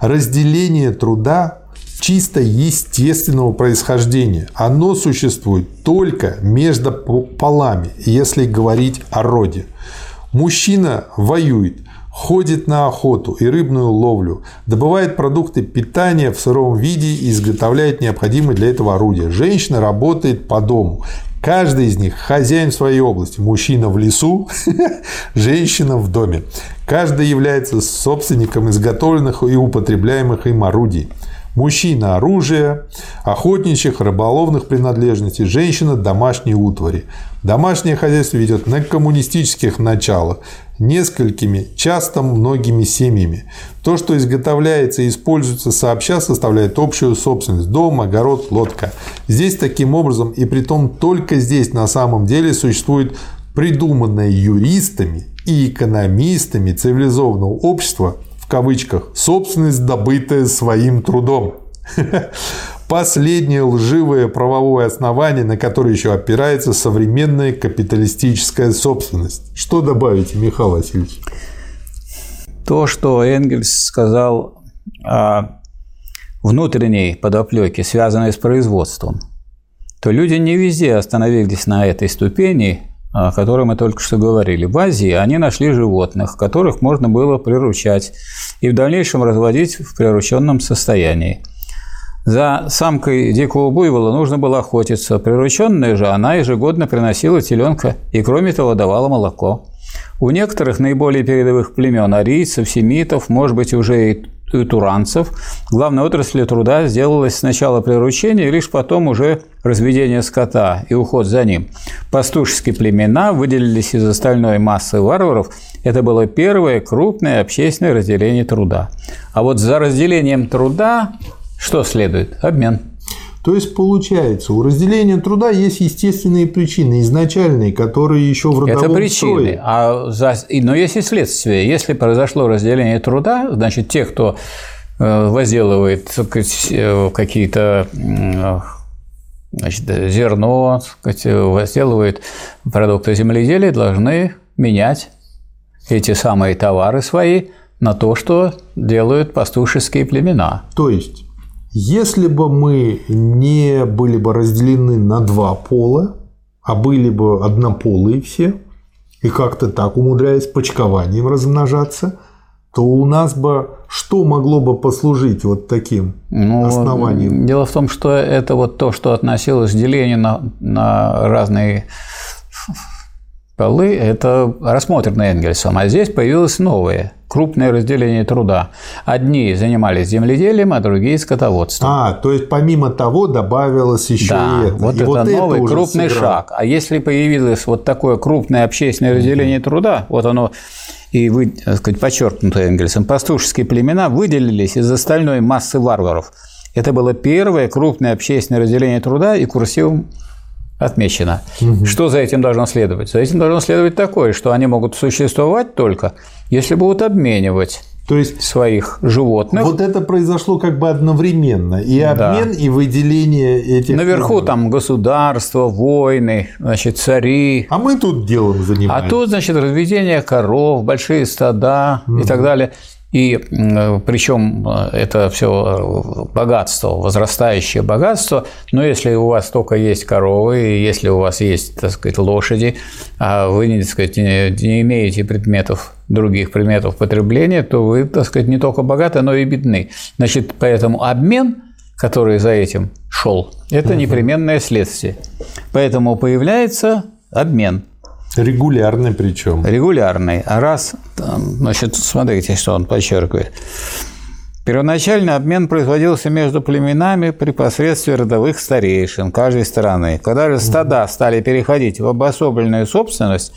разделение труда чисто естественного происхождения. Оно существует только между полами, если говорить о роде. Мужчина воюет, ходит на охоту и рыбную ловлю, добывает продукты питания в сыром виде и изготовляет необходимые для этого орудия. Женщина работает по дому. Каждый из них хозяин своей области. Мужчина в лесу, женщина в доме. Каждый является собственником изготовленных и употребляемых им орудий. Мужчина – оружие, охотничьих, рыболовных принадлежностей, женщина – домашние утвари. Домашнее хозяйство ведет на коммунистических началах, несколькими, часто многими семьями. То, что изготовляется и используется сообща, составляет общую собственность – дом, огород, лодка. Здесь таким образом, и при том только здесь на самом деле существует придуманное юристами и экономистами цивилизованного общества в кавычках, собственность, добытая своим трудом. последнее лживое правовое основание, на которое еще опирается современная капиталистическая собственность. Что добавите, Михаил Васильевич? То, что Энгельс сказал о внутренней подоплеке, связанной с производством, то люди не везде остановились на этой ступени, о которой мы только что говорили. В Азии они нашли животных, которых можно было приручать и в дальнейшем разводить в прирученном состоянии. За самкой дикого буйвола нужно было охотиться. Прирученная же она ежегодно приносила теленка и, кроме того, давала молоко. У некоторых наиболее передовых племен арийцев, семитов, может быть, уже и туранцев, главной отраслью труда сделалось сначала приручение, и лишь потом уже разведение скота и уход за ним. Пастушеские племена выделились из остальной массы варваров. Это было первое крупное общественное разделение труда. А вот за разделением труда что следует? Обмен. То есть, получается, у разделения труда есть естественные причины, изначальные, которые еще в родовом Это причины, строе. а за... но есть и следствие. Если произошло разделение труда, значит, те, кто э, возделывает э, какие-то значит, зерно, возделывает продукты земледелия, должны менять эти самые товары свои на то, что делают пастушеские племена. То есть если бы мы не были бы разделены на два пола, а были бы однополые все, и как-то так умудряясь почкованием размножаться, то у нас бы что могло бы послужить вот таким ну, основанием? Дело в том, что это вот то, что относилось к делению на, на разные полы, это рассмотрено Энгельсом, а здесь появилось новое – крупное разделение труда. Одни занимались земледелием, а другие – скотоводством. А, то есть помимо того добавилось еще да, и это. вот и это вот новый это крупный сыграл. шаг. А если появилось вот такое крупное общественное разделение mm-hmm. труда, вот оно и вы, так сказать, подчеркнуто Энгельсом, пастушеские племена выделились из остальной массы варваров. Это было первое крупное общественное разделение труда и курсивом отмечено. Угу. Что за этим должно следовать? За этим должно следовать такое, что они могут существовать только, если будут обменивать то есть своих животных. Вот это произошло как бы одновременно. И обмен, да. и выделение этих. Наверху племен. там государства, войны, значит, цари. А мы тут делом занимаемся. А тут, значит, разведение коров, большие стада угу. и так далее. И причем э, это все богатство, возрастающее богатство, но если у вас только есть коровы, если у вас есть, так сказать, лошади, а вы, так сказать, не имеете предметов, других предметов потребления, то вы, так сказать, не только богаты, но и бедны. Значит, поэтому обмен, который за этим шел, это непременное следствие. Поэтому появляется обмен – Регулярный причем. Регулярный. А раз, значит, смотрите, что он подчеркивает. Первоначально обмен производился между племенами при посредстве родовых старейшин каждой стороны. Когда же стада стали переходить в обособленную собственность,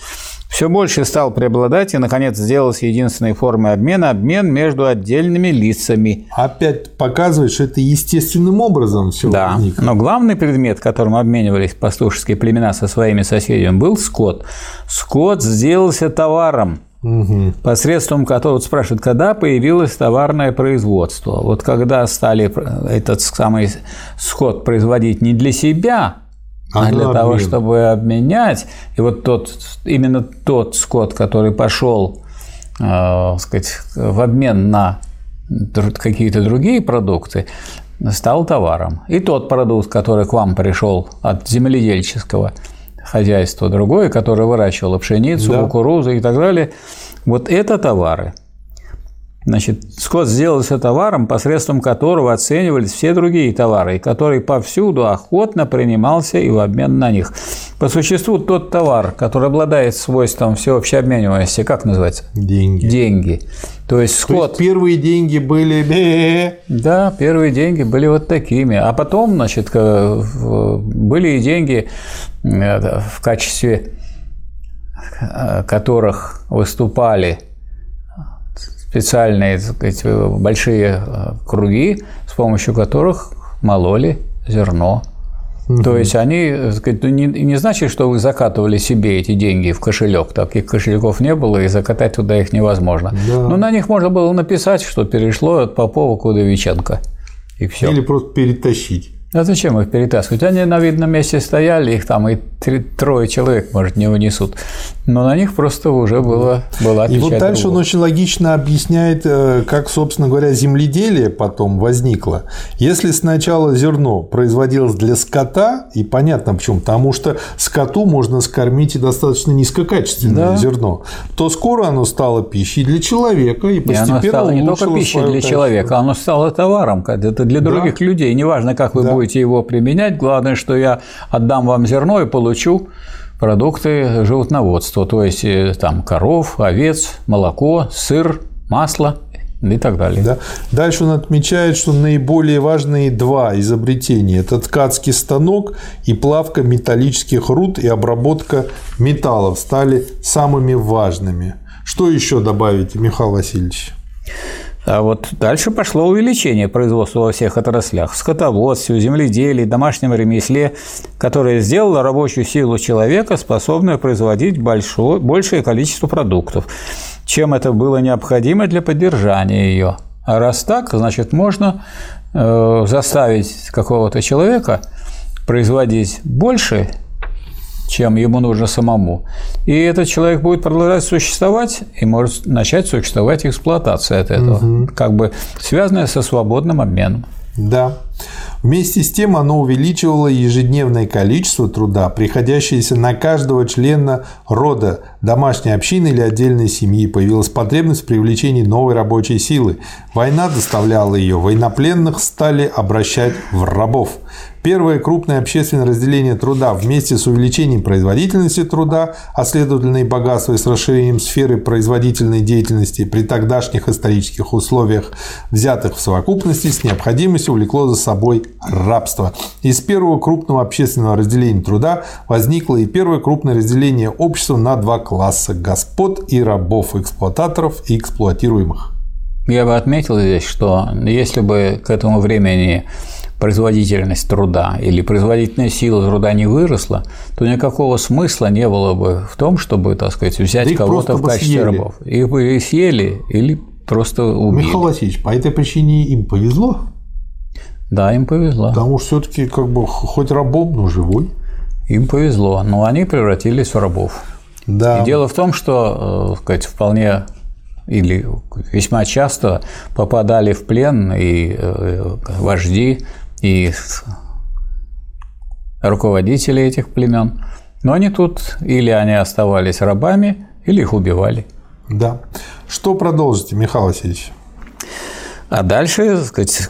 все больше стал преобладать и, наконец, сделался единственной формой обмена – обмен между отдельными лицами. Опять показывает, что это естественным образом все Да, возникло. но главный предмет, которым обменивались пастушеские племена со своими соседями, был скот. Скот сделался товаром, Угу. Посредством которого вот спрашивают, когда появилось товарное производство. Вот когда стали этот самый скот производить не для себя, а, а для обмен. того, чтобы обменять. И вот тот, именно тот скот, который пошел э, сказать, в обмен на какие-то другие продукты, стал товаром. И тот продукт, который к вам пришел от земледельческого хозяйства, другое, которое выращивало пшеницу, да. кукурузу и так далее, вот это товары – Значит, скот сделался товаром, посредством которого оценивались все другие товары, и который повсюду охотно принимался и в обмен на них. По существу тот товар, который обладает свойством всеобщей обмениваемости, как называется? Деньги. Деньги. То есть скот... То есть первые деньги были... Да, первые деньги были вот такими. А потом, значит, были и деньги э, в качестве э, которых выступали специальные сказать, большие э, круги, с помощью которых мололи зерно. Угу. То есть они, сказать, ну, не, не значит, что вы закатывали себе эти деньги в кошелек. Таких кошельков не было, и закатать туда их невозможно. Да. Но на них можно было написать, что перешло от Попова к Удовиченко. И все. Или просто перетащить. А зачем их перетаскивать? Они на видном месте стояли, их там и три, трое человек, может, не вынесут. Но на них просто уже было, была И вот дальше другого. он очень логично объясняет, э, как, собственно говоря, земледелие потом возникло. Если сначала зерно производилось для скота, и понятно почему, потому что скоту можно скормить и достаточно низкокачественное да. зерно, то скоро оно стало пищей для человека и постепенно и оно стало не только пищей для качество. человека, оно стало товаром, это для других да. людей. Неважно, как вы да будете его применять. Главное, что я отдам вам зерно и получу продукты животноводства, то есть э, там коров, овец, молоко, сыр, масло и так далее. Да. Дальше он отмечает, что наиболее важные два изобретения – это ткацкий станок и плавка металлических руд и обработка металлов стали самыми важными. Что еще добавите, Михаил Васильевич? А вот дальше пошло увеличение производства во всех отраслях – скотоводстве, земледелии, домашнем ремесле, которое сделало рабочую силу человека, способную производить большое, большее количество продуктов, чем это было необходимо для поддержания ее. А раз так, значит, можно э, заставить какого-то человека производить больше чем ему нужно самому. И этот человек будет продолжать существовать и может начать существовать эксплуатация от этого, угу. как бы связанная со свободным обменом. Да. Вместе с тем оно увеличивало ежедневное количество труда, приходящееся на каждого члена рода, домашней общины или отдельной семьи. Появилась потребность в привлечении новой рабочей силы. Война доставляла ее, военнопленных стали обращать в рабов. Первое крупное общественное разделение труда вместе с увеличением производительности труда, а следовательно и богатства и с расширением сферы производительной деятельности при тогдашних исторических условиях, взятых в совокупности с необходимостью увлекло за собой рабство. Из первого крупного общественного разделения труда возникло и первое крупное разделение общества на два класса – господ и рабов, эксплуататоров и эксплуатируемых. Я бы отметил здесь, что если бы к этому времени производительность труда или производительная сила труда не выросла, то никакого смысла не было бы в том, чтобы, так сказать, взять да кого-то в качестве съели. рабов. Их бы съели или просто убили. Михаил Васильевич, по этой причине им повезло? Да, им повезло. Потому что все-таки как бы хоть рабом, но живой. Им повезло, но они превратились в рабов. Да. И дело в том, что, э, сказать, вполне или весьма часто попадали в плен и э, вожди и руководители этих племен. Но они тут или они оставались рабами, или их убивали. Да. Что продолжите, Михаил Васильевич? А дальше сказать,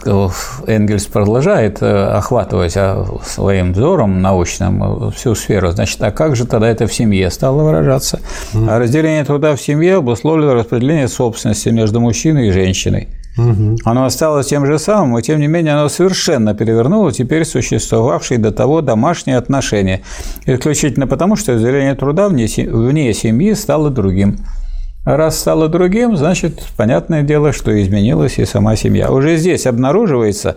Энгельс продолжает э, охватывать а, своим взором научным э, всю сферу. Значит, а как же тогда это в семье стало выражаться? Mm. А разделение труда в семье обусловлено распределение собственности между мужчиной и женщиной. Оно осталось тем же самым, и тем не менее оно совершенно перевернуло теперь существовавшие до того домашние отношения. Исключительно потому, что разделение труда вне семьи стало другим. Раз стало другим, значит, понятное дело, что изменилась и сама семья. Уже здесь обнаруживается,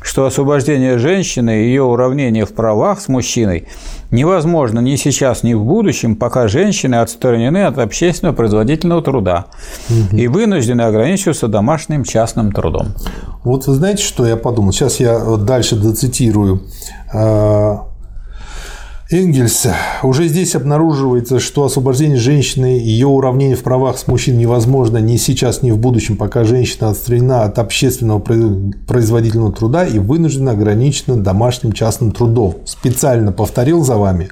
что освобождение женщины и ее уравнение в правах с мужчиной невозможно ни сейчас, ни в будущем, пока женщины отстранены от общественного производительного труда угу. и вынуждены ограничиваться домашним частным трудом. Вот вы знаете, что я подумал? Сейчас я дальше доцитирую а, Энгельса. Уже здесь обнаруживается, что освобождение женщины и ее уравнение в правах с мужчиной невозможно ни сейчас, ни в будущем, пока женщина отстранена от общественного производительного труда и вынуждена ограничена домашним частным трудом. Специально повторил за вами.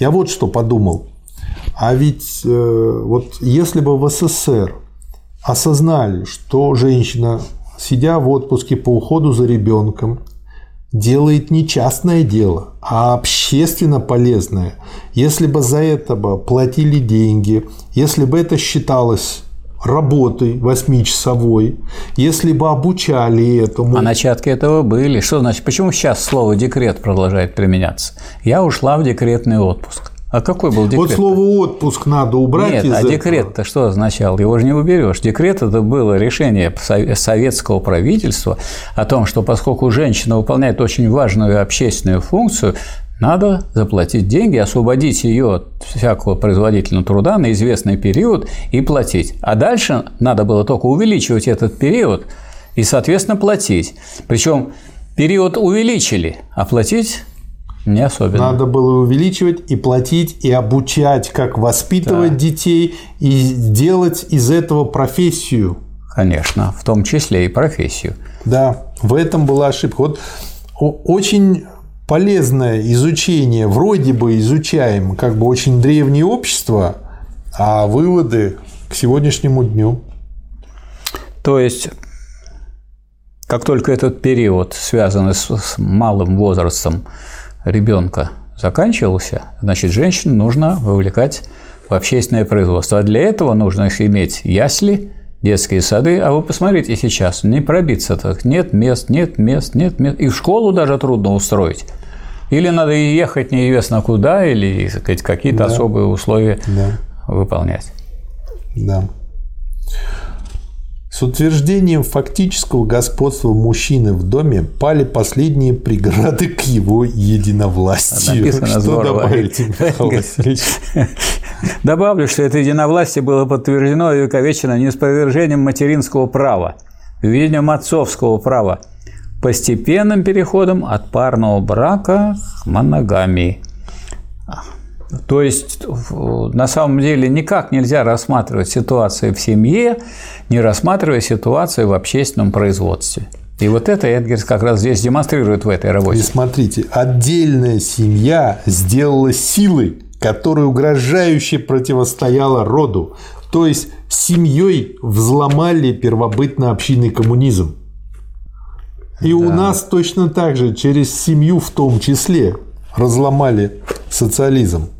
Я вот что подумал. А ведь э, вот если бы в СССР осознали, что женщина, сидя в отпуске по уходу за ребенком, делает не частное дело, а общественно полезное. Если бы за это бы платили деньги, если бы это считалось работой восьмичасовой, если бы обучали этому. А начатки этого были. Что значит, почему сейчас слово декрет продолжает применяться? Я ушла в декретный отпуск. А какой был декрет? Вот слово отпуск надо убрать Нет, из а декрет-то что означал? Его же не уберешь. Декрет это было решение советского правительства о том, что поскольку женщина выполняет очень важную общественную функцию, надо заплатить деньги, освободить ее от всякого производительного труда на известный период и платить. А дальше надо было только увеличивать этот период и, соответственно, платить. Причем Период увеличили, а платить не особенно. Надо было увеличивать и платить, и обучать, как воспитывать да. детей, и делать из этого профессию. Конечно, в том числе и профессию. Да, в этом была ошибка. Вот очень полезное изучение, вроде бы изучаем как бы очень древнее общество, а выводы к сегодняшнему дню. То есть, как только этот период, связанный с малым возрастом, ребенка заканчивался, значит, женщину нужно вовлекать в общественное производство. А для этого нужно иметь ясли, детские сады. А вы посмотрите сейчас, не пробиться так. Нет мест, нет мест, нет мест. И в школу даже трудно устроить. Или надо ехать неизвестно куда, или сказать, какие-то да. особые условия да. выполнять. Да. С утверждением фактического господства мужчины в доме пали последние преграды к его единовластию. Написано что здорово. добавите, Михаил Васильевич? Добавлю, что это единовластие было подтверждено и увековечено неспровержением материнского права, введением отцовского права, постепенным переходом от парного брака к моногамии. То есть, на самом деле, никак нельзя рассматривать ситуацию в семье, не рассматривая ситуацию в общественном производстве. И вот это Эдгерс как раз здесь демонстрирует в этой работе. И смотрите, отдельная семья сделала силой, которая угрожающе противостояла роду. То есть семьей взломали первобытно-общинный коммунизм. И да. у нас точно так же через семью в том числе разломали социализм.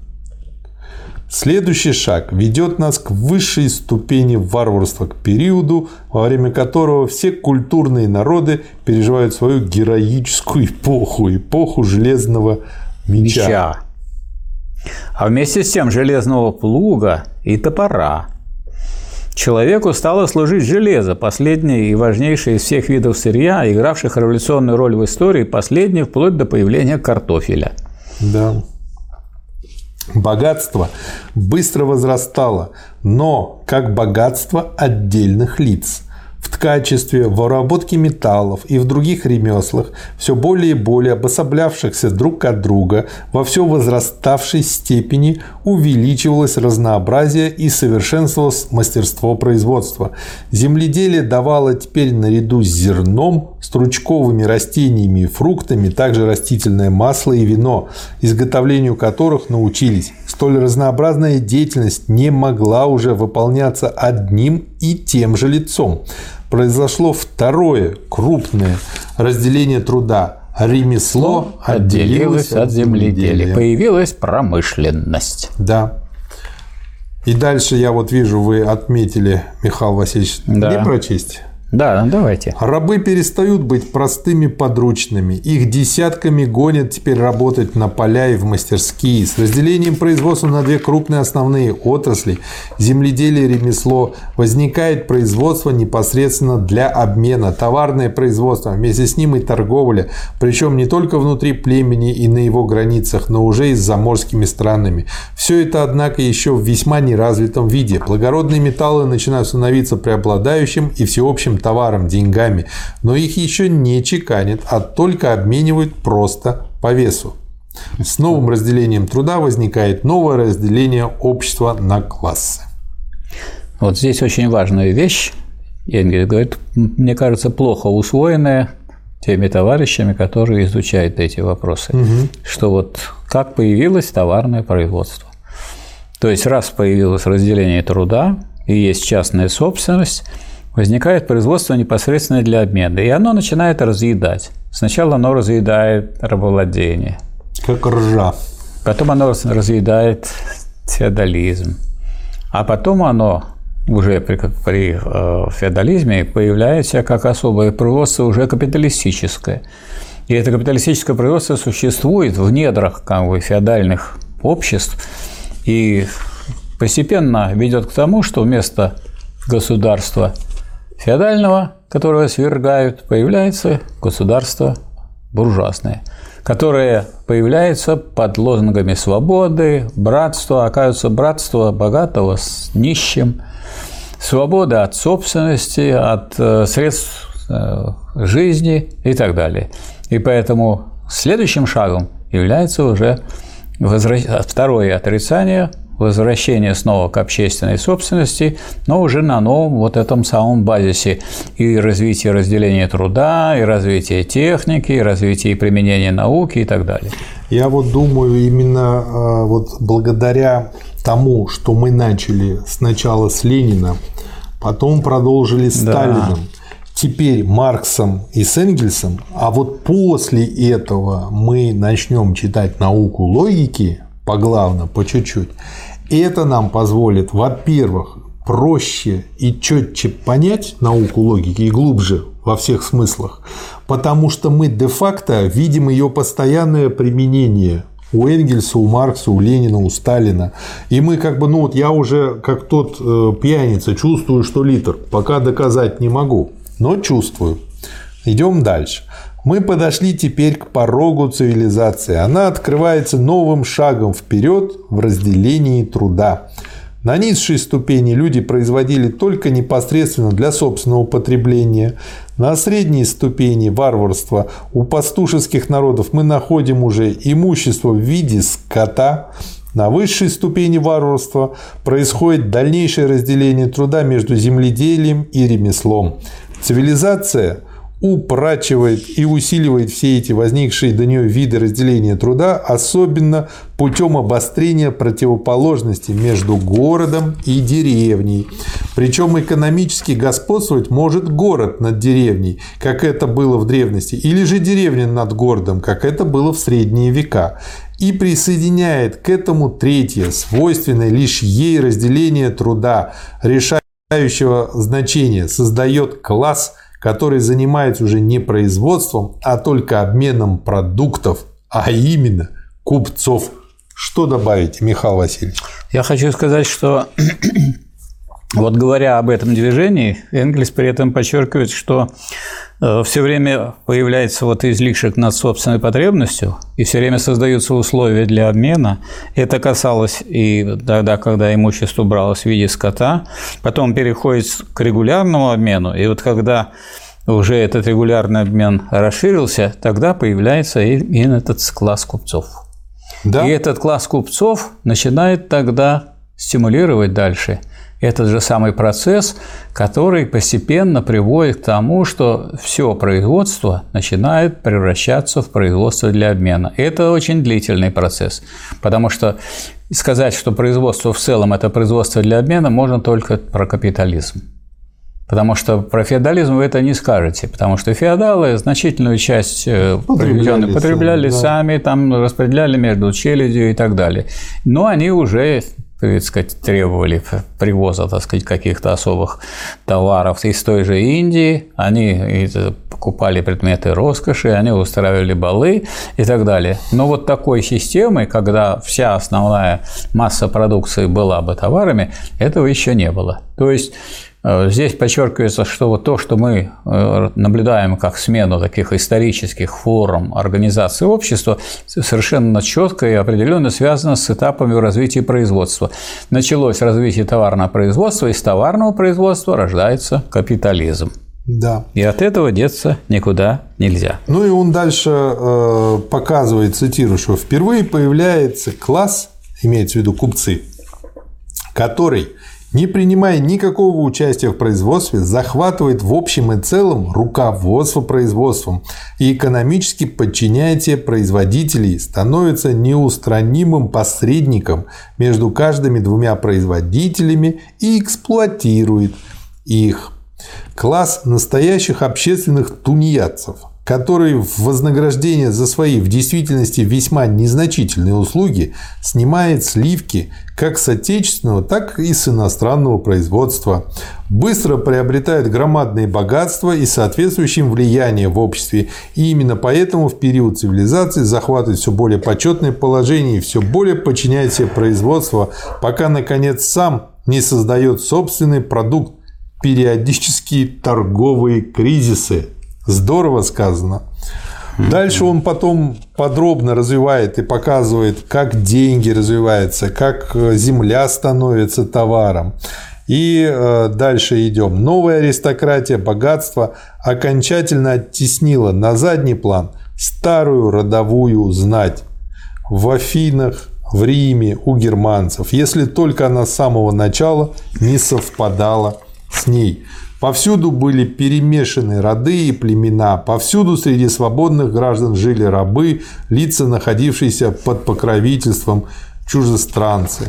Следующий шаг ведет нас к высшей ступени варварства, к периоду, во время которого все культурные народы переживают свою героическую эпоху, эпоху железного меча. меча. А вместе с тем железного плуга и топора. Человеку стало служить железо, последнее и важнейшее из всех видов сырья, игравших революционную роль в истории, последнее вплоть до появления картофеля. Да. Богатство быстро возрастало, но как богатство отдельных лиц – в ткачестве, в обработке металлов и в других ремеслах, все более и более обособлявшихся друг от друга, во все возраставшей степени увеличивалось разнообразие и совершенствовалось мастерство производства. Земледелие давало теперь наряду с зерном, стручковыми растениями и фруктами также растительное масло и вино, изготовлению которых научились. Столь разнообразная деятельность не могла уже выполняться одним и тем же лицом произошло второе крупное разделение труда. Ремесло отделилось от земледелия. Появилась промышленность. Да. И дальше я вот вижу, вы отметили, Михаил Васильевич, да. не прочесть? Да, давайте. Рабы перестают быть простыми подручными. Их десятками гонят теперь работать на поля и в мастерские. С разделением производства на две крупные основные отрасли – земледелие и ремесло – возникает производство непосредственно для обмена, товарное производство, вместе с ним и торговля, причем не только внутри племени и на его границах, но уже и с заморскими странами. Все это, однако, еще в весьма неразвитом виде. Благородные металлы начинают становиться преобладающим и всеобщим товаром, деньгами, но их еще не чеканят, а только обменивают просто по весу. С новым разделением труда возникает новое разделение общества на классы. Вот здесь очень важная вещь, Энгель говорит, мне кажется, плохо усвоенная теми товарищами, которые изучают эти вопросы, угу. что вот как появилось товарное производство. То есть раз появилось разделение труда и есть частная собственность, возникает производство непосредственно для обмена, и оно начинает разъедать. Сначала оно разъедает рабовладение. Как ржа. Потом оно разъедает феодализм. А потом оно уже при, при э, феодализме появляется как особое производство уже капиталистическое. И это капиталистическое производство существует в недрах как бы, феодальных обществ и постепенно ведет к тому, что вместо государства феодального, которого свергают, появляется государство буржуазное, которое появляется под лозунгами свободы, братства, оказывается братство богатого с нищим, свобода от собственности, от э, средств э, жизни и так далее. И поэтому следующим шагом является уже возвращ... второе отрицание возвращение снова к общественной собственности, но уже на новом вот этом самом базисе и развитие разделения труда, и развитие техники, и развитие и применения науки и так далее. Я вот думаю, именно а, вот благодаря тому, что мы начали сначала с Ленина, потом продолжили с да. Теперь Марксом и с Энгельсом, а вот после этого мы начнем читать науку логики, поглавно, по чуть-чуть, это нам позволит, во-первых, проще и четче понять науку логики и глубже во всех смыслах, потому что мы де-факто видим ее постоянное применение у Энгельса, у Маркса, у Ленина, у Сталина. И мы как бы, ну вот я уже как тот э, пьяница чувствую, что литр, пока доказать не могу, но чувствую. Идем дальше. Мы подошли теперь к порогу цивилизации. Она открывается новым шагом вперед в разделении труда. На низшей ступени люди производили только непосредственно для собственного потребления. На средней ступени варварства у пастушеских народов мы находим уже имущество в виде скота. На высшей ступени варварства происходит дальнейшее разделение труда между земледелием и ремеслом. Цивилизация упрачивает и усиливает все эти возникшие до нее виды разделения труда, особенно путем обострения противоположности между городом и деревней. Причем экономически господствовать может город над деревней, как это было в древности, или же деревня над городом, как это было в средние века. И присоединяет к этому третье, свойственное лишь ей разделение труда, решающего значения, создает класс – который занимается уже не производством, а только обменом продуктов, а именно купцов. Что добавить, Михаил Васильевич? Я хочу сказать, что вот говоря об этом движении, Энгельс при этом подчеркивает, что э, все время появляется вот излишек над собственной потребностью, и все время создаются условия для обмена. Это касалось и тогда, когда имущество бралось в виде скота, потом переходит к регулярному обмену, и вот когда уже этот регулярный обмен расширился, тогда появляется именно этот класс купцов. Да? И этот класс купцов начинает тогда стимулировать дальше этот же самый процесс, который постепенно приводит к тому, что все производство начинает превращаться в производство для обмена. Это очень длительный процесс, потому что сказать, что производство в целом – это производство для обмена, можно только про капитализм. Потому что про феодализм вы это не скажете, потому что феодалы значительную часть э, потребляли, потребляли сами, сами, там распределяли между челядью и так далее. Но они уже так сказать, требовали привоза, так сказать, каких-то особых товаров из той же Индии, они покупали предметы роскоши, они устраивали балы и так далее. Но вот такой системы, когда вся основная масса продукции была бы товарами, этого еще не было. То есть Э, здесь подчеркивается, что вот то, что мы э, наблюдаем как смену таких исторических форм организации общества, совершенно четко и определенно связано с этапами в развитии производства. Началось развитие товарного производства, из товарного производства рождается капитализм. Да. И от этого деться никуда нельзя. Ну и он дальше э, показывает, цитирую, что впервые появляется класс, имеется в виду купцы, который не принимая никакого участия в производстве, захватывает в общем и целом руководство производством и экономически подчиняя те производителей, становится неустранимым посредником между каждыми двумя производителями и эксплуатирует их. Класс настоящих общественных тунеядцев – который в вознаграждение за свои в действительности весьма незначительные услуги снимает сливки как с отечественного, так и с иностранного производства, быстро приобретает громадные богатства и соответствующим влияние в обществе, и именно поэтому в период цивилизации захватывает все более почетное положение и все более подчиняет себе производство, пока, наконец, сам не создает собственный продукт, периодические торговые кризисы – Здорово сказано. Дальше он потом подробно развивает и показывает, как деньги развиваются, как э, земля становится товаром. И э, дальше идем. Новая аристократия богатства окончательно оттеснила на задний план старую родовую знать. В Афинах, в Риме, у германцев, если только она с самого начала не совпадала с ней. Повсюду были перемешаны роды и племена, повсюду среди свободных граждан жили рабы, лица, находившиеся под покровительством чужестранцы.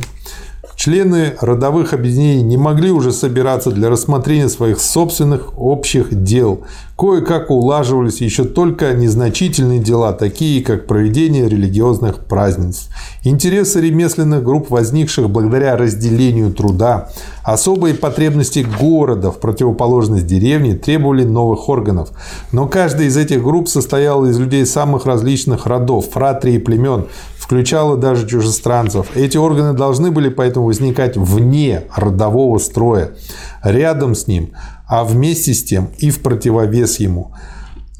Члены родовых объединений не могли уже собираться для рассмотрения своих собственных общих дел. Кое-как улаживались еще только незначительные дела, такие как проведение религиозных празднеств. Интересы ремесленных групп, возникших благодаря разделению труда, особые потребности города в противоположность деревне требовали новых органов. Но каждая из этих групп состояла из людей самых различных родов, фратрий и племен, включала даже чужестранцев. Эти органы должны были поэтому возникать вне родового строя, рядом с ним, а вместе с тем и в противовес ему.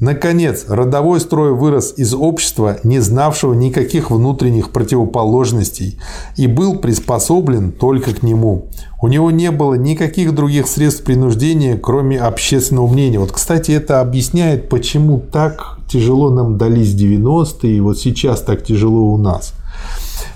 Наконец, родовой строй вырос из общества, не знавшего никаких внутренних противоположностей, и был приспособлен только к нему. У него не было никаких других средств принуждения, кроме общественного мнения. Вот, кстати, это объясняет, почему так тяжело нам дались 90-е, и вот сейчас так тяжело у нас.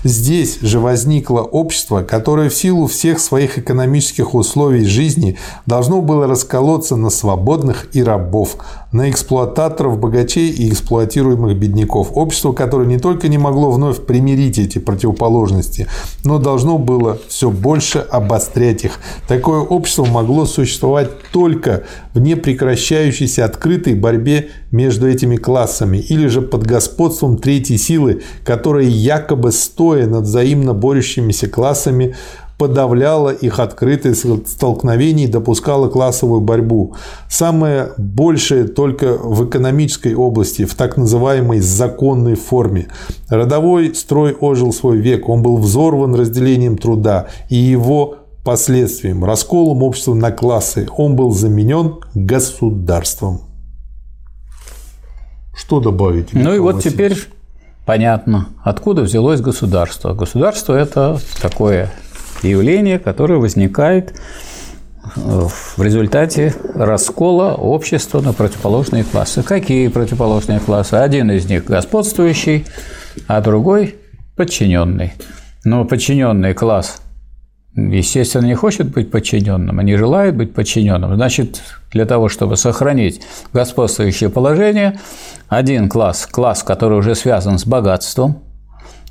Здесь же возникло общество, которое в силу всех своих экономических условий жизни должно было расколоться на свободных и рабов, на эксплуататоров, богачей и эксплуатируемых бедняков. Общество, которое не только не могло вновь примирить эти противоположности, но должно было все больше обострять их. Такое общество могло существовать только в непрекращающейся открытой борьбе между этими классами или же под господством третьей силы, которая якобы стоя над взаимно борющимися классами подавляла их открытые столкновения и допускала классовую борьбу. Самое большее только в экономической области, в так называемой законной форме. Родовой строй ожил свой век, он был взорван разделением труда и его последствием, расколом общества на классы. Он был заменен государством. Что добавить? Ну и вот теперь понятно, откуда взялось государство. Государство – это такое явление, которое возникает э, в результате раскола общества на противоположные классы. Какие противоположные классы? Один из них господствующий, а другой подчиненный. Но подчиненный класс, естественно, не хочет быть подчиненным, а не желает быть подчиненным. Значит, для того, чтобы сохранить господствующее положение, один класс, класс, который уже связан с богатством,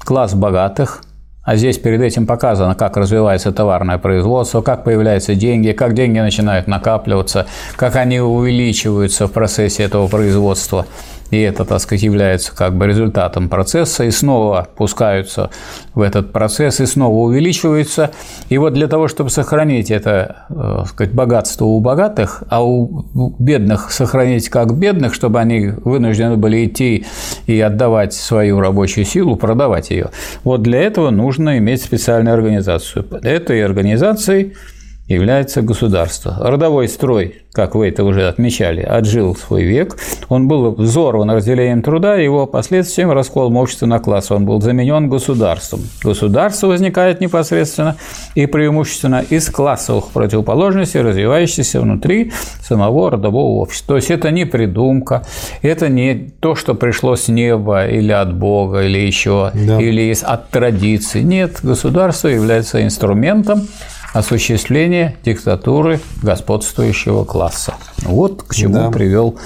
класс богатых – а здесь перед этим показано, как развивается товарное производство, как появляются деньги, как деньги начинают накапливаться, как они увеличиваются в процессе этого производства и это, так сказать, является как бы результатом процесса, и снова пускаются в этот процесс, и снова увеличиваются. И вот для того, чтобы сохранить это, э, так сказать, богатство у богатых, а у бедных сохранить как бедных, чтобы они вынуждены были идти и отдавать свою рабочую силу, продавать ее. Вот для этого нужно иметь специальную организацию. Этой организацией является государство. Родовой строй, как вы это уже отмечали, отжил свой век. Он был взорван разделением труда, его последствием расколом общества на классы. Он был заменен государством. Государство возникает непосредственно и преимущественно из классовых противоположностей, развивающихся внутри самого родового общества. То есть это не придумка, это не то, что пришло с неба или от Бога, или еще, да. или от традиции. Нет, государство является инструментом осуществление диктатуры господствующего класса. Вот к чему да. привел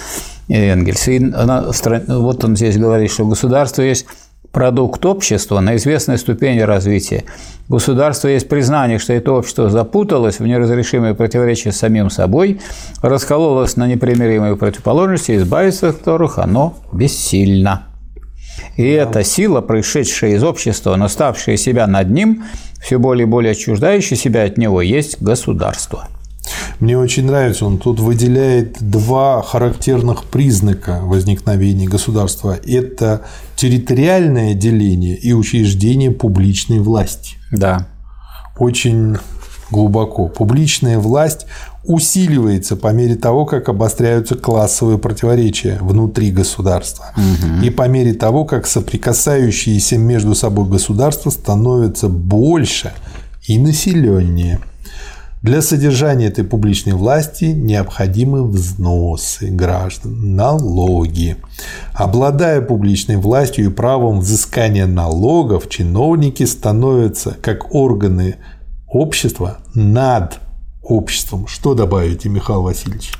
Энгельс. И она, вот он здесь говорит, что государство есть продукт общества на известной ступени развития. Государство есть признание, что это общество запуталось в неразрешимые противоречия с самим собой, раскололось на непримиримые противоположности, избавиться от которых оно бессильно. И да. эта сила, пришедшая из общества, но ставшая себя над ним, все более и более отчуждающее себя от него, есть государство. Мне очень нравится, он тут выделяет два характерных признака возникновения государства. Это территориальное деление и учреждение публичной власти. Да. Очень глубоко. Публичная власть усиливается по мере того, как обостряются классовые противоречия внутри государства. Угу. И по мере того, как соприкасающиеся между собой государства становятся больше и населеннее. Для содержания этой публичной власти необходимы взносы граждан, налоги. Обладая публичной властью и правом взыскания налогов, чиновники становятся, как органы общества, над обществом. Что добавите, Михаил Васильевич?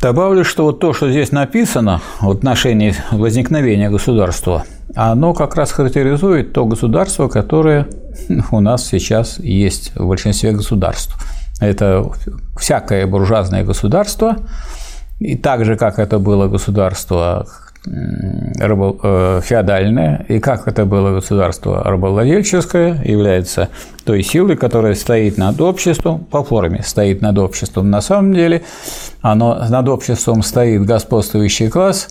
Добавлю, что вот то, что здесь написано в отношении возникновения государства, оно как раз характеризует то государство, которое у нас сейчас есть в большинстве государств. Это всякое буржуазное государство, и так же, как это было государство Э, феодальное, и как это было государство рабовладельческое, является той силой, которая стоит над обществом, по форме стоит над обществом. На самом деле оно, над обществом стоит господствующий класс,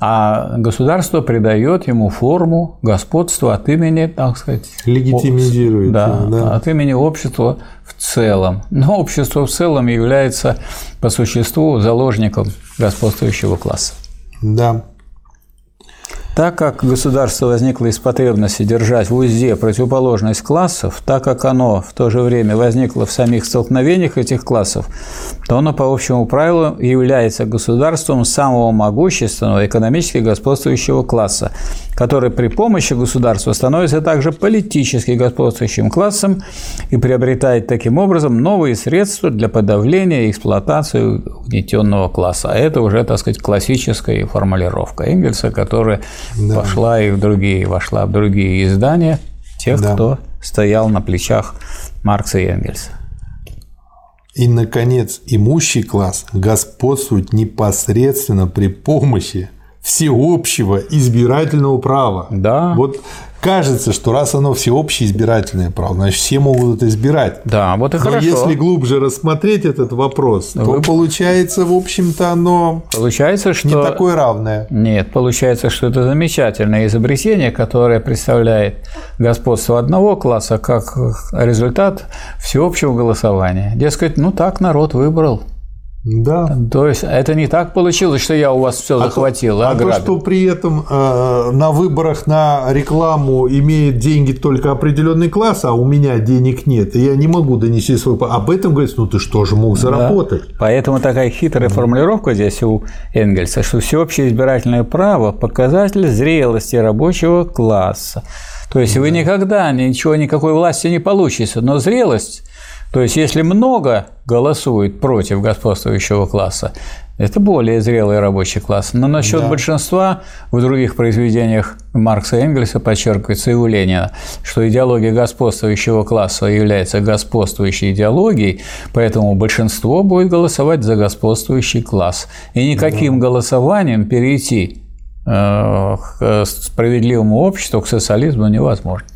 а государство придает ему форму господства от имени, так сказать, легитимизирует, да, да. от имени общества в целом. Но общество в целом является по существу заложником господствующего класса. Да. Так как государство возникло из потребности держать в узде противоположность классов, так как оно в то же время возникло в самих столкновениях этих классов, то оно по общему правилу является государством самого могущественного экономически господствующего класса, который при помощи государства становится также политически господствующим классом и приобретает таким образом новые средства для подавления и эксплуатации угнетенного класса. А это уже, так сказать, классическая формулировка Энгельса, которая да. пошла и в другие, вошла в другие издания тех, да. кто стоял на плечах Маркса и Энгельса. И, наконец, имущий класс господствует непосредственно при помощи всеобщего избирательного права. Да. Вот кажется, что раз оно всеобщее избирательное право, значит, все могут это избирать. Да, вот и Но хорошо. если глубже рассмотреть этот вопрос, Вы... то получается, в общем-то, оно получается, что... не такое равное. Нет, получается, что это замечательное изобретение, которое представляет господство одного класса как результат всеобщего голосования. Дескать, ну так народ выбрал. Да. То есть это не так получилось, что я у вас все а захватил, а, а то, что при этом э, на выборах на рекламу имеет деньги только определенный класс, а у меня денег нет, и я не могу донести свой... Об этом говорится, ну ты что же мог заработать? Да. Поэтому такая хитрая формулировка здесь у Энгельса, что всеобщее избирательное право – показатель зрелости рабочего класса. То есть да. вы никогда ничего, никакой власти не получите, но зрелость то есть, если много голосует против господствующего класса, это более зрелый рабочий класс. Но насчет да. большинства в других произведениях Маркса и Энгельса подчеркивается и у Ленина, что идеология господствующего класса является господствующей идеологией, поэтому большинство будет голосовать за господствующий класс. И никаким да. голосованием перейти э, к справедливому обществу, к социализму невозможно.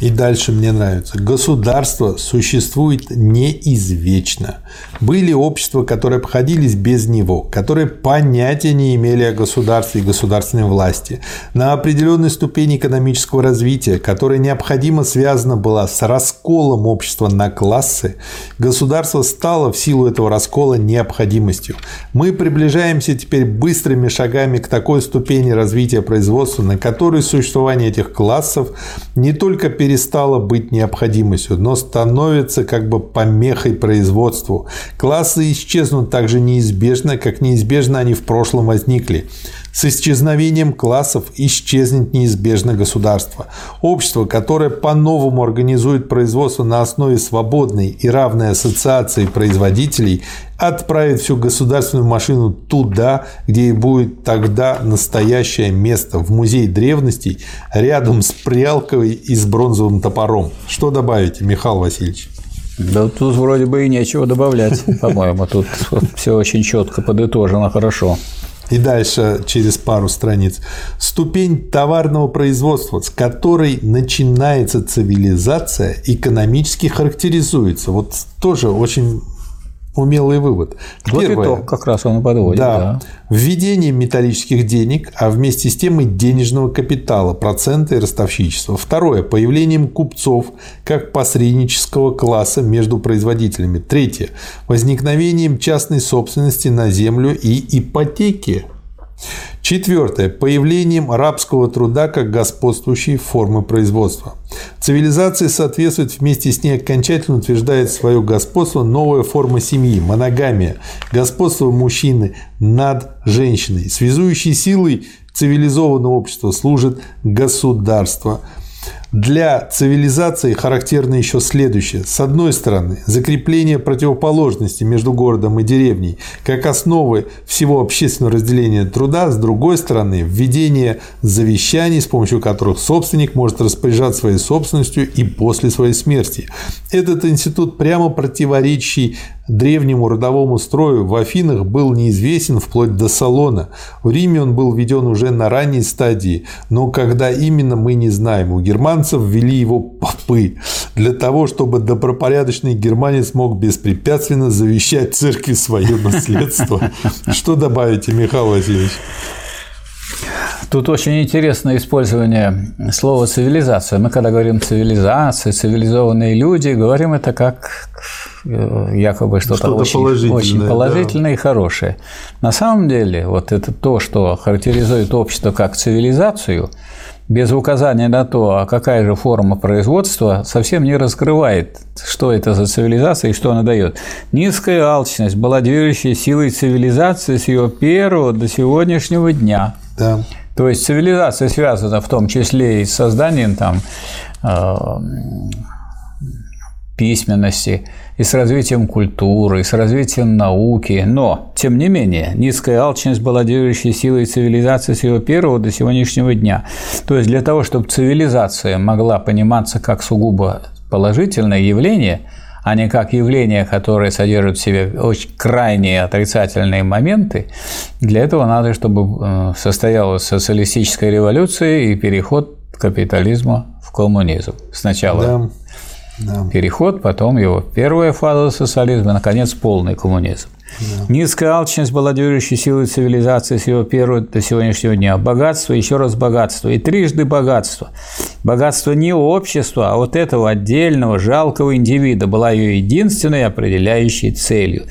И дальше мне нравится. Государство существует неизвечно. Были общества, которые обходились без него, которые понятия не имели о государстве и государственной власти. На определенной ступени экономического развития, которая необходимо связана была с расколом общества на классы, государство стало в силу этого раскола необходимостью. Мы приближаемся теперь быстрыми шагами к такой ступени развития производства, на которой существование этих классов не только перед перестала быть необходимостью, но становится как бы помехой производству. Классы исчезнут так же неизбежно, как неизбежно они в прошлом возникли. С исчезновением классов исчезнет неизбежно государство. Общество, которое по-новому организует производство на основе свободной и равной ассоциации производителей, отправит всю государственную машину туда, где и будет тогда настоящее место, в музей древностей, рядом с прялкой и с бронзовым топором. Что добавите, Михаил Васильевич? Да тут вроде бы и нечего добавлять, по-моему. Тут все очень четко подытожено, хорошо. И дальше через пару страниц. Ступень товарного производства, с которой начинается цивилизация, экономически характеризуется. Вот тоже очень умелый вывод. Вот Первое, итог как раз он подводит. Да, да. Введение металлических денег, а вместе с тем и денежного капитала, проценты и ростовщичество. Второе. Появлением купцов как посреднического класса между производителями. Третье. Возникновением частной собственности на землю и ипотеки. Четвертое. Появлением рабского труда как господствующей формы производства. Цивилизации соответствует вместе с ней окончательно утверждает свое господство новая форма семьи – моногамия, господство мужчины над женщиной. Связующей силой цивилизованного общества служит государство – для цивилизации характерно еще следующее. С одной стороны, закрепление противоположности между городом и деревней как основы всего общественного разделения труда, с другой стороны, введение завещаний, с помощью которых собственник может распоряжаться своей собственностью и после своей смерти. Этот институт прямо противоречий древнему родовому строю в Афинах был неизвестен вплоть до Салона. В Риме он был введен уже на ранней стадии, но когда именно мы не знаем. У германцев ввели его попы для того, чтобы добропорядочный германец мог беспрепятственно завещать церкви свое наследство. Что добавите, Михаил Васильевич? Тут очень интересное использование слова цивилизация. Мы когда говорим цивилизация, цивилизованные люди, говорим это как э, якобы что-то, что очень, положительное, очень положительное да. и хорошее. На самом деле, вот это то, что характеризует общество как цивилизацию, без указания на то, а какая же форма производства, совсем не раскрывает, что это за цивилизация и что она дает. Низкая алчность была движущей силой цивилизации с ее первого до сегодняшнего дня. Да. То есть цивилизация связана в том числе и с созданием там, э, письменности, и с развитием культуры, и с развитием науки. Но, тем не менее, низкая алчность была движущей силой цивилизации с ее первого до сегодняшнего дня. То есть для того, чтобы цивилизация могла пониматься как сугубо положительное явление – а не как явление, которое содержит в себе очень крайние отрицательные моменты, для этого надо, чтобы э, состоялась социалистическая революция и переход капитализма в коммунизм. Сначала да. Да. переход, потом его первая фаза социализма, наконец, полный коммунизм. Да. Низкая алчность была движущей силой цивилизации с его первого до сегодняшнего дня. Богатство, еще раз богатство, и трижды богатство. Богатство не общества, а вот этого отдельного, жалкого индивида была ее единственной определяющей целью.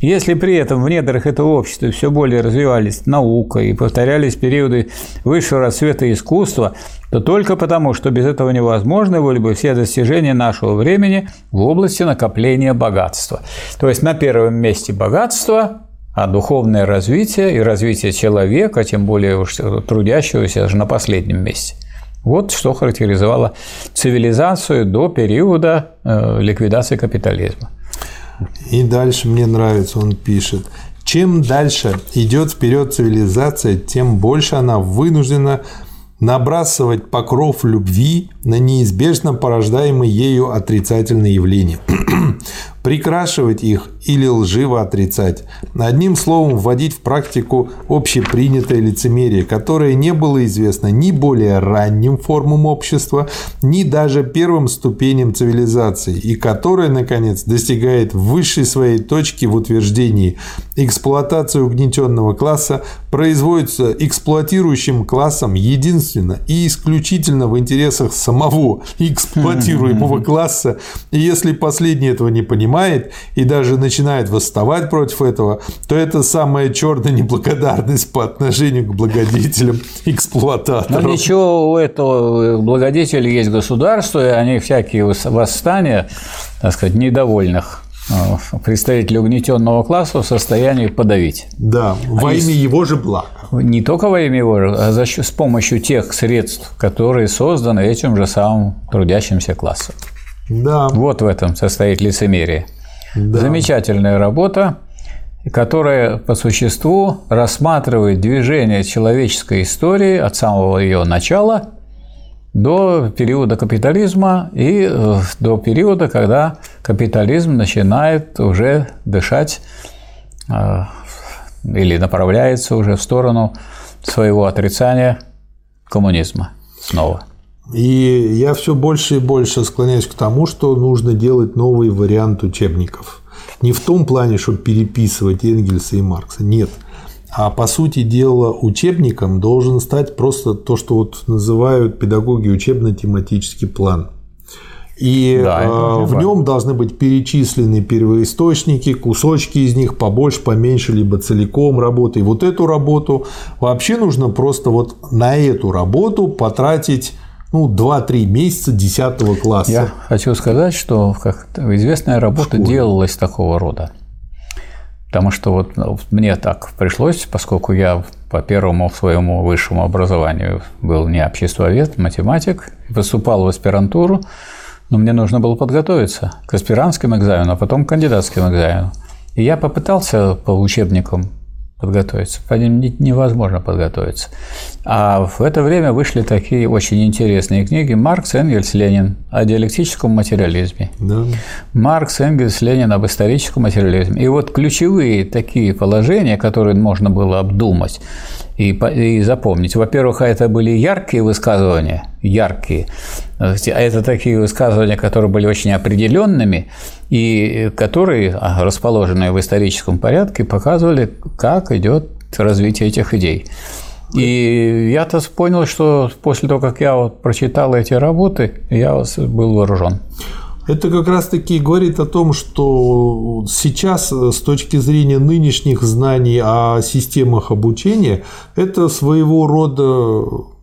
Если при этом в недрах этого общества все более развивались наука и повторялись периоды высшего расцвета искусства, то только потому, что без этого невозможны были бы все достижения нашего времени в области накопления богатства. То есть на первом месте богатство, а духовное развитие и развитие человека, тем более уж трудящегося, даже на последнем месте. Вот что характеризовало цивилизацию до периода э, ликвидации капитализма. И дальше мне нравится, он пишет. Чем дальше идет вперед цивилизация, тем больше она вынуждена набрасывать покров любви на неизбежно порождаемые ею отрицательные явления, прикрашивать их или лживо отрицать. Одним словом, вводить в практику общепринятое лицемерие, которое не было известно ни более ранним формам общества, ни даже первым ступеням цивилизации, и которое, наконец, достигает высшей своей точки в утверждении эксплуатация угнетенного класса производится эксплуатирующим классом единственно и исключительно в интересах самого эксплуатируемого класса, и если последний этого не понимает и даже начинает начинает восставать против этого, то это самая черная неблагодарность по отношению к благодетелям эксплуататоров. Но ничего, у этого благодетеля есть государство, и они всякие восстания, так сказать, недовольных э, представителей угнетенного класса в состоянии подавить. Да, во имя его же блага. Не только во имя его, а за счет, с помощью тех средств, которые созданы этим же самым трудящимся классом. Да. Вот в этом состоит лицемерие. Да. Замечательная работа, которая по существу рассматривает движение человеческой истории от самого ее начала до периода капитализма и э, до периода, когда капитализм начинает уже дышать э, или направляется уже в сторону своего отрицания коммунизма снова. И я все больше и больше склоняюсь к тому, что нужно делать новый вариант учебников. Не в том плане, чтобы переписывать Энгельса и Маркса, нет. А по сути дела учебником должен стать просто то, что вот называют педагоги учебно-тематический план. И Да, очень в нем должны быть перечислены первоисточники, кусочки из них побольше, поменьше, либо целиком работы. И вот эту работу вообще нужно просто вот на эту работу потратить ну, 2-3 месяца 10 класса. Я хочу сказать, что как известная работа делалась такого рода. Потому что вот ну, мне так пришлось, поскольку я по первому своему высшему образованию был не обществовед, математик, выступал в аспирантуру, но мне нужно было подготовиться к аспирантским экзаменам, а потом к кандидатским экзаменам. И я попытался по учебникам подготовиться. По ним невозможно подготовиться. А в это время вышли такие очень интересные книги Маркс, Энгельс, Ленин о диалектическом материализме. Да. Маркс, Энгельс, Ленин об историческом материализме. И вот ключевые такие положения, которые можно было обдумать и, и запомнить. Во-первых, это были яркие высказывания, яркие. А это такие высказывания, которые были очень определенными и которые, а, расположенные в историческом порядке, показывали, как идет развитие этих идей. И я-то понял, что после того, как я вот прочитал эти работы, я был вооружен. Это как раз-таки говорит о том, что сейчас с точки зрения нынешних знаний о системах обучения, это своего рода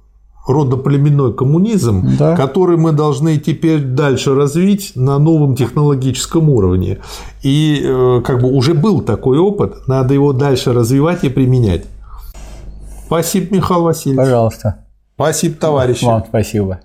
родоплеменной коммунизм, Да. который мы должны теперь дальше развить на новом технологическом уровне. И э, как бы уже был такой опыт, надо его дальше развивать и применять. Спасибо, Михаил Васильевич. Пожалуйста. Спасибо, товарищи. Вам спасибо.